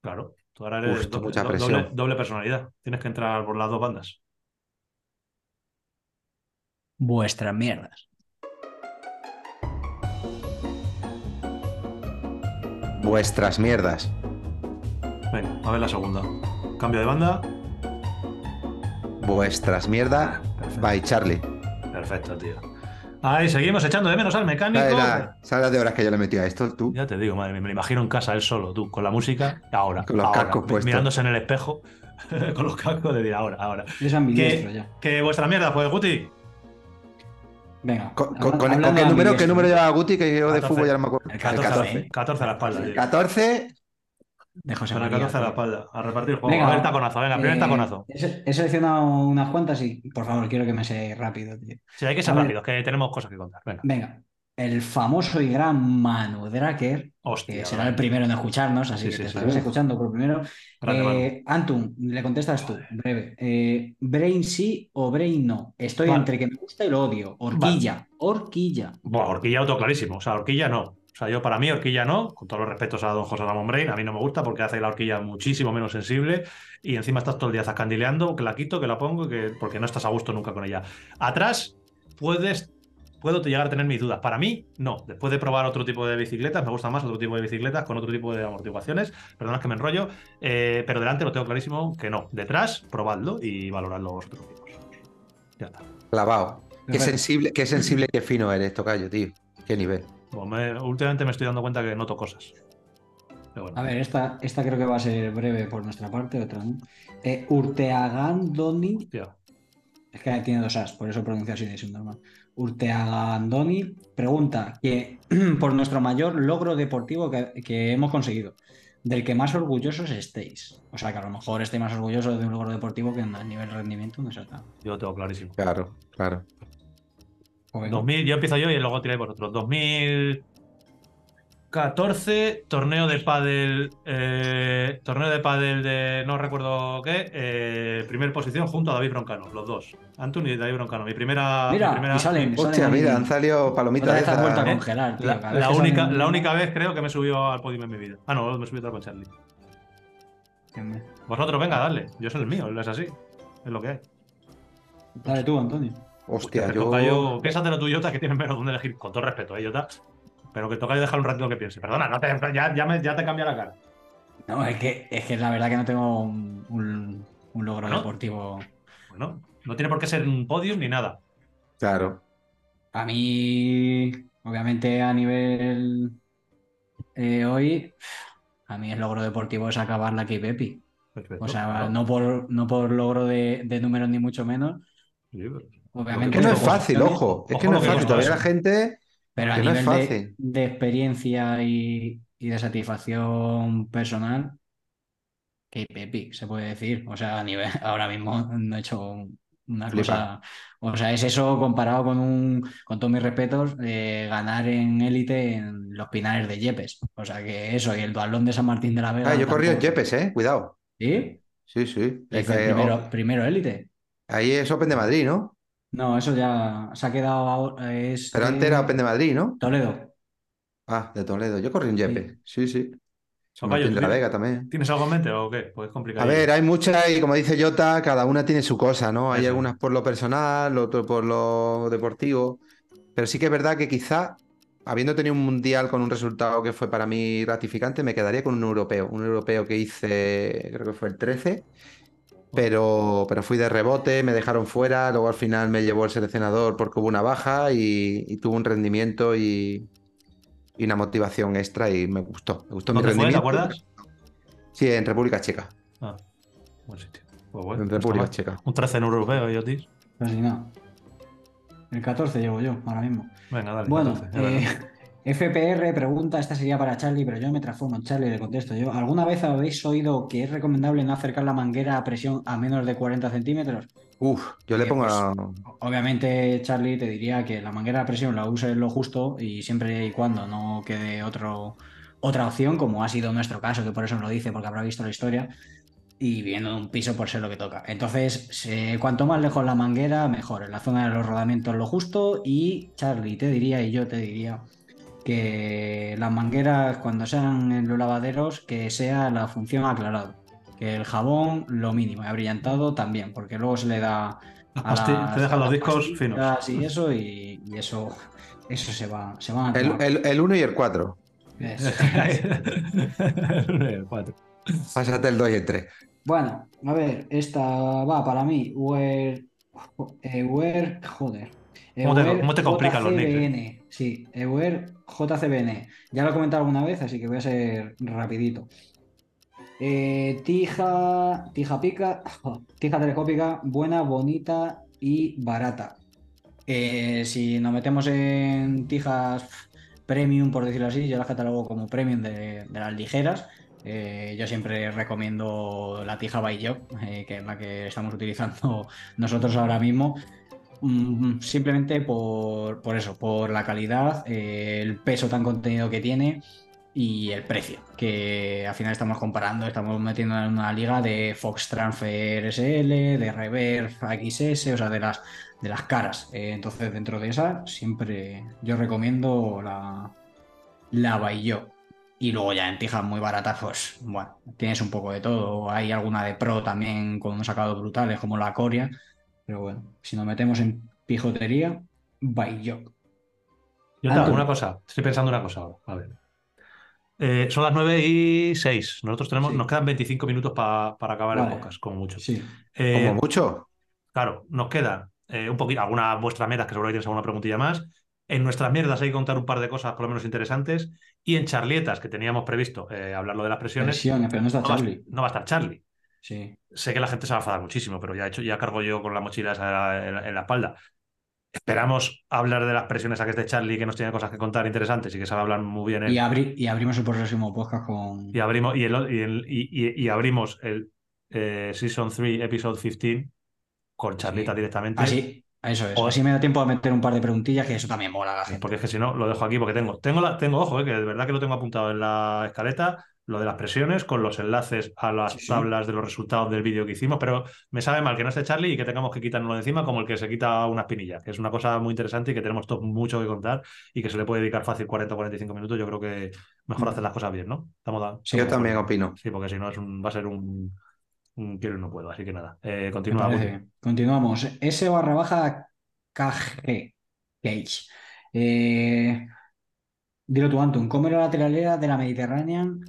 Claro, tú ahora eres Justo, doble, mucha do- presión. doble- doble personalidad. Tienes que entrar por las dos bandas. Vuestras mierdas. Vuestras mierdas. Venga, a ver la segunda. Cambio de banda. Vuestras mierdas. Perfecto. By Charlie. Perfecto, tío. Ahí seguimos echando de menos al mecánico. ¿Sabes la- ¿sabes las de horas que yo le metí a esto, tú? Ya te digo, madre mía, me lo imagino en casa él solo, tú, con la música, ahora. Con los ahora, cascos puestos. Mirándose en el espejo, con los cascos de decir, ahora, ahora. Es ambidiestro ya. Que vuestra mierda, pues, Guti. Venga. ¿Con, con- con- qué número, qué número lleva Guti? Que yo de 14. fútbol ya no me acuerdo. El 14, 14, 14 a la espalda, tío. 14. De José Con el María. 14 a la espalda. A repartir el juego. Venga, a ver, taconazo, venga, primer Eh, taconazo. He, seleccionado unas cuantas y, por favor, quiero que me sea rápido, tío. Sí, hay que ser a ver. rápidos, que tenemos cosas que contar. Venga. Venga. El famoso y gran Manu Draker, Hostia. que será vale. el primero en escucharnos, así Sí, que sí, te sí. estarás escuchando por primero. Eh, Antun, le contestas tú, breve. Eh, ¿Brain sí o Brain no? Estoy Vale. entre que me gusta y lo odio. Horquilla, horquilla. Bueno, horquilla auto clarísimo. O sea, horquilla no. O sea, yo para mí horquilla no, con todos los respetos a don José Ramón Brain, a mí no me gusta porque hace la horquilla muchísimo menos sensible y encima estás todo el día zascandileando, que la quito, que la pongo, que, porque no estás a gusto nunca con ella. Atrás puedes, puedo llegar a tener mis dudas. Para mí, no. Después de probar otro tipo de bicicletas, me gusta más otro tipo de bicicletas con otro tipo de amortiguaciones. Perdona que me enrollo, eh, pero delante lo tengo clarísimo que no. Detrás, probadlo y valoradlo vosotros mismos. Ya está. Clavado. Qué sensible, qué sensible, qué fino eres, tocayo, tío. Qué nivel. Bueno, me- últimamente me estoy dando cuenta que noto cosas. Bueno. A ver, esta, esta creo que va a ser breve por nuestra parte, otra no. Eh, Urteagandoni, Hostia. es que tiene dos as, por eso pronuncia así de normal. Urteagandoni pregunta que por nuestro mayor logro deportivo que, que hemos conseguido, del que más orgullosos estéis. O sea, que a lo mejor estéis más orgullosos de un logro deportivo que a nivel rendimiento no sé nada. Yo lo tengo clarísimo. Claro, claro. Joder. 2000, yo empiezo yo y luego tiráis vosotros. 2014, torneo de pádel, eh, torneo de pádel de no recuerdo qué, eh, primer posición junto a David Broncano, los dos. Anthony y David Broncano. Mi primera, Mira, mi primera- y salen, mi- Hostia, salen- mira, han salido palomitas de vez has vuelto a. ¿eh? congelar, tío. la, única, salen- la única vez creo que me subió al podio en mi vida. Ah, no, me subí otra con Charlie. Vosotros, venga, dale. Yo soy el mío, es así. Es lo que hay. Dale tú, Antonio. Hostia, Que yo. yo- Piénsate lo tuyo, que tienes menos donde elegir. Con todo respeto, ¿eh, Jota? Pero que toca yo dejar un ratito que piense. Perdona, no te, ya, ya, me- ya te cambia la cara. No, es que, es que la verdad que no tengo un, un- un logro Bueno. deportivo. Bueno, no tiene por qué ser un podium ni nada. Claro. A mí, obviamente, a nivel eh, hoy, a mí el logro deportivo es acabar la. Perfecto. O sea, claro. no por, no por logro de, de números ni mucho menos. Sí, pero- Obviamente. Es que no es fácil, ojo. Es Ojo que no es fácil. Todavía la eso. gente. Pero a que no nivel de, experiencia y, y de satisfacción personal, Cape Epic, se puede decir. O sea, a nivel, ahora mismo no he hecho un- una Flipa. cosa. O sea, es eso comparado con un, con todos mis respetos, eh, ganar en élite en los pinares de Yepes. O sea que eso, y el dualón de San Martín de la Vega. Ah, yo corrí en Yepes, ¿eh? Cuidado. ¿Sí? Sí, sí. Es que, primero, oh, primero élite. ahí es Open de Madrid, ¿no? No, eso ya se ha quedado ahora. Es Pero antes era Open de Madrid, ¿no? Toledo. Ah, de Toledo. Yo corrí en Yepes. Sí, sí. Martín de ¿tú la tienes- Vega también. ¿Tienes algo en mente o qué? Pues es complicado. A ver, hay muchas y como dice Jota, cada una tiene su cosa, ¿no? Hay Eso. algunas por lo personal, otro por lo deportivo. Pero sí que es verdad que quizá, habiendo tenido un mundial con un resultado que fue para mí gratificante, me quedaría con un europeo. Un europeo que hice, creo que fue el 13. Pero, pero fui de rebote, me dejaron fuera, luego al final me llevó el seleccionador porque hubo una baja y, y tuve un rendimiento y, y una motivación extra y me gustó. Me gustó mi ¿Dónde fue? ¿Te rendimiento. acuerdas? Sí, en República Checa. Ah, buen sitio. Pues bueno, En no República. Checa. Un 13 en europeo, ¿y Otis? Casi nada. El 14 llevo yo, ahora mismo. Venga, dale. Bueno, 14, ya verás. eh, FPR pregunta, esta sería para Charlie, pero yo me transformo en Charlie y le contesto yo. ¿Alguna vez habéis oído que es recomendable no acercar la manguera a presión a menos de 40 centímetros? Uf, yo le Eh, pongo pues, a- Obviamente, Charlie te diría que la manguera a presión la uses lo justo y siempre y cuando no quede otro, otra opción, como ha sido nuestro caso, que por eso nos lo dice, porque habrá visto la historia, y viviendo en un piso por ser lo que toca. Entonces, se- cuanto más lejos la manguera, mejor. En la zona de los rodamientos lo justo y Charlie te diría y yo te diría que las mangueras cuando sean en los lavaderos que sea la función aclarado. Que el jabón lo mínimo y abrillantado también, porque luego se le da a te dejan los discos finos. Y eso, y, y eso, eso se va, se van a el, tomar. el, el 1 y el 4. Eso. El cuatro. Pásate el 2 y el 3. Bueno, a ver, esta va para mí. Where, eh, where- joder. ¿Cómo te- cómo te complican los nicks? JCBN. Sí, Eware JCBN. Ya lo he comentado alguna vez, así que voy a ser rapidito. Eh, tija, tija pica, tija telescópica, buena, bonita y barata. Eh, si nos metemos en tijas premium, por decirlo así, yo las catalogo como premium de, las ligeras. Eh, yo siempre recomiendo la tija by Job, que es la que estamos utilizando nosotros ahora mismo. Mm, simplemente por, por eso, por la calidad, eh, el peso tan contenido que tiene y el precio, que al final estamos comparando, estamos metiendo en una liga de Fox Transfer SL, de Reverse XS, o sea, de las, de las caras. Eh, entonces, dentro de esa, siempre yo recomiendo la, la Bayo. Y luego ya en tijas muy baratas, pues bueno, tienes un poco de todo. Hay alguna de Pro también con unos sacados brutales, como la Coria. Pero bueno, si nos metemos en pijotería, Bayo. Yo te hago Anthony. una cosa, estoy pensando una cosa ahora. A ver. Eh, son las 9 y 6. Nosotros tenemos, Sí. nos quedan 25 minutos pa- para acabar el Vale. podcast, como mucho. Sí. Eh, Como mucho. Claro, nos quedan eh, un poquito, algunas vuestras metas, que seguro que tienes alguna preguntilla más. En nuestras mierdas hay que contar un par de cosas por lo menos interesantes. Y en charlietas, que teníamos previsto eh, hablar lo de las presiones, Presiones, pero no está no va, no va a estar Charlie. Sí. Sé que la gente se va a enfadar muchísimo, pero ya, he hecho, ya cargo yo con la mochila esa en, la- en la espalda. Esperamos hablar de las presiones a que esté Charlie, que nos tiene cosas que contar interesantes y que sabe hablar muy bien él. Y, abri- y abrimos el próximo podcast con. Y abrimos, y el- y el- y- y- y abrimos el eh, Season 3, Episode 15, con Charlita Sí. directamente. Así, eso es. O- Así me da tiempo a meter un par de preguntillas, que eso también mola a la gente. Porque es que si no, lo dejo aquí porque tengo, tengo, la, tengo ojo, eh, que de verdad que lo tengo apuntado en la escaleta, lo de las presiones, con los enlaces a las Sí, sí. tablas de los resultados del vídeo que hicimos, pero me sabe mal que no esté Charlie y que tengamos que quitarnos de encima como el que se quita una espinilla, que es una cosa muy interesante y que tenemos todo mucho que contar y que se le puede dedicar fácil 40 o 45 minutos. Yo creo que mejor Mm. hacer las cosas bien, ¿no? Estamos Yo también opino. Sí, porque si no es un, va a ser un, un quiero y no puedo, así que nada. Eh, bien. Continuamos. S barra baja KG. Eh, dilo tú, Anton. ¿Cómo era la lateralera de la Mediterranean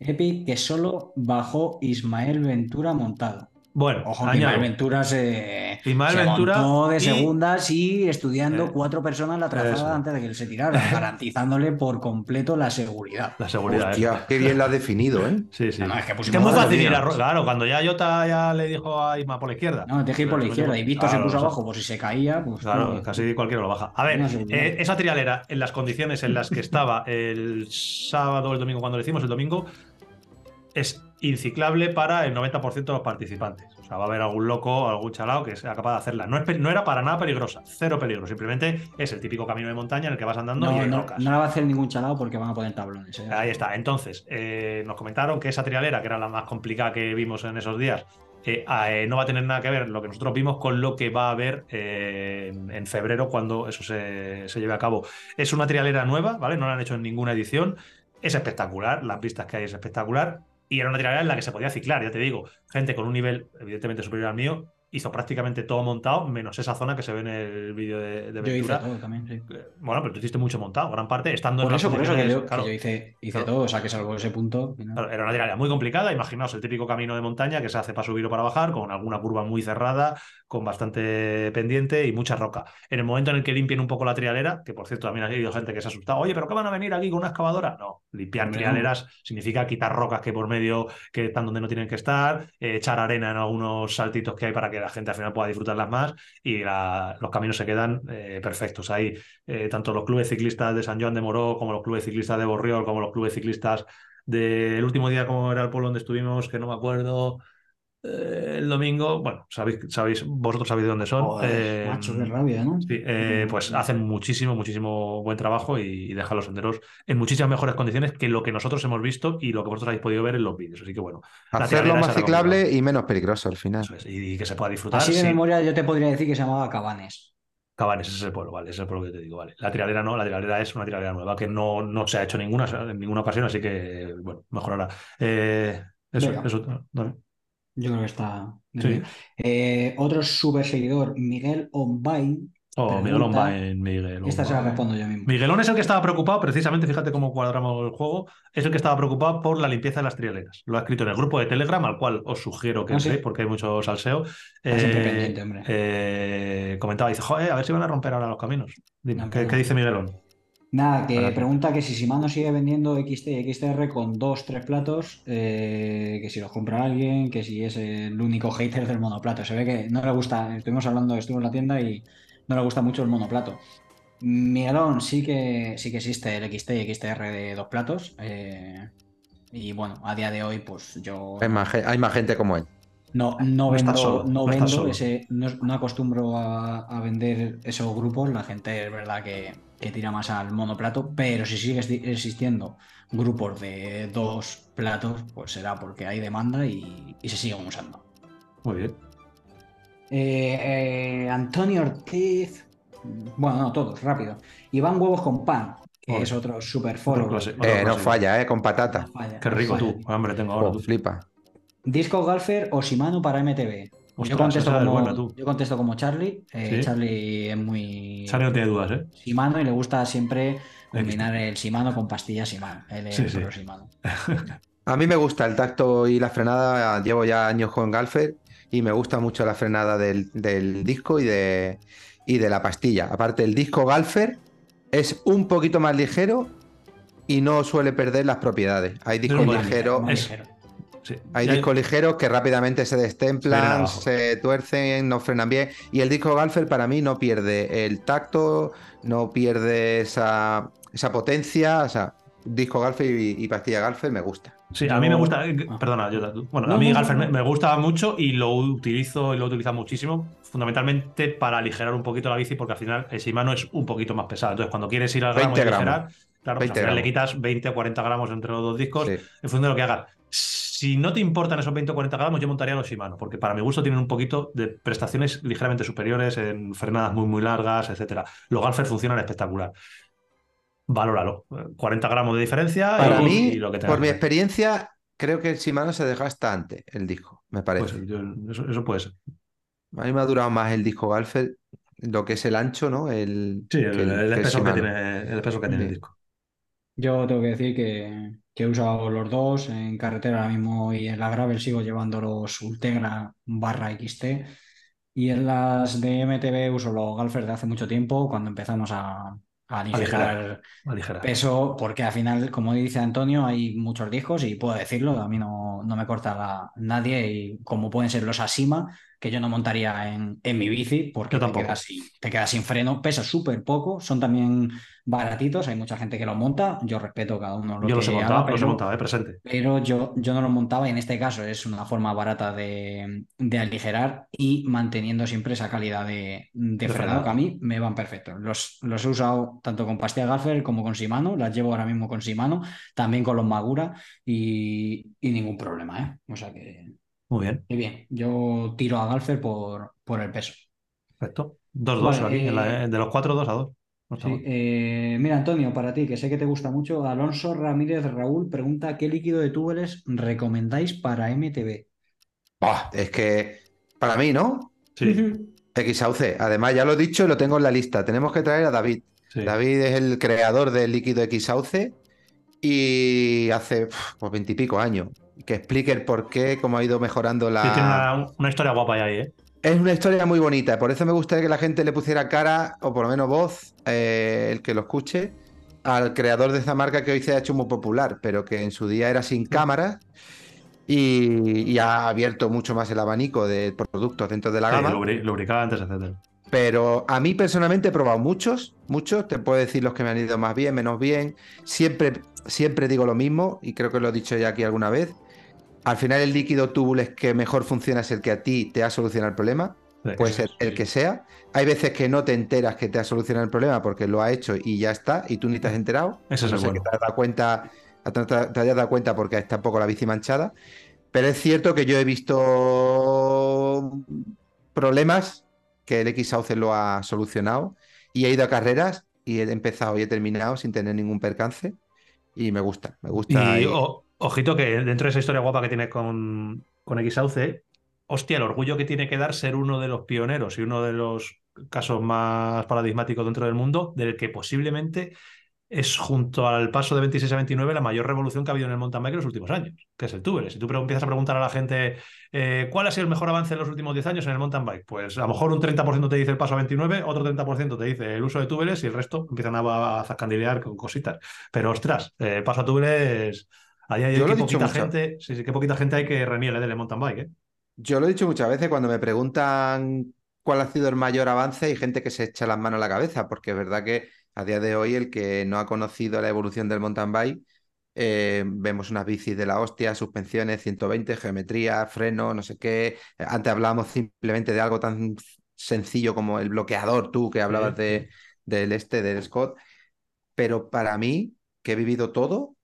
Epic que solo bajó Ismael Ventura montado? Bueno, Ojo, que. Ismael Ventura se, Ismael se Ventura montó de y- segundas y estudiando Eh, cuatro personas la trazada eso. antes de que él se tirara, garantizándole por completo la seguridad. La seguridad. ¿eh? Qué bien lo has definido, ¿eh? Sí, sí. No, es que Es que muy fácil ir a ro- Claro, cuando ya Jota ya le dijo a Isma por la izquierda. No, te ir por la izquierda y Víctor claro, se puso o sea, abajo por si se caía. Pues, Claro, no, casi cualquiera lo baja. A ver, eh, esa trialera, en las condiciones en las que estaba el sábado o el domingo, cuando lo hicimos, el domingo, es inciclable para el 90% de los participantes. O sea, va a haber algún loco, algún chalao que sea capaz de hacerla. No, es pe- no era para nada peligrosa, cero peligro. Simplemente es el típico camino de montaña en el que vas andando y No, hay no, rocas. no la va a hacer ningún chalado porque van a poner tablones. ¿eh? Ahí está. Entonces, eh, nos comentaron que esa trialera, que era la más complicada que vimos en esos días, eh, eh, no va a tener nada que ver lo que nosotros vimos con lo que va a haber eh, en, en febrero cuando eso se, se lleve a cabo. Es una trialera nueva, ¿vale? No la han hecho en ninguna edición. Es espectacular, las pistas que hay es espectacular. Y era una trialera en la que se podía ciclar, ya te digo. Gente con un nivel evidentemente superior al mío hizo prácticamente todo montado, menos esa zona que se ve en el vídeo de, de Yo hice todo también, sí. Eh, Bueno, pero tú hiciste mucho montado, gran parte, estando Por en eso, por eso que yo, que yo hice, hice Claro. todo, o sea que salvo ese punto. no. Claro, era una tiralia muy complicada. Imaginaos el típico camino de montaña que se hace para subir o para bajar, con alguna curva muy cerrada, con bastante pendiente y mucha roca. En el momento en el que limpien un poco la trialera, que por cierto también ha habido gente que se ha asustado, oye, ¿pero qué van a venir aquí con una excavadora? No, limpiar trialeras significa quitar rocas que por medio que están donde no tienen que estar, eh, echar arena en algunos saltitos que hay para que la gente al final pueda disfrutarlas más y los caminos se quedan eh, perfectos. Hay eh, tanto los clubes ciclistas de San Joan de Moró como los clubes ciclistas de Borriol, como los clubes ciclistas del último día, como era el pueblo donde estuvimos, que no me acuerdo, eh, el domingo, bueno, sabéis, sabéis, vosotros sabéis de dónde son. Joder, Eh, macho, qué rabia, ¿no? sí, eh, pues hacen muchísimo, muchísimo buen trabajo y, y dejan los senderos en muchísimas mejores condiciones que lo que nosotros hemos visto y lo que vosotros habéis podido ver en los vídeos. Así que bueno, Hacerlo más ciclable y menos peligroso al final. eso es, y que se pueda disfrutar. Así de sí. memoria yo te podría decir que se llamaba Cabanes. Cabanes, ese es el pueblo, vale, ese es el pueblo que te digo, vale. La trialera no, la trialera es una trialera nueva que no, no se ha hecho ninguna, en ninguna ocasión, así que, bueno, mejorará. Eh, eso, Venga. eso, dale. Yo creo que está. Sí. Eh, otro super seguidor, Miguel Onbain. Oh, Pregunta- va en Miguel. Esta se la respondo yo mismo. Miguelón es el que estaba preocupado, precisamente, fíjate cómo cuadramos el juego, es el que estaba preocupado por la limpieza de las trialeras. Lo ha escrito en el grupo de Telegram, al cual os sugiero que Ah, sí. entréis porque hay mucho salseo. Hombre. eh, comentaba, dice, joder, a ver si van a romper ahora los caminos. Dime, No, ¿qué, no. qué dice Miguelón? Nada, que pregunta que si Shimano sigue vendiendo XT y XTR con dos, tres platos, eh, que si los compra alguien, que si es el único hater del monoplato. Se ve que no le gusta, estuvimos hablando, estuvo en la tienda y no le gusta mucho el monoplato. Miguelón sí que sí que existe el XT y XTR de dos platos. eh, y bueno, a día de hoy, pues yo Hay más, ge- hay más gente como él. No, no No estás vendo, solo, no no vendo solo. ese, no, no acostumbro a, a vender esos grupos. La gente es verdad que, que tira más al monoplato, pero si sigue existiendo grupos de dos platos, pues será porque hay demanda y, y se siguen usando. Muy bien. Eh, eh, Antonio Ortiz, bueno, no, todos, rápido. Iván Huevos con Pan, que es otro super foro. Eh, no falla, ¿eh? Con patata. Qué rico tú. Hambre tengo ahora. Oh, tú. flipa. Disco Galfer o Shimano para MTB. yo, contesto como, buena, tú. yo contesto como Charlie. Eh, Sí. Charlie es muy Charlie no tiene dudas, ¿eh? Shimano y le gusta siempre combinar el Shimano con pastillas Shimano. Él es Sí, sí. Shimano. A mí me gusta el tacto y la frenada. Llevo ya años con Galfer y me gusta mucho la frenada del, del disco y de, y de la pastilla. Aparte, el disco Galfer es un poquito más ligero y no suele perder las propiedades. Hay discos muy ligeros. Más es- ligero. Sí. Hay discos ligeros que rápidamente se destemplan, se tuercen, no frenan bien. Y el disco Galfer para mí no pierde el tacto, no pierde esa, esa potencia. O sea, disco Galfer y, y pastilla Galfer me gusta. Sí, a mí me gusta. eh, Ah. Perdona, yo tú. Bueno, No, a mí Galfer me, gusta mucho y lo utilizo y lo utilizo muchísimo, fundamentalmente para aligerar un poquito la bici, porque al final el Shimano es un poquito más pesado. Entonces, cuando quieres ir al gramo y 20 gramos. Claro, pues al 20 final le quitas 20 o 40 gramos entre los dos discos Sí. en función de lo que hagas. Si no te importan esos 20 o 40 gramos, yo montaría los Shimano, porque para mi gusto tienen un poquito de prestaciones ligeramente superiores en frenadas muy, muy largas, etcétera. Los Galfer funcionan espectacular. Valóralo. Eh, 40 gramos de diferencia Para y, mí, y lo que tengas por mi experiencia, creo que el Shimano se desgasta antes, el disco, me parece. yo- eso, eso puede ser. A mí me ha durado más el disco Galfer, lo que es el ancho, ¿no? El, Sí, el, el- el que el tiene, el espeso que tiene el disco. Yo tengo que decir que, que he usado los dos en carretera ahora mismo y en la gravel sigo llevando los Ultegra barra XT. Y en las de MTB uso los Galfer de hace mucho tiempo, cuando empezamos a, a Aligerar. peso, porque al final, como dice Antonio, hay muchos discos y puedo decirlo, a mí no, no me corta la- nadie, y como pueden ser los Asima, que yo no montaría en, en mi bici, porque te quedas, sin, te quedas sin freno, pesa súper poco, son también baratitos, hay mucha gente que los monta, yo respeto cada uno lo Yo los he montado, haga, los he pero- montado, eh, presente. pero yo, yo no lo montaba y en este caso es una forma barata de, de aligerar y manteniendo siempre esa calidad de, de De frenado que a mí me van perfectos. Los, los he usado tanto con pastilla Galfer como con Shimano, las llevo ahora mismo con Shimano, también con los Magura y, y ningún problema, ¿eh? O sea que, Muy bien, que bien, yo tiro a Galfer por, por el peso. perfecto. 2-2 Vale, la- eh, de los 4, 2 a 2. No está Sí, mal. eh, mira, Antonio, para ti, que sé que te gusta mucho, Alonso Ramírez Raúl pregunta: ¿qué líquido de túbeles recomendáis para MTB? Es que para mí, ¿no? Sí, X-Sauce. Además, ya lo he dicho y lo tengo en la lista. Tenemos que traer a David. sí. David es el creador del líquido X-Sauce y hace pues veintipico años. Que explique el por qué, cómo ha ido mejorando la. Sí, tiene una, una historia guapa ahí, ¿eh? Es una historia muy bonita, por eso me gustaría que la gente le pusiera cara, o por lo menos voz, eh, el que lo escuche, al creador de esa marca que hoy se ha hecho muy popular, pero que en su día era sin cámara y, y ha abierto mucho más el abanico de productos dentro de la Sí, gama. lubri- lubricantes, etcétera. Pero a mí personalmente he probado muchos, muchos, te puedo decir los que me han ido más bien, menos bien. Siempre, siempre digo lo mismo, y creo que lo he dicho ya aquí alguna vez. Al final el líquido tubules que mejor funciona es el que a ti te ha solucionado el problema. Puede ser el que sea. Hay veces que no te enteras que te ha solucionado el problema porque lo ha hecho y ya está, y tú ni te has enterado. Ese A es no bueno. que te hayas dado cuenta, te, hayas dado cuenta porque está un poco la bici manchada. Pero es cierto que yo he visto problemas que el X-Sauce lo ha solucionado y he ido a carreras y he empezado y he terminado sin tener ningún percance y me gusta, me gusta. Y y- o- ojito que dentro de esa historia guapa que tiene con, con X-Sauce, hostia, el orgullo que tiene que dar ser uno de los pioneros y uno de los casos más paradigmáticos dentro del mundo, del que posiblemente es junto al paso de 26 a 29 la mayor revolución que ha habido en el mountain bike en los últimos años, que es el tubeless. Si tú empiezas a preguntar a la gente eh, cuál ha sido el mejor avance en los últimos 10 años en el mountain bike, pues a lo mejor un 30% te dice el paso a 29, otro 30% te dice el uso de tubeless y el resto empiezan a, a zascandilear con cositas. Pero ostras, eh, paso a tubeless, he dicho poquita gente, sí, sí, que poquita gente hay que reniele del mountain bike, ¿eh? Yo lo he dicho muchas veces cuando me preguntan cuál ha sido el mayor avance, hay gente que se echa las manos a la cabeza, porque es verdad que a día de hoy el que no ha conocido la evolución del mountain bike, eh, vemos unas bicis de la hostia, suspensiones 120, geometría, freno, no sé qué. Antes hablábamos simplemente de algo tan sencillo como el bloqueador, tú que hablabas Sí, de, del este, del Scott. Pero para mí, que he vivido todo,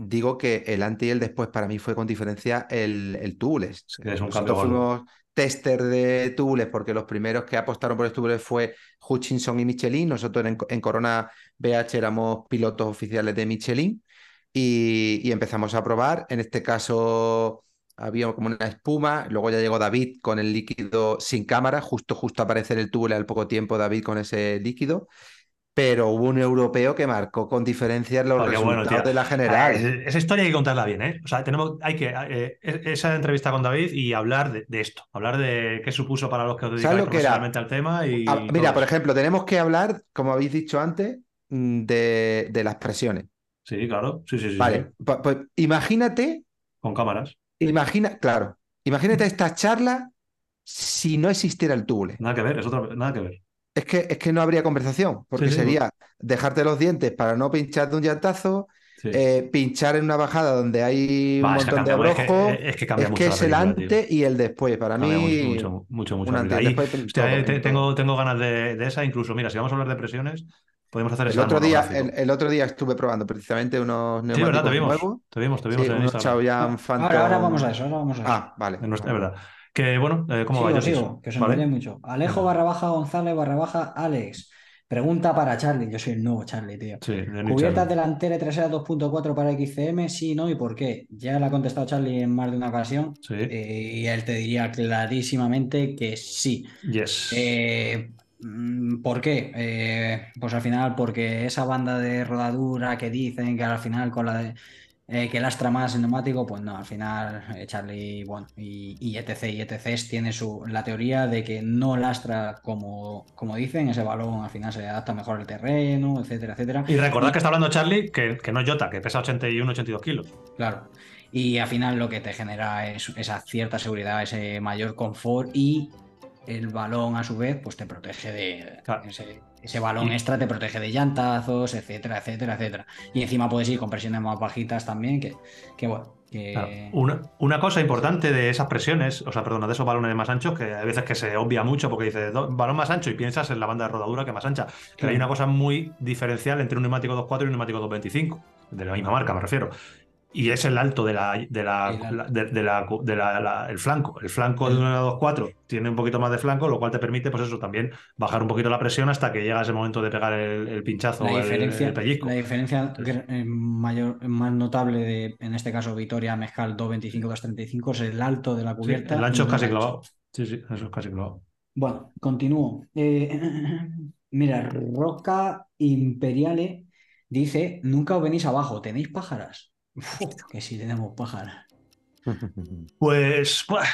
digo que el antes y el después para mí fue con diferencia el, el tubeless. Es que es un Nosotros fuimos tester de tubeless porque los primeros que apostaron por el tubeless fue Hutchinson y Michelin. Nosotros en, en Corona BH éramos pilotos oficiales de Michelin y, y empezamos a probar. En este caso había como una espuma, luego ya llegó David con el líquido sin cámara, justo justo aparecer el tubeless al poco tiempo David con ese líquido. Pero hubo un europeo que marcó con diferencia los bueno, resultados de la general. es- esa historia hay que contarla bien, ¿eh? O sea, tenemos, hay que eh, es- esa entrevista con David y hablar de, de esto, hablar de qué supuso para los que os dedicáis profesionalmente al tema y Ah, mira, por ejemplo, tenemos que hablar, como habéis dicho antes, mm, de, de las presiones. Sí, claro, sí, sí, sí. Vale, pu- pues imagínate, Con cámaras. imagina, claro, imagínate esta charla si no existiera el tubule. Nada que ver, es otra, nada que ver. Es que, es que no habría conversación, porque Sí, sí, sería dejarte los dientes para no pinchar de un llantazo, Sí. eh, pinchar en una bajada donde hay un montón de cambia- es que- es que cambia Es mucho que la es el tío. antes y el después. Para Cambia mí, mucho, mucho, mucho, antes Ahí, después todo, todo. tengo, tengo ganas de, de esa, incluso, mira, si vamos a hablar de presiones, podemos hacer El esa otro, día, el, el otro día estuve probando precisamente unos Sí, verdad, te neumáticos vimos, nuevos. te vimos, te Sí, vimos en unos Instagram. Chaoyang Phantom. Ahora, ahora vamos a eso, ahora vamos a eso. Ah, vale. Es verdad. Que bueno, eh, ¿cómo sigo, sigo, que se ¿vale? mucho. Alejo barra baja González barra baja Alex. Pregunta para Charlie. Yo soy el nuevo Charlie, tío. Sí, ¿Cubiertas delantera y trasera 2.4 para XCM? Sí, no y por qué. Ya le ha contestado Charlie en más de una ocasión Sí, eh, y él te diría clarísimamente que sí. yes. Eh, mm, ¿por qué? Eh, pues al final porque esa banda de rodadura que dicen que al final con la de, eh, que lastra más el neumático, pues no, al final eh, Charlie, bueno, y, y etc. y etc. tiene su, la teoría de que no lastra como, como dicen, ese balón al final se adapta mejor al terreno, etcétera, etcétera. Y recordad que está hablando Charlie, que, que no es Jota, que pesa 81, 82 kilos. Claro. Y al final lo que te genera es esa cierta seguridad, ese mayor confort y el balón a su vez pues te protege de Claro. ese, ese balón extra te protege de llantazos, etcétera, etcétera, etcétera. Y encima puedes ir con presiones más bajitas también, que, que bueno, que Claro. Una, una cosa importante de esas presiones, o sea, perdona, de esos balones más anchos, que hay veces que se obvia mucho porque dices "Do- balón más ancho y piensas en la banda de rodadura que más ancha. Pero hay una cosa muy diferencial entre un neumático 2.4 y un neumático 2.25, de la misma marca, me refiero. Y es el alto de la, de la, El alto. la- de, de la- de la- la- el flanco. El flanco de El- una 2.4 tiene un poquito más de flanco, lo cual te permite, pues eso, también bajar un poquito la presión hasta que llega ese momento de pegar el, el pinchazo la o el- diferencia, el pellizco. la diferencia Entonces- eh, mayor, más notable de, en este caso, Vitoria Mezcal 225-235 es el alto de la Sí, cubierta. el ancho es casi clavado. Sí, sí, eso es casi clavado. Bueno, continúo. Eh, mira, Roca Imperiale dice, nunca os venís abajo, ¿tenéis pájaras? Que sí tenemos pájaras. Pues, buah,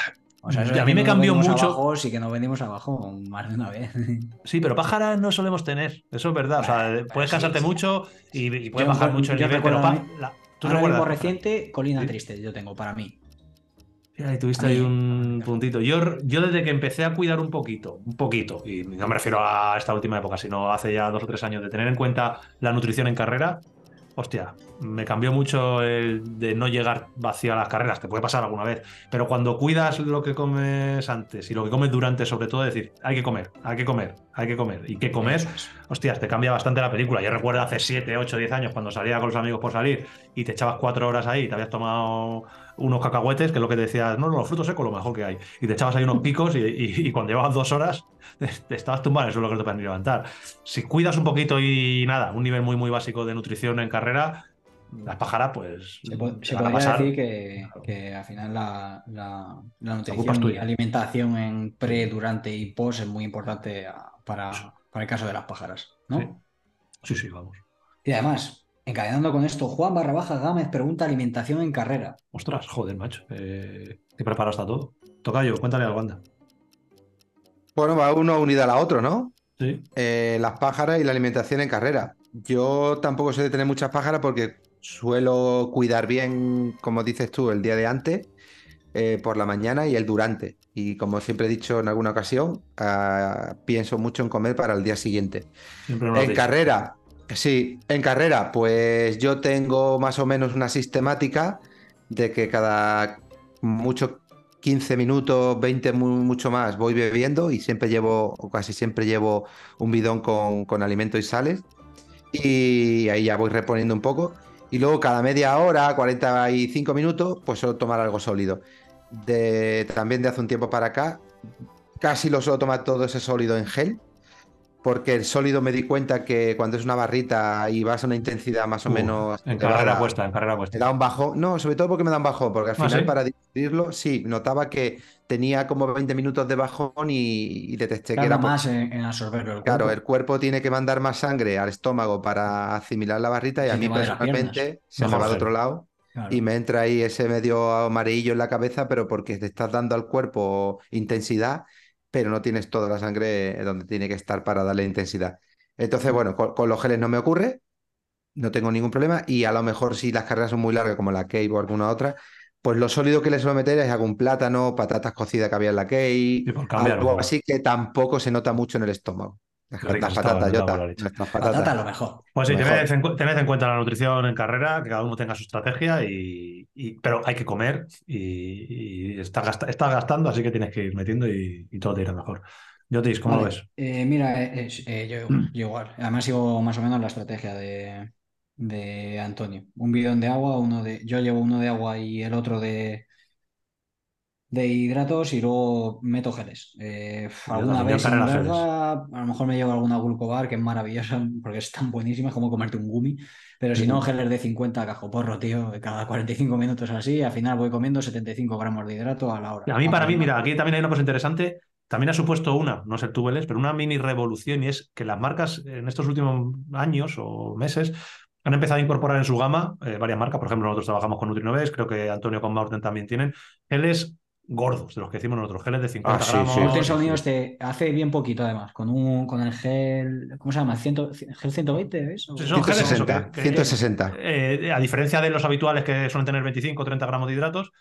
O sea, a mí me cambió mucho. abajo, sí que nos venimos abajo más de una vez. sí, pero pájaras no solemos tener, eso es verdad. O sea, puedes sí, cansarte sí. mucho y, y puedes Yo bajar mucho el nivel, pero pa- a mí- la- tú Ahora mismo recuerdas. reciente, Colina Sí. Triste, yo tengo para mí. Ahí tuviste ahí un puntito. Yo, yo desde que empecé a cuidar un poquito, un poquito, y no me refiero a esta última época, sino hace ya dos o tres años, de tener en cuenta la nutrición en carrera, hostia, me cambió mucho el de no llegar vacío a las carreras, te puede pasar alguna vez, pero cuando cuidas lo que comes antes y lo que comes durante, sobre todo, decir, hay que comer, hay que comer, hay que comer, y qué comer, Eso es. hostias, te cambia bastante la película. Yo recuerdo hace 7, 8, 10 años cuando salía con los amigos por salir y te echabas cuatro horas ahí y te habías tomado unos cacahuetes, que es lo que te decías, no, no, los frutos secos, lo mejor que hay. Y te echabas ahí unos picos y, y- y cuando llevabas dos horas te, te estabas tumbado en el suelo que no te podías ni levantar. Si cuidas un poquito y nada, un nivel muy, muy básico de nutrición en carrera, las pájaras, pues. Se, te se podría pasar. decir que, que al final la, la- la es nutrición y alimentación en pre, durante y post es muy importante ah, para, para el caso de las pájaras, ¿no? Sí. Sí, sí, vamos. Y además, encadenando con esto, Juan barra baja Gámez pregunta alimentación en carrera. Ostras, joder, macho. Eh, ¿Qué preparado está todo? Tocayo, cuéntale a la banda. Bueno, va uno unido a la otro, ¿no? Sí. Eh, las pájaras y la alimentación en carrera. Yo tampoco sé de tener muchas pájaras porque suelo cuidar bien, como dices tú, el día de antes, eh, por la mañana y el durante. Y como siempre he dicho en alguna ocasión, ah, pienso mucho en comer para el día siguiente. En dicho. carrera, sí, en carrera, pues yo tengo más o menos una sistemática de que cada mucho 15 minutos, 20 mu- mucho más voy bebiendo y siempre llevo, o casi siempre llevo un bidón con, con y sales. Y ahí ya voy reponiendo un poco. Y luego cada media hora, 45 minutos, pues suelo tomar algo sólido. De, también de hace un tiempo para acá, casi lo suelo tomar todo ese sólido en gel porque el sólido me di cuenta que cuando es una barrita y vas a una intensidad más o Uh, menos En carrera cuesta, en carrera me cuesta. da un bajón. No, sobre todo porque me da un bajón, porque al Ah, final ¿sí? para digerirlo, sí, notaba que tenía como 20 minutos de bajón y, y detecté que Tarda era más en, en absorberlo el Claro, cuerpo. el cuerpo tiene que mandar más sangre al estómago para asimilar la barrita y Se a mí personalmente se me va gel. otro lado Claro. y me entra ahí ese medio amarillo en la cabeza, pero porque te estás dando al cuerpo intensidad, pero no tienes toda la sangre donde tiene que estar para darle intensidad. Entonces, bueno, con, con los geles no me ocurre, no tengo ningún problema y a lo mejor si las carreras son muy largas como la Cave o alguna otra, pues lo sólido que le suelo meter es algún plátano, patatas cocidas que había en la Cave, algo así que tampoco se nota mucho en el estómago. Las, Qué ricas las patatas, la patatas. lo mejor. Pues sí, Mejor. tened en, cu- tened en cuenta la nutrición en carrera, que cada uno tenga su estrategia, y, y- pero hay que comer y, y está, gasta- está gastando, así que tienes que ir metiendo y, y todo te irá mejor. Yotis, ¿cómo lo ves? eh, mira, eh, eh, yo, yo igual. Además sigo más o menos la estrategia de, de Antonio. Un bidón de agua, uno de. Yo llevo uno de agua y el otro de, de hidratos y luego meto geles. Eh, Yo alguna vez verla, a lo mejor me llevo alguna glucobar que es maravillosa porque están buenísimas, como comerte un gumi. Pero si no, geles de 50 cajoporro, tío, cada 45 minutos así. Al final voy comiendo 75 gramos de hidrato a la hora. A mí, para mí, mira, aquí también hay una cosa interesante. También ha supuesto una, no sé tú, Vélez, pero una mini revolución y es que las marcas en estos últimos años o meses han empezado a incorporar en su gama eh, varias marcas. Por ejemplo, nosotros trabajamos con Nutrinoves, creo que Antonio con Maurten también tienen geles gordos, de los que decimos nosotros, geles de 50 Ah, sí, gramos. sí. Sí, Unidos sí. te hace bien poquito además, con un con el gel, ¿cómo se llama? Ciento- gel 120, ¿ves? Sí, son geles, eso, 160, que- que- 160. Eh, a diferencia de los habituales que suelen tener 25 o 30 gramos de hidratos,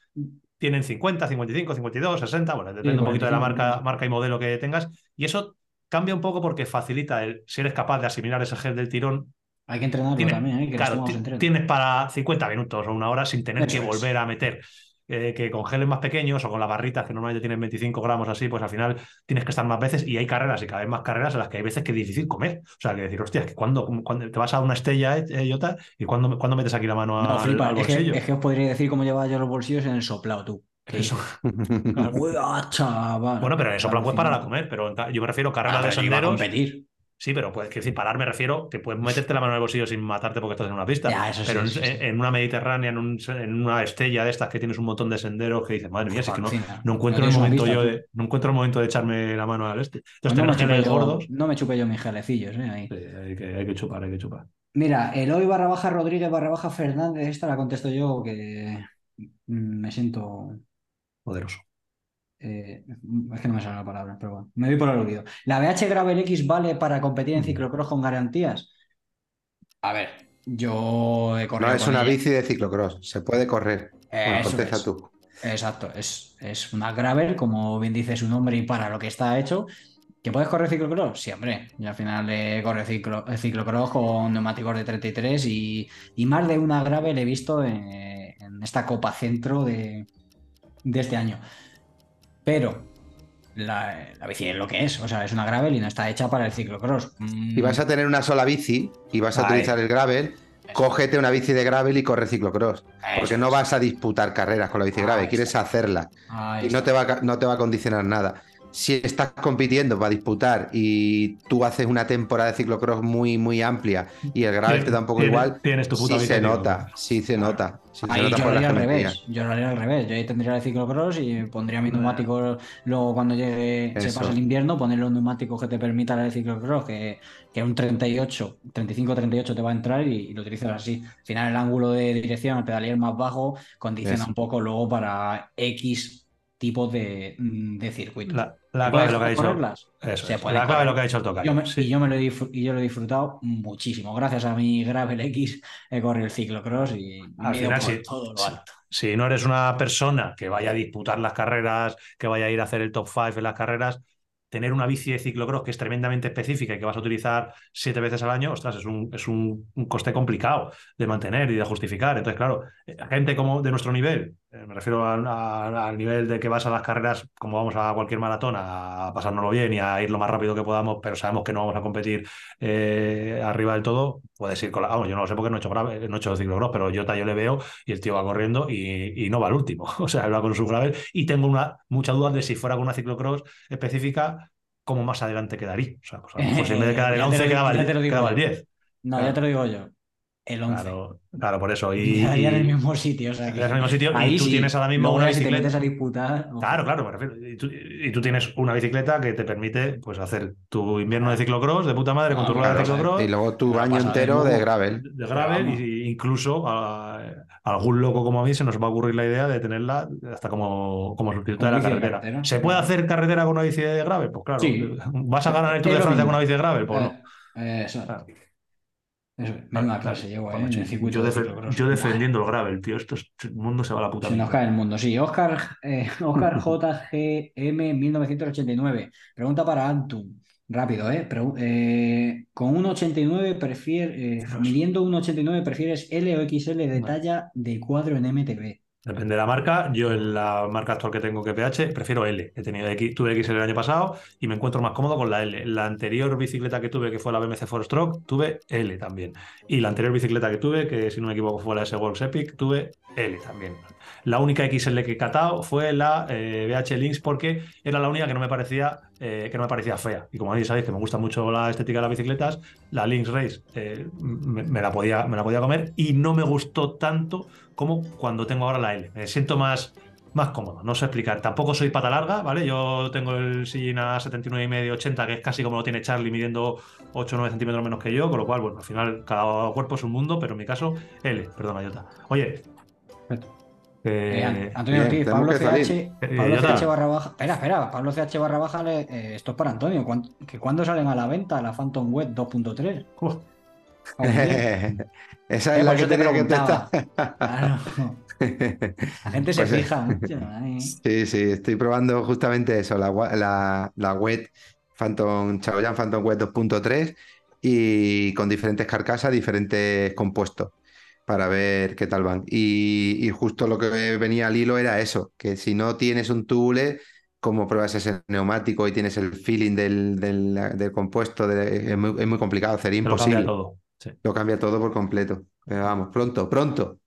tienen 50, 55, 52, 60, bueno, depende un poquito de la 45. marca, marca y modelo que tengas. Y eso cambia un poco porque facilita el, si eres capaz de asimilar ese gel del tirón. Hay que entrenarlo Tienes, también, ¿eh? Que claro, tienes para 50 minutos o una hora sin tener Eso que es. volver a meter. Eh, que con geles más pequeños o con las barritas que normalmente tienen 25 gramos así, pues al final tienes que estar más veces y hay carreras y cada vez más carreras en las que hay veces que es difícil comer. O sea, que decir, hostia, que cuando, cuando te vas a una estella, eh, eh, Jota, y cuando, cuando metes aquí la mano No, al, flipa, al es que, bolsillo. es que os podría decir cómo llevaba yo los bolsillos en el soplado, tú. Eso. Uy, ah, chaval. Bueno, pero eso plan pues para la comer, pero en yo me refiero a Ah, carrera de senderos. competir. Sí, pero puedes decir, parar me refiero que puedes meterte la mano en el bolsillo sin matarte porque estás en una pista. Ya, eso sí, pero en, sí, sí. en una mediterránea, en, un- en una estella de estas que tienes un montón de senderos que dices, madre mía, es que no, encuentro el momento yo de, no encuentro el momento de echarme la mano al este. Entonces, no, me yo, gordos. no me chupé yo mis gelecillos, ¿eh? Ahí. sí, hay, que, hay que chupar, hay que chupar. Mira, Eloy barra baja Rodríguez barra baja Fernández, esta la contesto yo que mm, me siento. Poderoso. Eh, es que no me sale la palabra, pero bueno, me voy por el olvido. ¿La BH Gravel X vale para competir en ciclocross con garantías? A ver, yo he corrido No es con una ella. bici de ciclocross, se puede correr. Bueno, Eso es. tú. Exacto, es, es una gravel, como bien dice su nombre y para lo que está hecho. ¿Que puedes correr ciclocross? Sí, hombre. Y al final eh, corre ciclo, eh, ciclocross con neumáticos de 33 y, y más de una gravel he visto en, en esta Copa Centro de, de este año. Pero la, la bici es lo que es, o sea, es una gravel y no está hecha para el ciclocross. Mm, Si vas a tener una sola bici y vas a utilizar el gravel, cógete una bici de gravel y corre ciclocross. Porque no vas a disputar carreras con la bici de gravel, Ahí quieres hacerla. Ahí Y no te, va, no te va a condicionar nada. Si estás compitiendo para disputar y tú haces una temporada de ciclocross muy, muy amplia y el gravel te da un poco Tienes- igual, Tienes tu puta sí se nota, sí se nota. sí se Ahí nota yo por lo haría al revés, yo lo haría al revés. Yo ahí tendría el ciclocross y pondría mi neumático luego cuando llegue, se pase el invierno, poner los neumáticos que te permitan el ciclocross, que, que un 38, 35-38 te va a entrar y, y lo utilizas así. Al final el ángulo de dirección, el pedalier más bajo, condiciona Eso. un poco luego para X tipos de, mm, de circuito. La, la clave ¿Puedes es lo que ha dicho. Eso Se puede La clave correr. lo que ha dicho el tocayo. Yo me- Sí. y, yo me lo he y yo lo he disfrutado muchísimo. Gracias a mi Gravel X he corrido el ciclocross y Al final, por sí, todo lo alto. Si no eres una persona que vaya a disputar las carreras, que vaya a ir a hacer el top 5 en las carreras, tener una bici de ciclocross que es tremendamente específica y que vas a utilizar siete veces al año, ostras, es un, es un, un coste complicado de mantener y de justificar. Entonces, claro, eh, gente como de nuestro nivel, me refiero al- nivel de que vas a las carreras como vamos a cualquier maratón, a pasárnoslo bien y a ir lo más rápido que podamos, pero sabemos que no vamos a competir eh, arriba del todo, puedes ir con la... Vamos, yo no lo sé porque no he hecho, grave, no he hecho ciclocross, pero yo, yo le veo y el tío va corriendo y, y no va al último. O sea, él va con su gravel y tengo una, muchas dudas de si fuera con una ciclocross específica, cómo más adelante quedaría. O sea, pues a lo mejor si en vez de quedar el Ya te 11 lo- quedaba el, digo quedaba el yo. 10. No, Claro. ya te lo digo yo. El 11. Claro, claro, por eso. Y, en el mismo sitio. O sea, que en el mismo sitio ahí y tú sí. tienes ahora mismo Luego una si bicicleta. a disputar. Claro, claro, me refiero. Y tú, y tú tienes una bicicleta que te permite pues, hacer tu invierno de ciclocross de puta madre con Ah, tu rueda de claro, ciclocross. Y luego tu Pero año pasa de entero de gravel. de gravel y incluso a, a algún loco como a mí se nos va a ocurrir la idea de tenerla hasta como, como sustituto de la carretera. carretera. ¿Se puede hacer carretera con una bici de gravel? Pues claro. Sí. ¿Vas a ganar el Tour de Francia con una bici de gravel? Pues no. Eh, eh, eso. Claro. Eso. Menuda clase llevo, ¿eh? En el circuito yo, ciclocross. yo defendiendo el gravel, tío. Esto es, el mundo se va a la puta Se nos cae el mundo, sí. Oscar, eh, Oscar JGM 1989. Pregunta para Antum. Rápido, ¿eh? Pregu- eh, con un 89 prefiere, eh, midiendo un 89 prefieres L o XL de talla de cuadro en MTB. Depende de la marca. Yo en la marca actual que tengo, que PH, prefiero L. He tenido X, tuve XL el año pasado y me encuentro más cómodo con la L. La anterior bicicleta que tuve, que fue la BMC Four Stroke, tuve L también. Y la anterior bicicleta que tuve, que si no me equivoco fue la S Works Epic, tuve L también. La única XL que he catado fue la eh, BH Lynx porque era la única que no me parecía eh, que no me parecía fea. Y como mí sabéis que me gusta mucho la estética de las bicicletas, la Lynx Race eh, me, la podía, me la podía comer y no me gustó tanto como cuando tengo ahora la L. Me siento más, más cómodo, no sé explicar. Tampoco soy pata larga, ¿vale? Yo tengo el sillín a 79,5-80, que es casi como lo tiene Charlie, midiendo 8 o 9 centímetros menos que yo, con lo cual, bueno, al final cada cuerpo es un mundo, pero en mi caso, L, perdona, Jota. Oye. Eh, eh, An- Antonio bien, Ortiz, Pablo que CH. Eh, Pablo. CH barra baja. Espera, espera, Pablo CH barra baja, le- eh, esto es para Antonio. ¿cuán- que ¿Cuándo salen a la venta la Phantom Web 2.3? uf, Vamos bien. Esa Eh, es la por que te tenía que preguntaba. testar. Claro. La gente se Pues, eh, fija mucho. ahí. Sí, sí, estoy probando justamente eso, la, la, la web Phantom, Chaoyan Phantom Web 2.3 y con diferentes carcasas, diferentes compuestos para ver qué tal van. Y, y justo lo que venía al hilo era eso, que si no tienes un tubule, como pruebas ese neumático y tienes el feeling del, del- del compuesto, de- es, muy, es muy complicado hacer, te lo imposible. cambia todo. Sí, Lo cambia todo por completo. Pero vamos, pronto, pronto.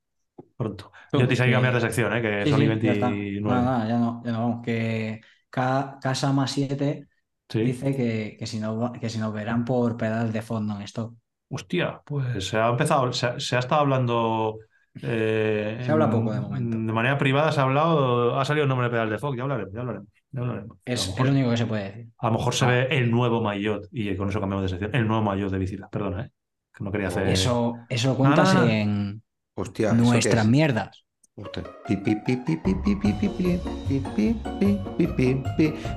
pronto. Yo te hice que cambiar de sección, ¿eh? que Sí, son sí, y ya está. 29. Nada, nada, ya no, ya no vamos. Que Casa más 7 Sí. Dice que, que si no, que si nos verán por pedal de fondo en esto. Hostia, pues se ha empezado, se ha, estado hablando. Se habla en, poco de momento. De manera privada se ha hablado, ha salido el nombre de Pedal de Fox, ya hablaremos, ya hablaremos. Ya hablaremos. Es, es, lo único que se puede decir. A lo mejor se ve el nuevo Mayotte, y con eso cambiamos de sección, el nuevo Mayotte de Bicilas, perdona, ¿eh? que no quería hacer. Eso, eso cuentas en hostia, nuestras mierdas.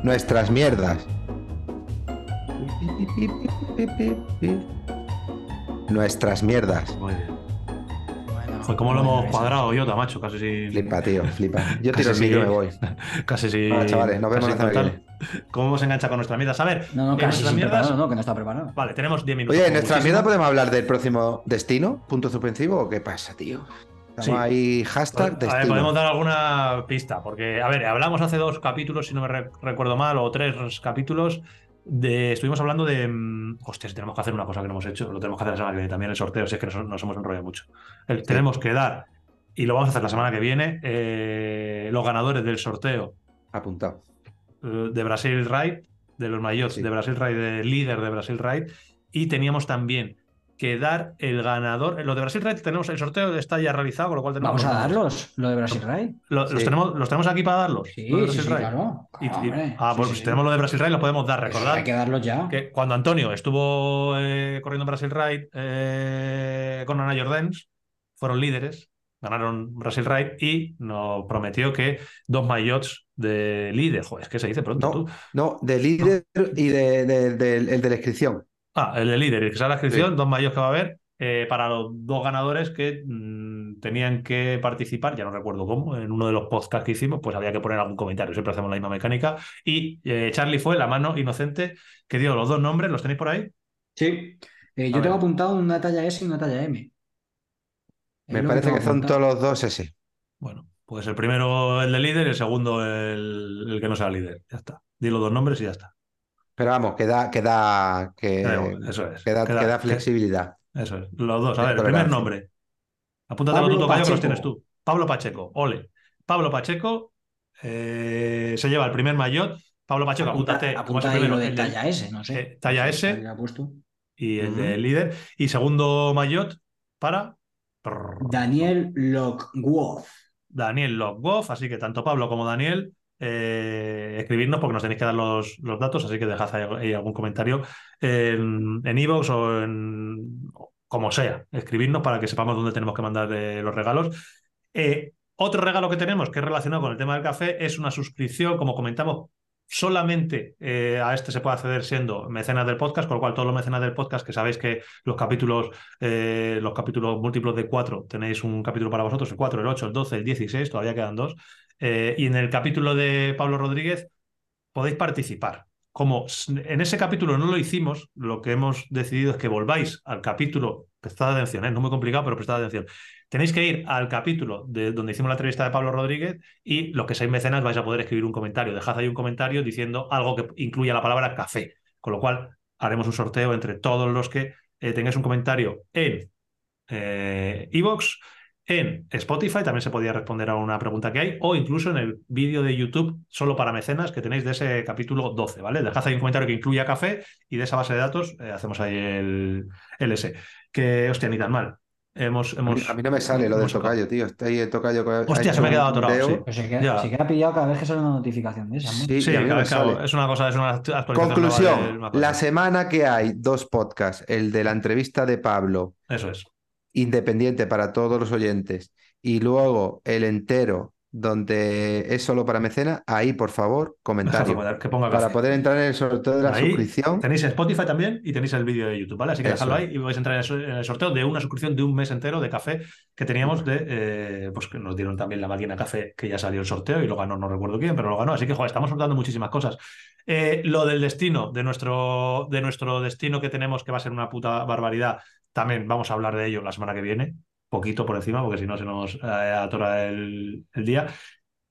Nuestras mierdas. Nuestras mierdas. Muy bien. Joder, ¿cómo lo hemos cuadrado, Jota, macho? Casi sin. Flipa, tío, flipa. Yo Casi tiro el micro y me voy. Casi sin. Vale, chavales, nos vemos casi la semana. ¿Cómo hemos enganchado con nuestras mierdas? A ver, No, no, en casi nuestras sin mierdas. preparado, no, que no está preparado. Vale, tenemos 10 minutos. Oye, ¿en como nuestra muchísimo. mierda podemos hablar del próximo destino? ¿Punto suspensivo o qué pasa, tío? Estamos Sí. ahí, hashtag A ver, destino. podemos dar alguna pista, porque, a ver, hablamos hace dos capítulos, si no me re- recuerdo mal, o tres capítulos, de, estuvimos hablando de, mm, hostias, tenemos que hacer una cosa que no hemos hecho, lo tenemos que hacer la semana que viene, también el sorteo, si es que nos, nos hemos enrollado mucho. El- Tenemos que dar, y lo vamos a hacer la semana que viene, eh, los ganadores del sorteo Apuntado. eh, de Brasil Ride, de los maillots Sí. de Brasil Ride, de líder de Brasil Ride, y teníamos también que dar el ganador. Lo de Brasil Ride tenemos el sorteo, está ya realizado, con lo cual tenemos Vamos a los darlos, lo de Brasil Ride. Lo- los, Sí. tenemos, ¿Los tenemos aquí para darlos? Sí, Lo de sí, Brasil sí, claro. Y- y- ah, Sí, pues sí, si sí. tenemos lo de Brasil Ride, lo podemos dar. Eso Recordad Hay que darlos ya. que cuando Antonio estuvo eh, corriendo Brasil Ride eh, con Ana Jordans, fueron líderes, ganaron Brasil Ride y nos prometió que dos maillots de líder. Joder, es que se dice pronto No. tú. No, de líder y de, de- de la inscripción. Ah, el de líder, el que sale la inscripción, dos maillots que va a haber. eh, para los dos ganadores que mm, tenían que participar, ya no recuerdo cómo, en uno de los podcasts que hicimos, pues había que poner algún comentario, siempre hacemos la misma mecánica. Y eh, Charlie fue la mano inocente que dio los dos nombres, ¿los tenéis por ahí? Sí. Eh, yo tengo apuntado una talla S y una talla M. Me parece que son todos los dos ese. Bueno, pues el primero el de líder y el segundo el, el que no sea líder. Ya está. Di los dos nombres y ya está. Pero vamos, queda, queda, que, Da igual, eso es. queda, Queda- queda que- flexibilidad. Eso es. Los dos. A ver, el primer nombre. Apúntatelo Pablo tú, Tocayo, que los tienes tú. Pablo Pacheco. Ole. Pablo Pacheco eh, se lleva el primer maillot. Pablo Pacheco, Apunta, apúntate. apunta primero, lo de talla S, no sé. eh, talla S. y el Ujú. de líder. Y segundo maillot para Daniel Lockwood. Daniel Lockwoff. Así que tanto Pablo como Daniel, eh, escribirnos porque nos tenéis que dar los, los datos. Así que dejad ahí, algún comentario en iVoox o en como sea. Escribirnos para que sepamos dónde tenemos que mandar eh, los regalos. Eh, otro regalo que tenemos que es relacionado con el tema del café es una suscripción, como comentamos, solamente a este se puede acceder siendo mecenas del podcast, con lo cual todos los mecenas del podcast que sabéis que los capítulos, los capítulos múltiplos de cuatro, tenéis un capítulo para vosotros, el 4, el 8, el 12, el 16, todavía quedan dos. Eh, y en el capítulo de Pablo Rodríguez podéis participar. Como en ese capítulo no lo hicimos, lo que hemos decidido es que volváis al capítulo, prestad atención, ¿eh? no muy complicado, pero prestad atención. Tenéis que ir al capítulo de donde hicimos la entrevista de Pablo Rodríguez y los que seáis mecenas vais a poder escribir un comentario. Dejad ahí un comentario diciendo algo que incluya la palabra café, con lo cual haremos un sorteo entre todos los que eh, tengáis un comentario en iVoox, en Spotify también se podía responder a una pregunta que hay, o incluso en el vídeo de YouTube solo para mecenas que tenéis de ese capítulo 12, ¿vale? Dejad ahí un comentario que incluya café y de esa base de datos eh, hacemos ahí el, el S. Que, hostia, ni tan mal. Hemos, A mí, hemos, a mí no me sale lo del tocayo, tío. Está ahí el tocayo. ha Hostia, se me ha quedado atorado, sí. Pero se queda, Ya. se queda pillado cada vez que sale una notificación de esa. ¿no? Sí, Sí, es una cosa, es una actualización. nueva Conclusión, del la semana que hay dos podcasts, el de la entrevista de Pablo, Eso es. Independiente para todos los oyentes, y luego el entero, donde es solo para mecenas, ahí por favor, comentario. que ponga Para poder entrar en el sorteo de la Ahí suscripción. Tenéis Spotify también y tenéis el vídeo de YouTube, ¿vale? Así que Eso. dejadlo ahí y vais a entrar en el so- en el sorteo de una suscripción de un mes entero de café que teníamos de. eh, pues que nos dieron también la máquina café que ya salió el sorteo y lo ganó, no recuerdo quién, pero lo ganó. Así que, joder, estamos sorteando muchísimas cosas. Eh, lo del destino, de nuestro, de nuestro destino que tenemos, que va a ser una puta barbaridad, también vamos a hablar de ello la semana que viene, poquito por encima, porque si no se nos eh, atora el, el día.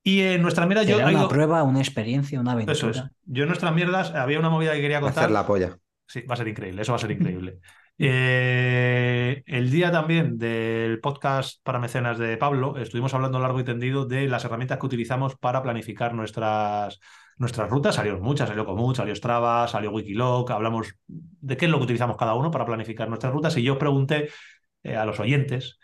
Y en nuestra mierda yo. Una ido- prueba, una experiencia, una aventura. Eso es. Yo en nuestras mierdas había una movida que quería contar. Hacer la polla. Sí, va a ser increíble, eso va a ser increíble. Eh, el día también del podcast para mecenas de Pablo, estuvimos hablando largo y tendido de las herramientas que utilizamos para planificar nuestras, nuestras rutas. Salieron muchas, salió Komoot, salió Strava, salió Wikiloc, hablamos de qué es lo que utilizamos cada uno para planificar nuestras rutas y yo pregunté eh, a los oyentes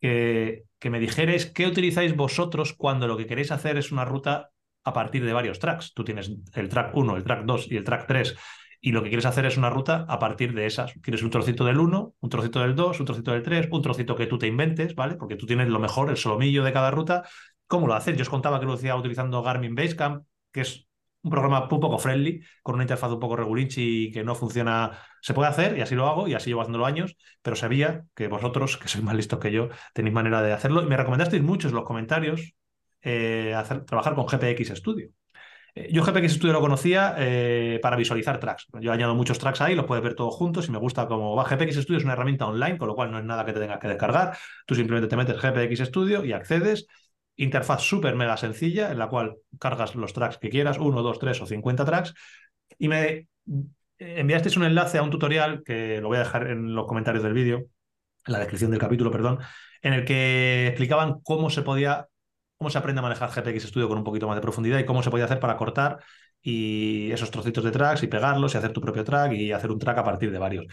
que, que me dijerais qué utilizáis vosotros cuando lo que queréis hacer es una ruta a partir de varios tracks. Tú tienes el track 1, el track 2 y el track 3 y lo que quieres hacer es una ruta a partir de esas. Quieres un trocito del 1, un trocito del 2, un trocito del 3, un trocito que tú te inventes, ¿vale? Porque tú tienes lo mejor, el solomillo de cada ruta. ¿Cómo lo haces? Yo os contaba que lo hacía utilizando Garmin Basecamp, que es un programa un poco friendly, con una interfaz un poco regulinchi y que no funciona. Se puede hacer y así lo hago y así llevo haciéndolo años, pero sabía que vosotros, que sois más listos que yo, tenéis manera de hacerlo. Y me recomendasteis mucho en los comentarios eh, hacer, trabajar con GPX Studio. Eh, yo GPX Studio lo conocía eh, para visualizar tracks. Yo añado muchos tracks ahí, los puedes ver todos juntos y me gusta cómo va. GPX Studio es una herramienta online, con lo cual no es nada que te tengas que descargar. Tú simplemente te metes GPX Studio y accedes. Interfaz súper mega sencilla en la cual cargas los tracks que quieras, uno, dos, tres o 50 tracks. Y me enviasteis un enlace a un tutorial que lo voy a dejar en los comentarios del vídeo, en la descripción del capítulo, perdón, en el que explicaban cómo se podía cómo se aprende a manejar GPX Studio con un poquito más de profundidad y cómo se podía hacer para cortar y esos trocitos de tracks y pegarlos y hacer tu propio track y hacer un track a partir de varios.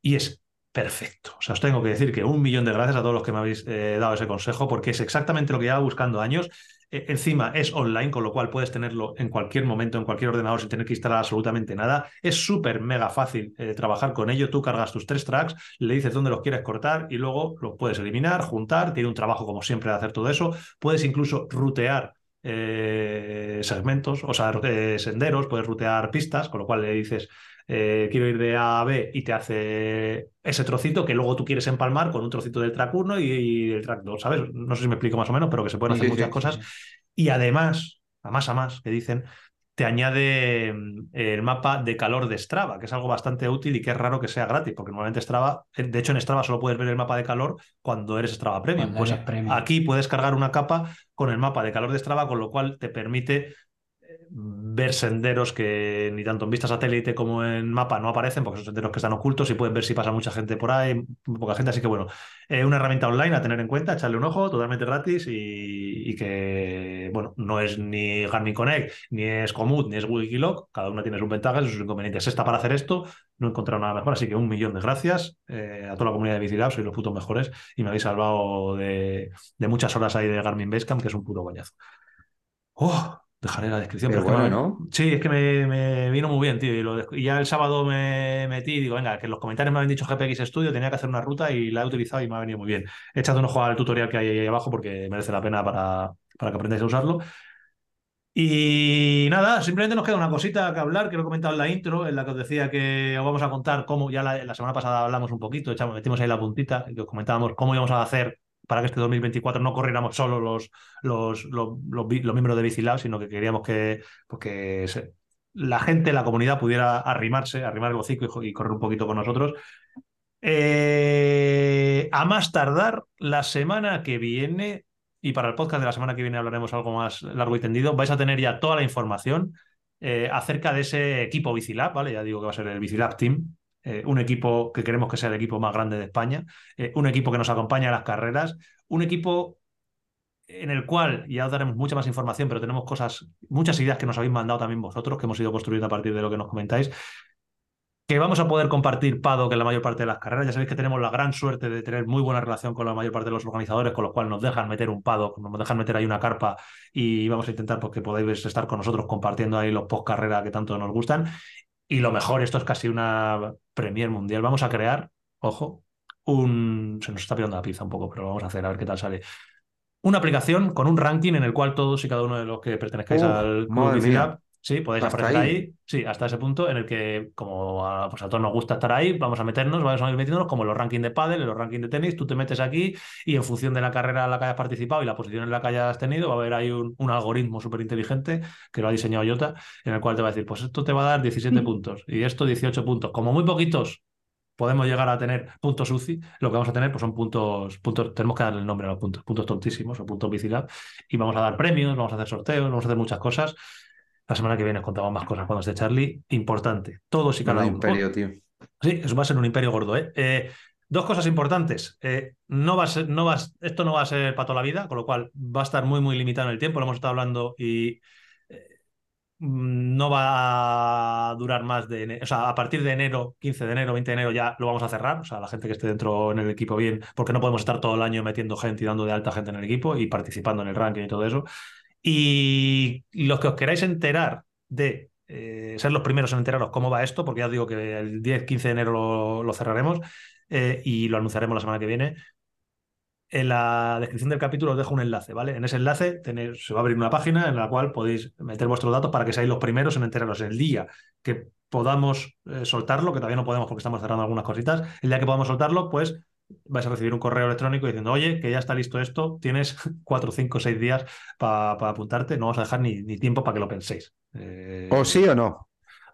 Y es perfecto. O sea, os tengo que decir que un millón de gracias a todos los que me habéis eh, dado ese consejo porque es exactamente lo que llevaba buscando años e, encima es online, con lo cual puedes tenerlo en cualquier momento, en cualquier ordenador, sin tener que instalar absolutamente nada. Es súper mega fácil eh, trabajar con ello. Tú cargas tus tres tracks, le dices dónde los quieres cortar y luego los puedes eliminar, juntar. Tiene un trabajo, como siempre, de hacer todo eso. Puedes incluso rutear eh, segmentos, o sea, senderos, puedes rutear pistas, con lo cual le dices eh, quiero ir de A a B y te hace ese trocito que luego tú quieres empalmar con un trocito del track 1 y, el track 2, ¿sabes? No sé si me explico más o menos, pero que se pueden hacer muchas cosas. Y además, a más a más, que dicen, te añade mm, el mapa de calor de Strava, que es algo bastante útil y que es raro que sea gratis, porque normalmente Strava, eh, de hecho en Strava solo puedes ver el mapa de calor cuando eres Strava Premium. Pues aquí puedes cargar una capa con el mapa de calor de Strava, con lo cual te permite ver senderos que ni tanto en vista satélite como en mapa no aparecen, porque son senderos que están ocultos y pueden ver si pasa mucha gente por ahí, poca gente. Así que bueno, eh, una herramienta online a tener en cuenta, echarle un ojo, totalmente gratis y, que, bueno, no es ni Garmin Connect, ni es Komoot, ni es Wikiloc, cada una tiene sus ventajas y sus inconvenientes. Esta para hacer esto, no he encontrado nada mejor, así que un millón de gracias eh, a toda la comunidad de Bicilab, sois los putos mejores y me habéis salvado de, de muchas horas ahí de Garmin Basecamp, que es un puro bañazo. ¡Oh! Dejaré la descripción. Pero, bueno, ¿no? Sí, es que me, vino muy bien, tío. Y, ya el sábado me metí y digo, venga, que en los comentarios me habían dicho GPX Studio, tenía que hacer una ruta y la he utilizado y me ha venido muy bien. He echado un ojo al tutorial que hay ahí abajo porque merece la pena para, para que aprendáis a usarlo. Y nada, simplemente nos queda una cosita que hablar, que lo he comentado en la intro, en la que os decía que os vamos a contar cómo, ya la, la semana pasada hablamos un poquito, echamos, metimos ahí la puntita, que os comentábamos cómo íbamos a hacer para que este 2024 no corriéramos solo los, los, los, miembros de Bicilab, sino que queríamos que, pues la gente, la comunidad pudiera arrimarse, arrimar el hocico y, correr un poquito con nosotros. Eh, a más tardar, la semana que viene, y para el podcast de la semana que viene hablaremos algo más largo y tendido, vais a tener ya toda la información eh, acerca de ese equipo Bicilab, ¿vale? Ya digo que va a ser el Bicilab Team, eh, un equipo que queremos que sea el equipo más grande de España, eh, un equipo que nos acompaña a las carreras, un equipo en el cual ya os daremos mucha más información, pero tenemos cosas, muchas ideas que nos habéis mandado también vosotros, que hemos ido construyendo a partir de lo que nos comentáis, que vamos a poder compartir PADO en la mayor parte de las carreras. Ya sabéis que tenemos la gran suerte de tener muy buena relación con la mayor parte de los organizadores, con lo cual nos dejan meter un PADO, nos dejan meter ahí una carpa y vamos a intentar pues, que podáis estar con nosotros compartiendo ahí los post carrera que tanto nos gustan. Y lo mejor, esto es casi una Premier Mundial. Vamos a crear, ojo, un. Se nos está pidiendo la pizza un poco, pero vamos a hacer a ver qué tal sale. Una aplicación con un ranking en el cual todos y cada uno de los que pertenezcáis al Sí, podéis aparecer ahí. Sí, hasta ese punto en el que, como a, pues a todos nos gusta estar ahí, vamos a meternos, vamos a ir metiéndonos como los rankings de pádel, los rankings de tenis, tú te metes aquí y en función de la carrera en la que hayas participado y la posición en la que hayas tenido, va a haber ahí un, algoritmo súper inteligente que lo ha diseñado Jota, en el cual te va a decir, pues esto te va a dar 17 mm. puntos y esto 18 puntos. Como muy poquitos podemos llegar a tener puntos UCI, lo que vamos a tener pues son puntos, puntos, tenemos que darle el nombre a los puntos, puntos tontísimos o puntos Bicilab, y vamos a dar premios, vamos a hacer sorteos, vamos a hacer muchas cosas. La semana que viene os contamos más cosas cuando esté Charlie. Importante, todos y cada uno. Imperio, tío. Sí, eso va a ser un imperio gordo, ¿eh? Eh, dos cosas importantes. Eh, no va a ser, no va, esto no va a ser para toda la vida, con lo cual va a estar muy, muy limitado en el tiempo. Lo hemos estado hablando y eh, no va a durar más de enero. O sea, a partir de enero, 15 de enero, 20 de enero ya lo vamos a cerrar. O sea, la gente que esté dentro en el equipo bien, porque no podemos estar todo el año metiendo gente y dando de alta gente en el equipo y participando en el ranking y todo eso. Y los que os queráis enterar de eh, ser los primeros en enteraros cómo va esto, porque ya os digo que el 10-15 de enero lo, cerraremos eh, y lo anunciaremos la semana que viene. En la descripción del capítulo os dejo un enlace, ¿vale? En ese enlace se va a abrir una página en la cual podéis meter vuestros datos para que seáis los primeros en enteraros el día que podamos eh, soltarlo, que todavía no podemos porque estamos cerrando algunas cositas, el día que podamos soltarlo, pues vais a recibir un correo electrónico diciendo, oye, que ya está listo esto, tienes cuatro, cinco, seis días para apuntarte, no vamos a dejar ni, ni tiempo para que lo penséis. Eh, O sí o no.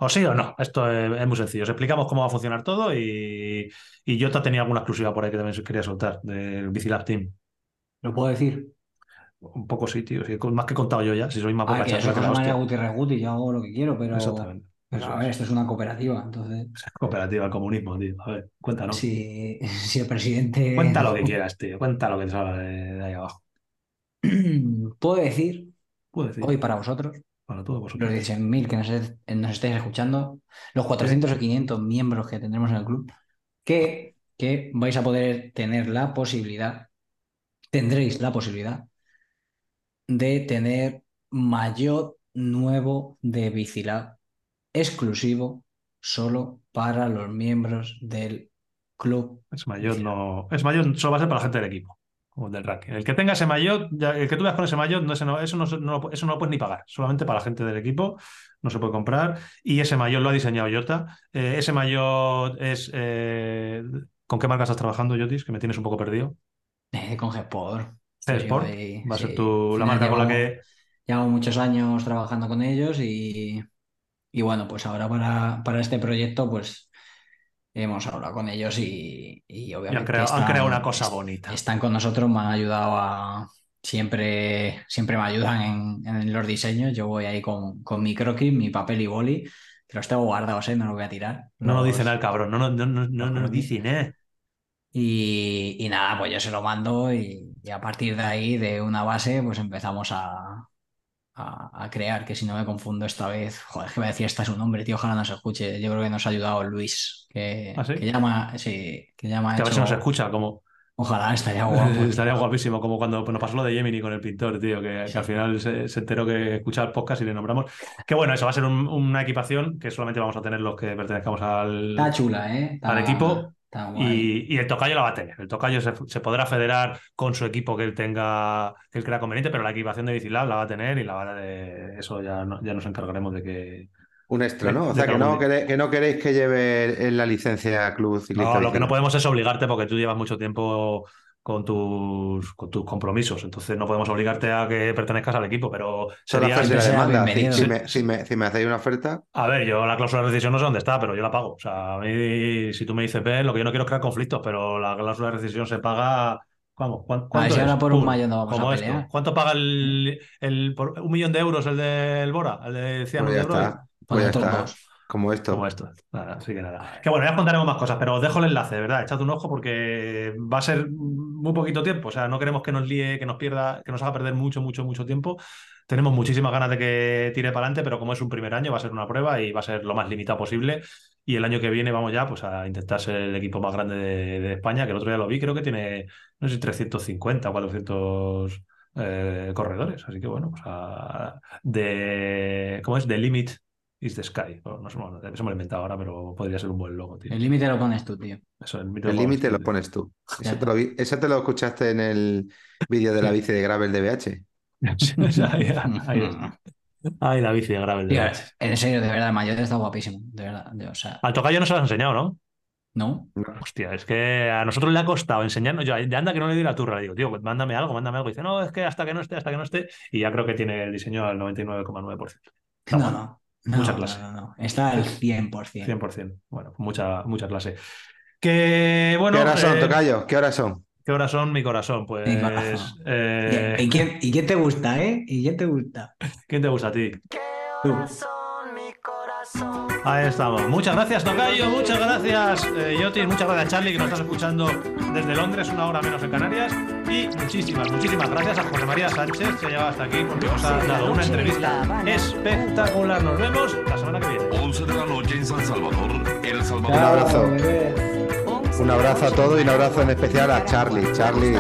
o sí o no, esto es, es muy sencillo. Os explicamos cómo va a funcionar todo y, y Jota tenía alguna exclusiva por ahí que también quería soltar del Bicilab Team. ¿Lo puedo decir? Un poco sí, tío. sí, más que he contado yo ya, si sois más Ah, que yo soy la. Gutiérrez Guti, yo hago lo que quiero, pero, Exactamente. Pero a ver, es. esto es una cooperativa, entonces Cooperativa, el comunismo, tío. A ver, cuéntanos. si, si el presidente... Cuenta lo que quieras, tío. Cuenta lo que te salga de, de ahí abajo. Puedo decir, Puedo decir. hoy para vosotros, Para todos los vosotros. 16.000 que nos, es- nos estáis escuchando, los 400 o 500 miembros que tendremos en el club, que, que vais a poder tener la posibilidad, tendréis la posibilidad de tener mayor nuevo de Bicilab exclusivo solo para los miembros del club. Es mayor, no. Es mayor, solo va a ser para la gente del equipo. Como del ranking. El que tenga ese ya- el que tú veas con ese maillot, no, ese no- eso, no, no eso no lo puedes ni pagar. Solamente para la gente del equipo. No se puede comprar. Y ese maillot lo ha diseñado Jota. Eh, ese maillot es. eh, ¿Con qué marca estás trabajando, Jotis? Que me tienes un poco perdido. Eh, con Gsport. G-Sport. Va a ser sí. tu, la marca con la que. Llevo muchos años trabajando con ellos y, y bueno, pues ahora para, para este proyecto pues hemos hablado con ellos y, y obviamente han creado, han están- creado una cosa bonita. están con nosotros, me han ayudado a... Siempre, siempre me ayudan en, en los diseños. Yo voy ahí con, con mi croquis, mi papel y boli, que los tengo guardados, ¿eh? No los voy a tirar. No nos dice nada el cabrón. No, no, no, no, no nos dice nada. y, y nada, pues yo se lo mando y, y a partir de ahí, de una base, pues empezamos a, a, a crear, que si no me confundo esta vez, joder, que voy a decir hasta su nombre, tío, ojalá no se escuche. Yo creo que nos ha ayudado Luis, que, ¿Ah, sí? que llama, sí, que llama Que a ver si nos escucha. Como, Ojalá, estaría guapo. Estaría guapísimo, como cuando nos pasó lo de Gemini con el pintor, tío, que, que al final se, se enteró que escuchaba el podcast y le nombramos. Que bueno, eso va a ser un- una equipación que solamente vamos a tener los que pertenezcamos al, Está chula, ¿eh? Está- al equipo. Y, y el tocayo la va a tener. El tocayo se, se podrá federar con su equipo que él tenga, que él crea conveniente, pero la equipación de Bicilab la va a tener y la va a de eso ya, no- ya nos encargaremos de que. Un extra, ¿no? O sea, que no, que no queréis que lleve en la licencia Club Ciclista. No, lo que no podemos es obligarte porque tú llevas mucho tiempo con tus, con tus compromisos. Entonces no podemos obligarte a que pertenezcas al equipo, pero sería. Si, me, si me- si me hacéis una oferta, A ver, yo la cláusula de rescisión no sé dónde está, pero yo la pago. O sea, a mí, si tú me dices, ven, lo que yo no quiero es crear conflictos, pero la cláusula de rescisión se paga. Vamos, ¿cuán- A ver ¿cuánto si es? ahora por un Pum, mayo no vamos esto. ¿Cuánto paga el, el por un millón de euros el del Bora? El de Ciano pues de ya euros. está. Pues ya está. dos. Como esto. Como esto. Nada, así que nada. Que bueno, ya os contaremos más cosas, pero os dejo el enlace, de verdad. Echad un ojo porque va a ser muy poquito tiempo. O sea, no queremos que nos líe, que nos pierda, que nos haga perder mucho, mucho, mucho tiempo. Tenemos muchísimas ganas de que tire para adelante, pero como es un primer año, va a ser una prueba y va a ser lo más limitado posible. Y el año que viene vamos ya pues, a intentar ser el equipo más grande de, de España, que el otro día lo vi, creo que tiene, no sé si 350 o 400 eh, corredores. Así que bueno, pues de, ¿cómo es? The Limit is the Sky. Bueno, no bueno, eso me lo he inventado ahora, pero podría ser un buen logo, tío. El límite lo pones tú, tío. Eso, el límite lo pones tú. Eso te lo, vi- eso te lo escuchaste en el vídeo de la bici de Gravel de BH. ahí, ahí está. Ay, la bici de gravel. de Tío, en serio, de verdad, el mayor está guapísimo. De verdad. de- o sea, Al tocayo no se lo has enseñado, ¿no? ¿no? Hostia, es que a nosotros le ha costado enseñarnos. Yo, de anda que no le di la turra, le digo, tío, mándame algo, mándame algo. Y dice, no, es que hasta que no esté, hasta que no esté. Y ya creo que tiene el diseño al 99,9%. Está No, bueno. No. Mucha clase. no, no, no. Está al 100%. 100%. Bueno, mucha, mucha clase. Que bueno. ¿Qué horas son, eh, Tocayo? ¿Qué horas son? ¿Qué horas son mi corazón? Pues. Mi corazón. eh, ¿Y, quién, y quién te gusta, eh? ¿Y quién te gusta? ¿Quién te gusta a ti? Tú. Corazón, mi corazón. Ahí estamos. Muchas gracias, Tocayo. Muchas gracias, eh, Yotis. Muchas gracias, Charlie, que nos estás escuchando desde Londres, una hora menos en Canarias. Y muchísimas, muchísimas gracias a José María Sánchez, que ha llegado hasta aquí porque nos ha dado una entrevista espectacular. Nos vemos la semana que viene. 11 de la noche en San Salvador, El Salvador. Un abrazo. Un abrazo a todos y un abrazo en especial a Charlie. Charlie,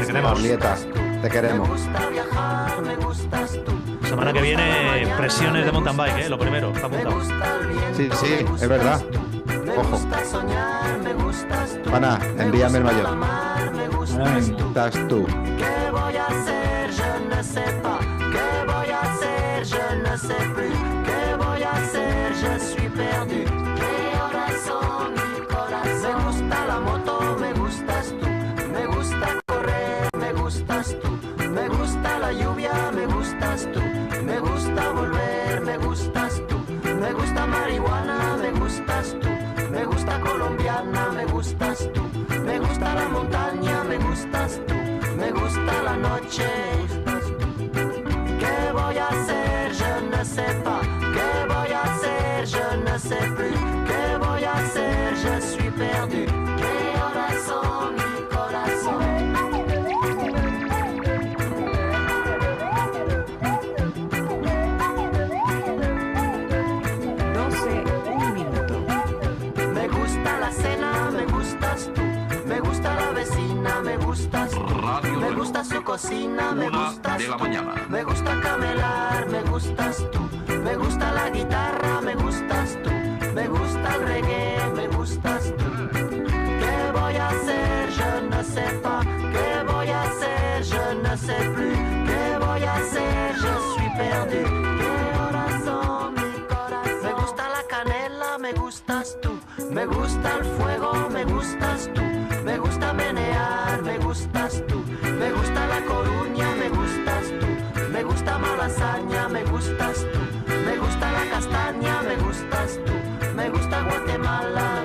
Te queremos. Julieta, te queremos. Semana que viene, presiones de mountain bike, ¿eh? lo primero, está apuntado. Sí, sí, es verdad. Ojo. Pana, envíame el mayor. Estás tú. Que voy a hacer? Je ne sais pas. Que voy a hacer? Je ne sais plus. Gusta marihuana, me gustas tú. Me gusta colombiana, me gustas tú. Me gusta la montaña, me gustas tú. Me gusta la noche. ¿Qué voy a hacer? Je ne sais pas. Gustas. Radio Me gusta su cocina, me gustas de la tú. mañana. Me gusta camelar, me gustas tú. Me gusta la guitarra, me gustas tú. Me gusta el reggae, me gustas tú. ¿Qué voy a hacer? Je ne sais pas. ¿Qué voy a hacer? Je ne sais plus. ¿Qué voy a hacer? Je suis perdu. ¿Qué horas son mi corazón? Me gusta la canela, me gustas tú. Me gusta el fuego, me gustas tú. Me gusta menear, me gustas tú. Me gusta la coruña, me gustas tú. Me gusta malasaña, me gustas tú. Me gusta la castaña, me gustas tú. Me gusta Guatemala,